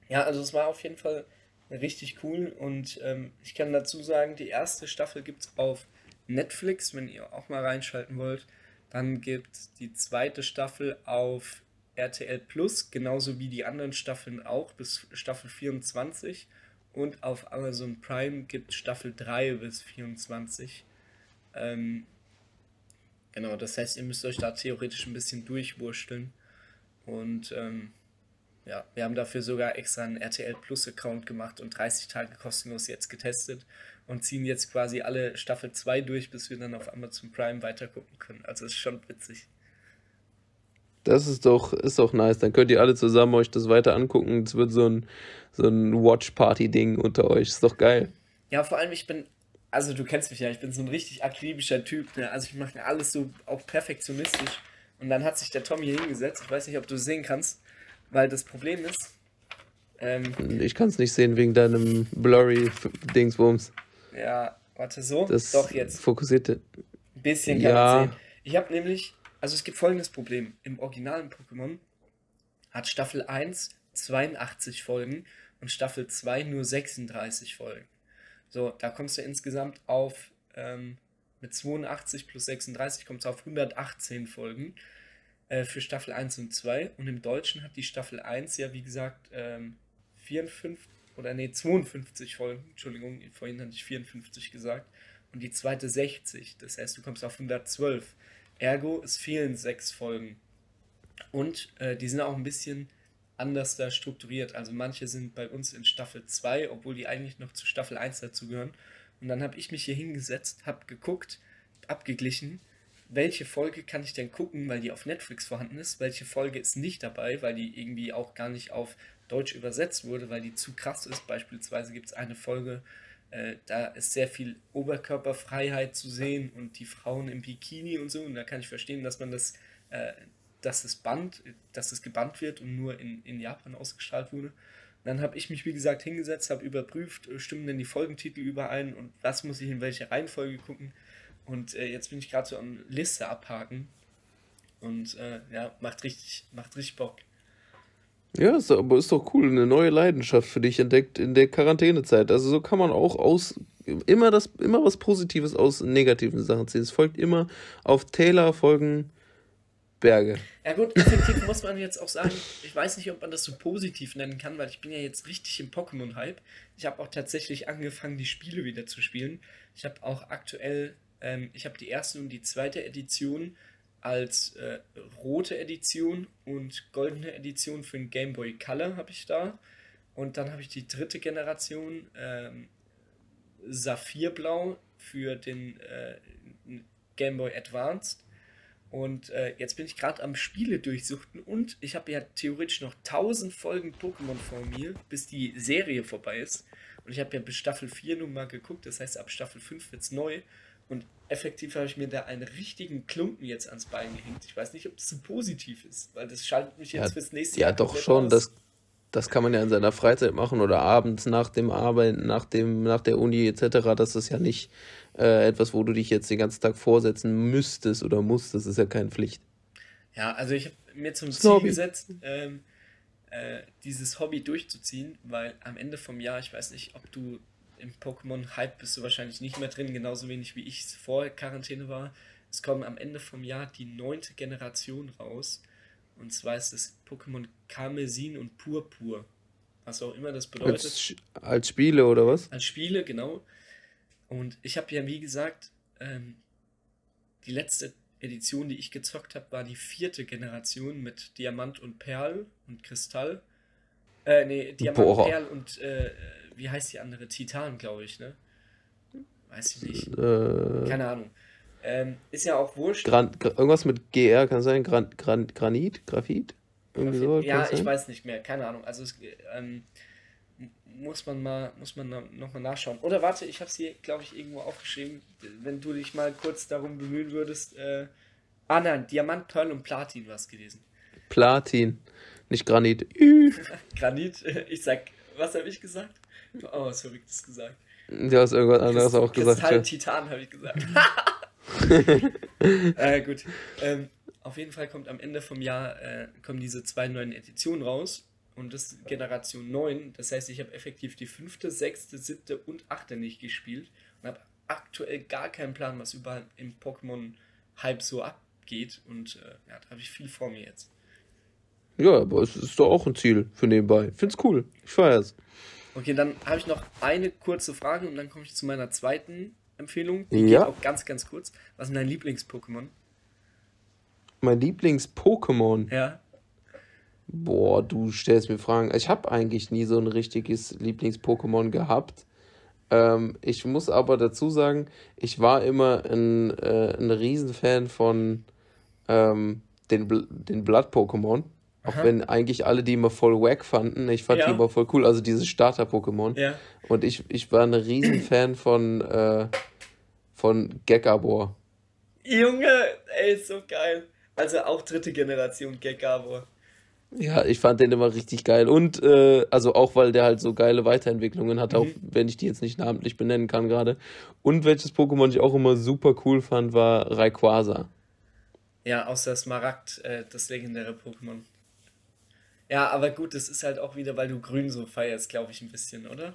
Ja, also es war auf jeden Fall richtig cool und ähm, ich kann dazu sagen, die erste Staffel gibt es auf Netflix, wenn ihr auch mal reinschalten wollt. Dann gibt es die zweite Staffel auf RTL Plus, genauso wie die anderen Staffeln auch, bis Staffel 24. Und auf Amazon Prime gibt Staffel 3 bis 24. Ähm, genau, das heißt, ihr müsst euch da theoretisch ein bisschen durchwursteln. Und ähm, ja, wir haben dafür sogar extra einen RTL Plus Account gemacht und 30 Tage kostenlos jetzt getestet und ziehen jetzt quasi alle Staffel 2 durch, bis wir dann auf Amazon Prime weitergucken können. Also ist schon witzig.
Das ist doch, ist doch nice. Dann könnt ihr alle zusammen euch das weiter angucken. Es wird so ein, so ein Watch-Party-Ding unter euch. Ist doch geil.
Ja, vor allem, ich bin, also du kennst mich ja, ich bin so ein richtig akribischer Typ. Ne? Also ich mache alles so auch perfektionistisch. Und dann hat sich der Tom hier hingesetzt. Ich weiß nicht, ob du es sehen kannst, weil das Problem ist.
Ähm, ich kann es nicht sehen wegen deinem blurry Dingsbums.
Ja, warte so. Das Doch jetzt.
Fokussierte.
Ein bisschen kann ja. man sehen. Ich habe nämlich also es gibt folgendes Problem. Im originalen Pokémon hat Staffel 1 82 Folgen und Staffel 2 nur 36 Folgen. So, da kommst du insgesamt auf, ähm, mit 82 plus 36 kommst du auf 118 Folgen äh, für Staffel 1 und 2. Und im Deutschen hat die Staffel 1 ja, wie gesagt, ähm, 54 oder nee, 52 Folgen. Entschuldigung, vorhin hatte ich 54 gesagt. Und die zweite 60. Das heißt, du kommst auf 112. Ergo, es fehlen sechs Folgen. Und äh, die sind auch ein bisschen anders da strukturiert. Also manche sind bei uns in Staffel 2, obwohl die eigentlich noch zu Staffel 1 dazugehören. Und dann habe ich mich hier hingesetzt, habe geguckt, abgeglichen, welche Folge kann ich denn gucken, weil die auf Netflix vorhanden ist, welche Folge ist nicht dabei, weil die irgendwie auch gar nicht auf Deutsch übersetzt wurde, weil die zu krass ist. Beispielsweise gibt es eine Folge, äh, da ist sehr viel Oberkörperfreiheit zu sehen und die Frauen im Bikini und so. Und da kann ich verstehen, dass man das, äh, dass es Band, dass es gebannt wird und nur in, in Japan ausgestrahlt wurde. dann habe ich mich, wie gesagt, hingesetzt, habe überprüft, äh, stimmen denn die Folgentitel überein und was muss ich in welche Reihenfolge gucken. Und äh, jetzt bin ich gerade so am Liste abhaken. Und äh, ja, macht richtig, macht richtig Bock.
Ja, ist, aber ist doch cool, eine neue Leidenschaft für dich entdeckt in der Quarantänezeit. Also so kann man auch aus immer das immer was Positives aus negativen Sachen ziehen. Es folgt immer auf Taylor folgen Berge.
Ja gut, effektiv muss man jetzt auch sagen, ich weiß nicht, ob man das so positiv nennen kann, weil ich bin ja jetzt richtig im Pokémon-Hype. Ich habe auch tatsächlich angefangen, die Spiele wieder zu spielen. Ich habe auch aktuell, ähm, ich habe die erste und die zweite Edition als äh, rote Edition und goldene Edition für den Game Boy Color habe ich da. Und dann habe ich die dritte Generation ähm, Saphirblau für den äh, Game Boy Advanced. Und äh, jetzt bin ich gerade am Spiele durchsuchten und ich habe ja theoretisch noch 1000 Folgen Pokémon vor mir, bis die Serie vorbei ist. Und ich habe ja bis Staffel 4 nun mal geguckt, das heißt ab Staffel 5 wird es neu. Und effektiv habe ich mir da einen richtigen Klumpen jetzt ans Bein gehängt. Ich weiß nicht, ob das so positiv ist, weil das schaltet mich jetzt
ja,
fürs
nächste ja, Jahr. Ja, doch schon. Das, das kann man ja in seiner Freizeit machen oder abends nach dem Arbeiten, nach, dem, nach der Uni etc. Das ist ja nicht äh, etwas, wo du dich jetzt den ganzen Tag vorsetzen müsstest oder musst. Das ist ja keine Pflicht.
Ja, also ich habe mir zum Ziel gesetzt, ähm, äh, dieses Hobby durchzuziehen, weil am Ende vom Jahr, ich weiß nicht, ob du im Pokémon-Hype bist du wahrscheinlich nicht mehr drin, genauso wenig wie ich vor Quarantäne war. Es kommt am Ende vom Jahr die neunte Generation raus. Und zwar ist es Pokémon Karmesin und Purpur. Was auch immer das bedeutet.
Als, als Spiele oder was?
Als Spiele, genau. Und ich habe ja, wie gesagt, ähm, die letzte Edition, die ich gezockt habe, war die vierte Generation mit Diamant und Perl und Kristall. Äh, nee, Diamant, Boah. Perl und, äh, wie heißt die andere? Titan, glaube ich, ne? Weiß ich nicht. Äh, Keine Ahnung. Ähm, ist ja auch wurscht.
Gran irgendwas mit GR kann sein? Gran Gran Granit? Graphit? Irgendwie
so? Ja, ich weiß nicht mehr. Keine Ahnung. Also es, ähm, muss man mal, muss man nochmal nachschauen. Oder warte, ich habe es hier, glaube ich, irgendwo aufgeschrieben. Wenn du dich mal kurz darum bemühen würdest. Äh, ah nein, Diamant, Pearl und Platin war es gewesen.
Platin, nicht Granit.
Granit, ich sag, was habe ich gesagt? Oh, was Verrücktes gesagt.
Du hast irgendwas anderes Christ, auch gesagt.
Kristall, ja. Titan habe ich gesagt. äh, gut. Ähm, auf jeden Fall kommt am Ende vom Jahr äh, kommen diese zwei neuen Editionen raus und das ist Generation 9. Das heißt, ich habe effektiv die fünfte, sechste, siebte und achte nicht gespielt und habe aktuell gar keinen Plan, was überall im Pokémon-Hype so abgeht. Und äh, ja, da habe ich viel vor mir jetzt.
Ja, aber es ist doch auch ein Ziel für nebenbei. Find's cool. Ich feier's.
Okay, dann habe ich noch eine kurze Frage und dann komme ich zu meiner zweiten Empfehlung. Die ja. geht auch ganz, ganz kurz. Was ist dein Lieblings-Pokémon?
Mein Lieblings-Pokémon?
Ja.
Boah, du stellst mir Fragen. Ich habe eigentlich nie so ein richtiges Lieblings-Pokémon gehabt. Ähm, ich muss aber dazu sagen, ich war immer ein, äh, ein Riesenfan von ähm, den, Bl den Blood-Pokémon. Auch Aha. wenn eigentlich alle die immer voll wack fanden. Ich fand ja. die immer voll cool. Also diese Starter-Pokémon.
Ja.
Und ich, ich war ein Riesenfan von, äh, von Gekabor.
Junge, ey, so geil. Also auch dritte Generation Gekabor.
Ja, ich fand den immer richtig geil. Und äh, also auch, weil der halt so geile Weiterentwicklungen hat, mhm. auch wenn ich die jetzt nicht namentlich benennen kann gerade. Und welches Pokémon ich auch immer super cool fand, war Rayquaza.
Ja, außer Smaragd, äh, das legendäre Pokémon. Ja, aber gut, das ist halt auch wieder, weil du Grün so feierst, glaube ich, ein bisschen, oder?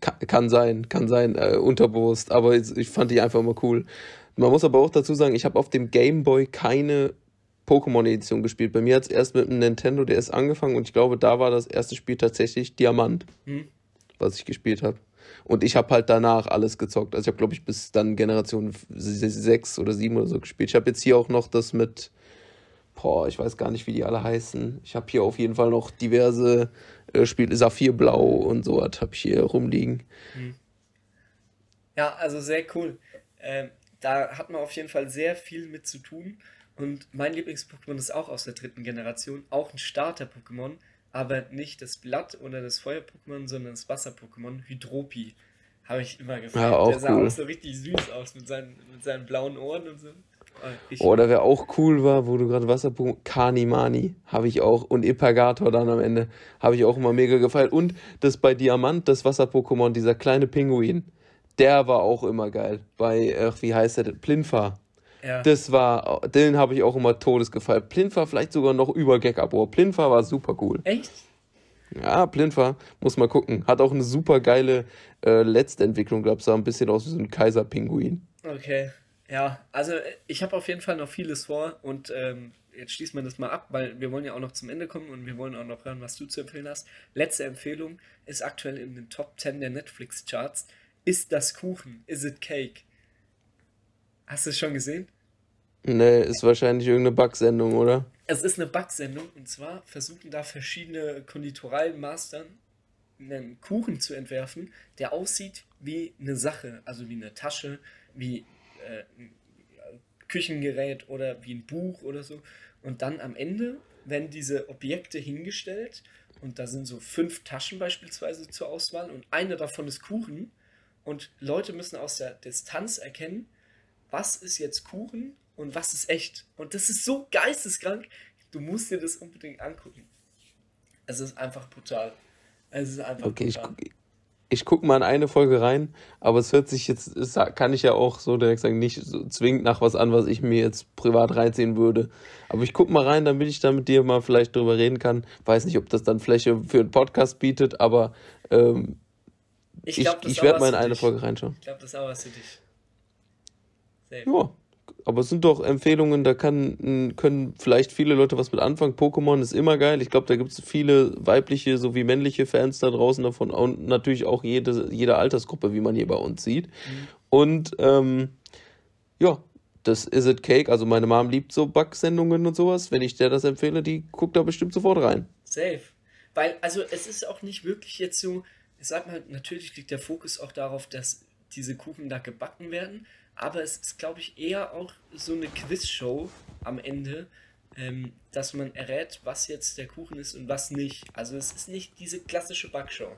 Kann, kann sein, kann sein, äh, unterbewusst. Aber ich, ich fand die einfach immer cool. Man muss aber auch dazu sagen, ich habe auf dem Game Boy keine Pokémon-Edition gespielt. Bei mir hat es erst mit dem Nintendo DS angefangen und ich glaube, da war das erste Spiel tatsächlich Diamant, hm. was ich gespielt habe. Und ich habe halt danach alles gezockt. Also ich habe, glaube ich, bis dann Generation 6 oder 7 oder so gespielt. Ich habe jetzt hier auch noch das mit, boah, ich weiß gar nicht, wie die alle heißen. Ich habe hier auf jeden Fall noch diverse äh, Spiele, Saphirblau und so was habe ich hier rumliegen. Hm.
Ja, also sehr cool. Ähm, da hat man auf jeden Fall sehr viel mit zu tun. Und mein Lieblings-Pokémon ist auch aus der dritten Generation, auch ein Starter-Pokémon, aber nicht das Blatt- oder das Feuer-Pokémon, sondern das Wasser-Pokémon, Hydropi. Habe ich immer gefallen. Ja, der sah cool. auch so richtig süß aus mit seinen, mit seinen blauen Ohren und so.
Oh, Oder wer auch cool war, wo du gerade Wasserpokémon, Kanimani habe ich auch und Ipagator dann am Ende habe ich auch immer mega gefeiert und das bei Diamant, das Wasser-Pokémon, dieser kleine Pinguin, der war auch immer geil. Bei, ach, wie heißt der, Plinfa. Ja. Das war, den habe ich auch immer todesgefallen. Plinfa vielleicht sogar noch über Gekabor. Plinfa war super cool.
Echt?
Ja, Plinfa, muss mal gucken. Hat auch eine super geile äh, Letztentwicklung, glaube ich, sah ein bisschen aus wie so ein Kaiserpinguin.
Okay. Ja, also ich habe auf jeden Fall noch vieles vor und ähm, jetzt schließen wir das mal ab, weil wir wollen ja auch noch zum Ende kommen und wir wollen auch noch hören, was du zu empfehlen hast. Letzte Empfehlung ist aktuell in den Top 10 der Netflix-Charts. Ist das Kuchen? Is it Cake? Hast du es schon gesehen?
Nee, ist wahrscheinlich irgendeine Backsendung, oder?
Es ist eine Backsendung und zwar versuchen da verschiedene Konditorei-Mastern einen Kuchen zu entwerfen, der aussieht wie eine Sache, also wie eine Tasche, wie äh, Küchengerät oder wie ein Buch oder so. Und dann am Ende werden diese Objekte hingestellt und da sind so fünf Taschen beispielsweise zur Auswahl und eine davon ist Kuchen und Leute müssen aus der Distanz erkennen, was ist jetzt Kuchen und was ist echt. Und das ist so geisteskrank. Du musst dir das unbedingt angucken. Es ist einfach brutal. Es ist einfach
okay, brutal. Ich, ich gucke mal in eine Folge rein, aber es hört sich jetzt, es kann ich ja auch so direkt sagen, nicht so zwingend nach was an, was ich mir jetzt privat reinziehen würde. Aber ich gucke mal rein, damit ich da mit dir mal vielleicht drüber reden kann. Weiß nicht, ob das dann Fläche für einen Podcast bietet, aber ähm, Ich, ich, ich werde mal in eine Folge reinschauen.
Ich glaube, das ist auch was für dich.
Safe. Ja, aber es sind doch Empfehlungen, da kann, können vielleicht viele Leute was mit anfangen. Pokémon ist immer geil. Ich glaube, da gibt es viele weibliche sowie männliche Fans da draußen davon und natürlich auch jede, jede Altersgruppe, wie man hier bei uns sieht. Mhm. Und ähm, ja, das Is It Cake, also meine Mom liebt so Backsendungen und sowas. Wenn ich der das empfehle, die guckt da bestimmt sofort rein.
Safe. Weil, also es ist auch nicht wirklich jetzt so, ich sag mal, natürlich liegt der Fokus auch darauf, dass diese Kuchen da gebacken werden, aber es ist, glaube ich, eher auch so eine Quizshow am Ende, ähm, dass man errät, was jetzt der Kuchen ist und was nicht. Also es ist nicht diese klassische Backshow.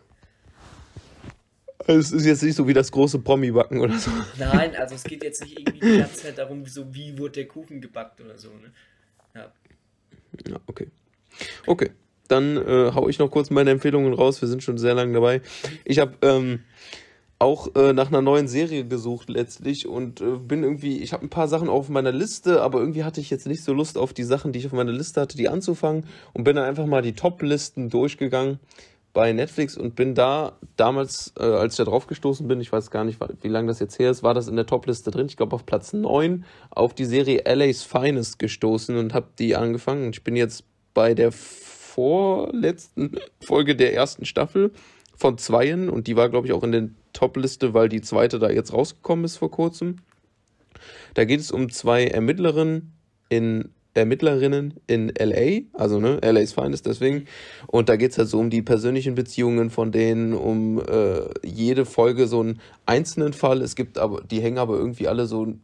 Es ist jetzt nicht so wie das große Promi-Backen oder so.
Nein, also es geht jetzt nicht irgendwie die ganze Zeit darum, so wie wurde der Kuchen gebackt oder so. Ne? Ja.
Ja, okay. Okay, dann äh, hau ich noch kurz meine Empfehlungen raus. Wir sind schon sehr lange dabei. Ich habe ähm, auch äh, nach einer neuen Serie gesucht letztlich und äh, bin irgendwie, ich habe ein paar Sachen auf meiner Liste, aber irgendwie hatte ich jetzt nicht so Lust auf die Sachen, die ich auf meiner Liste hatte, die anzufangen und bin dann einfach mal die Top-Listen durchgegangen bei Netflix und bin da damals, äh, als ich da drauf gestoßen bin, ich weiß gar nicht, wie lange das jetzt her ist, war das in der Top-Liste drin, ich glaube auf Platz 9, auf die Serie LA's Finest gestoßen und habe die angefangen. Ich bin jetzt bei der vorletzten Folge der ersten Staffel von Zweien und die war, glaube ich, auch in der Top-Liste, weil die zweite da jetzt rausgekommen ist vor kurzem. Da geht es um zwei Ermittlerinnen in Ermittlerinnen in LA, also ne, LA's Finest deswegen. Und da geht es halt so um die persönlichen Beziehungen von denen, um äh, jede Folge so einen einzelnen Fall. Es gibt aber, die hängen aber irgendwie alle so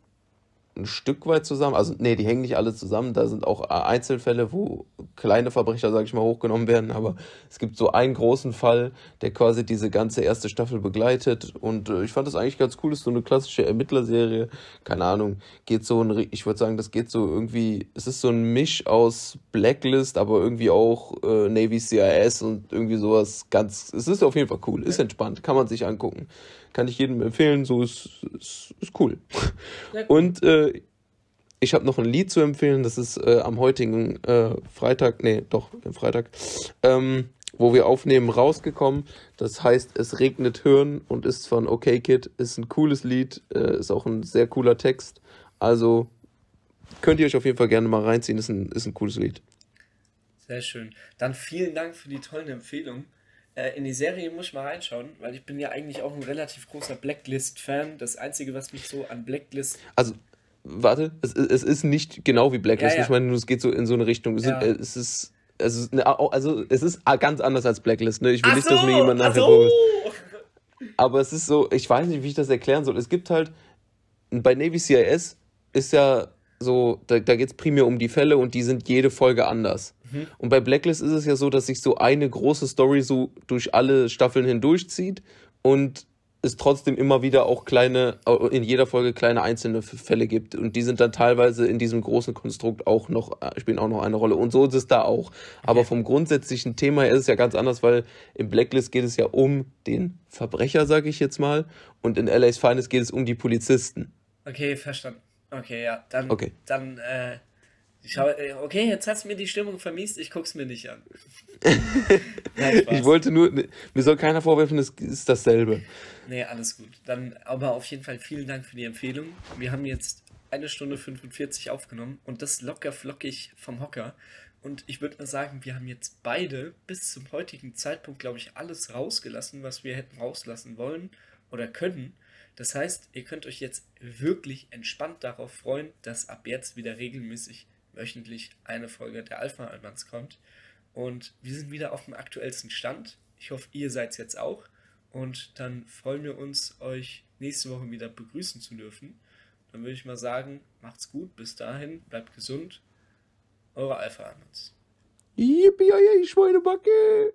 ein Stück weit zusammen. Also, nee, die hängen nicht alle zusammen. Da sind auch Einzelfälle, wo kleine Verbrecher, sag ich mal, hochgenommen werden. Aber es gibt so einen großen Fall, der quasi diese ganze erste Staffel begleitet. Und äh, ich fand das eigentlich ganz cool. Ist so eine klassische Ermittlerserie. Keine Ahnung. Geht so ein, ich würde sagen, das geht so irgendwie, es ist so ein Misch aus Blacklist, aber irgendwie auch äh, Navy CIS und irgendwie sowas ganz, es ist auf jeden Fall cool. Ist entspannt. Kann man sich angucken. Kann ich jedem empfehlen, so ist, ist, ist cool. Und äh, ich habe noch ein Lied zu empfehlen, das ist äh, am heutigen äh, Freitag, nee, doch, Freitag, ähm, wo wir aufnehmen, rausgekommen. Das heißt, es regnet Hirn und ist von OK Kid, ist ein cooles Lied, äh, ist auch ein sehr cooler Text. Also könnt ihr euch auf jeden Fall gerne mal reinziehen, ist ein, ist ein cooles Lied.
Sehr schön. Dann vielen Dank für die tollen Empfehlungen. Äh, in die Serie muss ich mal reinschauen, weil ich bin ja eigentlich auch ein relativ großer Blacklist-Fan. Das Einzige, was mich so an Blacklist...
Also, warte, es, es ist nicht genau wie Blacklist. Ja, ja. Ich meine, es geht so in so eine Richtung. Es, ja. sind, es ist... Also, also es ist ganz anders als Blacklist. Ne? Ich will ach nicht, so, dass mir jemand nachher so. Aber es ist so, ich weiß nicht, wie ich das erklären soll. Es gibt halt, bei Navy CIS ist ja so, da, da geht es primär um die Fälle und die sind jede Folge anders. Mhm. Und bei Blacklist ist es ja so, dass sich so eine große Story so durch alle Staffeln hindurchzieht und es trotzdem immer wieder auch kleine, in jeder Folge kleine einzelne Fälle gibt. Und die sind dann teilweise in diesem großen Konstrukt auch noch, äh, spielen auch noch eine Rolle. Und so ist es da auch. Aber vom grundsätzlichen Thema her ist es ja ganz anders, weil im Blacklist geht es ja um den Verbrecher, sage ich jetzt mal. Und in LA's Finest geht es um die Polizisten.
Okay, verstanden. Okay, ja. Dann, okay. dann äh, ich schau, äh, okay, jetzt hast du mir die Stimmung vermiest, ich guck's mir nicht an.
ich wollte nur, mir soll keiner vorwerfen, es ist dasselbe.
Nee, alles gut. Dann aber auf jeden Fall vielen Dank für die Empfehlung. Wir haben jetzt eine Stunde 45 aufgenommen und das locker flockig vom Hocker. Und ich würde mal sagen, wir haben jetzt beide bis zum heutigen Zeitpunkt, glaube ich, alles rausgelassen, was wir hätten rauslassen wollen oder können. Das heißt, ihr könnt euch jetzt wirklich entspannt darauf freuen, dass ab jetzt wieder regelmäßig wöchentlich eine Folge der Alpha Almans kommt. Und wir sind wieder auf dem aktuellsten Stand. Ich hoffe, ihr seid es jetzt auch. Und dann freuen wir uns, euch nächste Woche wieder begrüßen zu dürfen. Dann würde ich mal sagen, macht's gut, bis dahin, bleibt gesund. Eure Alpha Almans.
Yippie, Schweinebacke!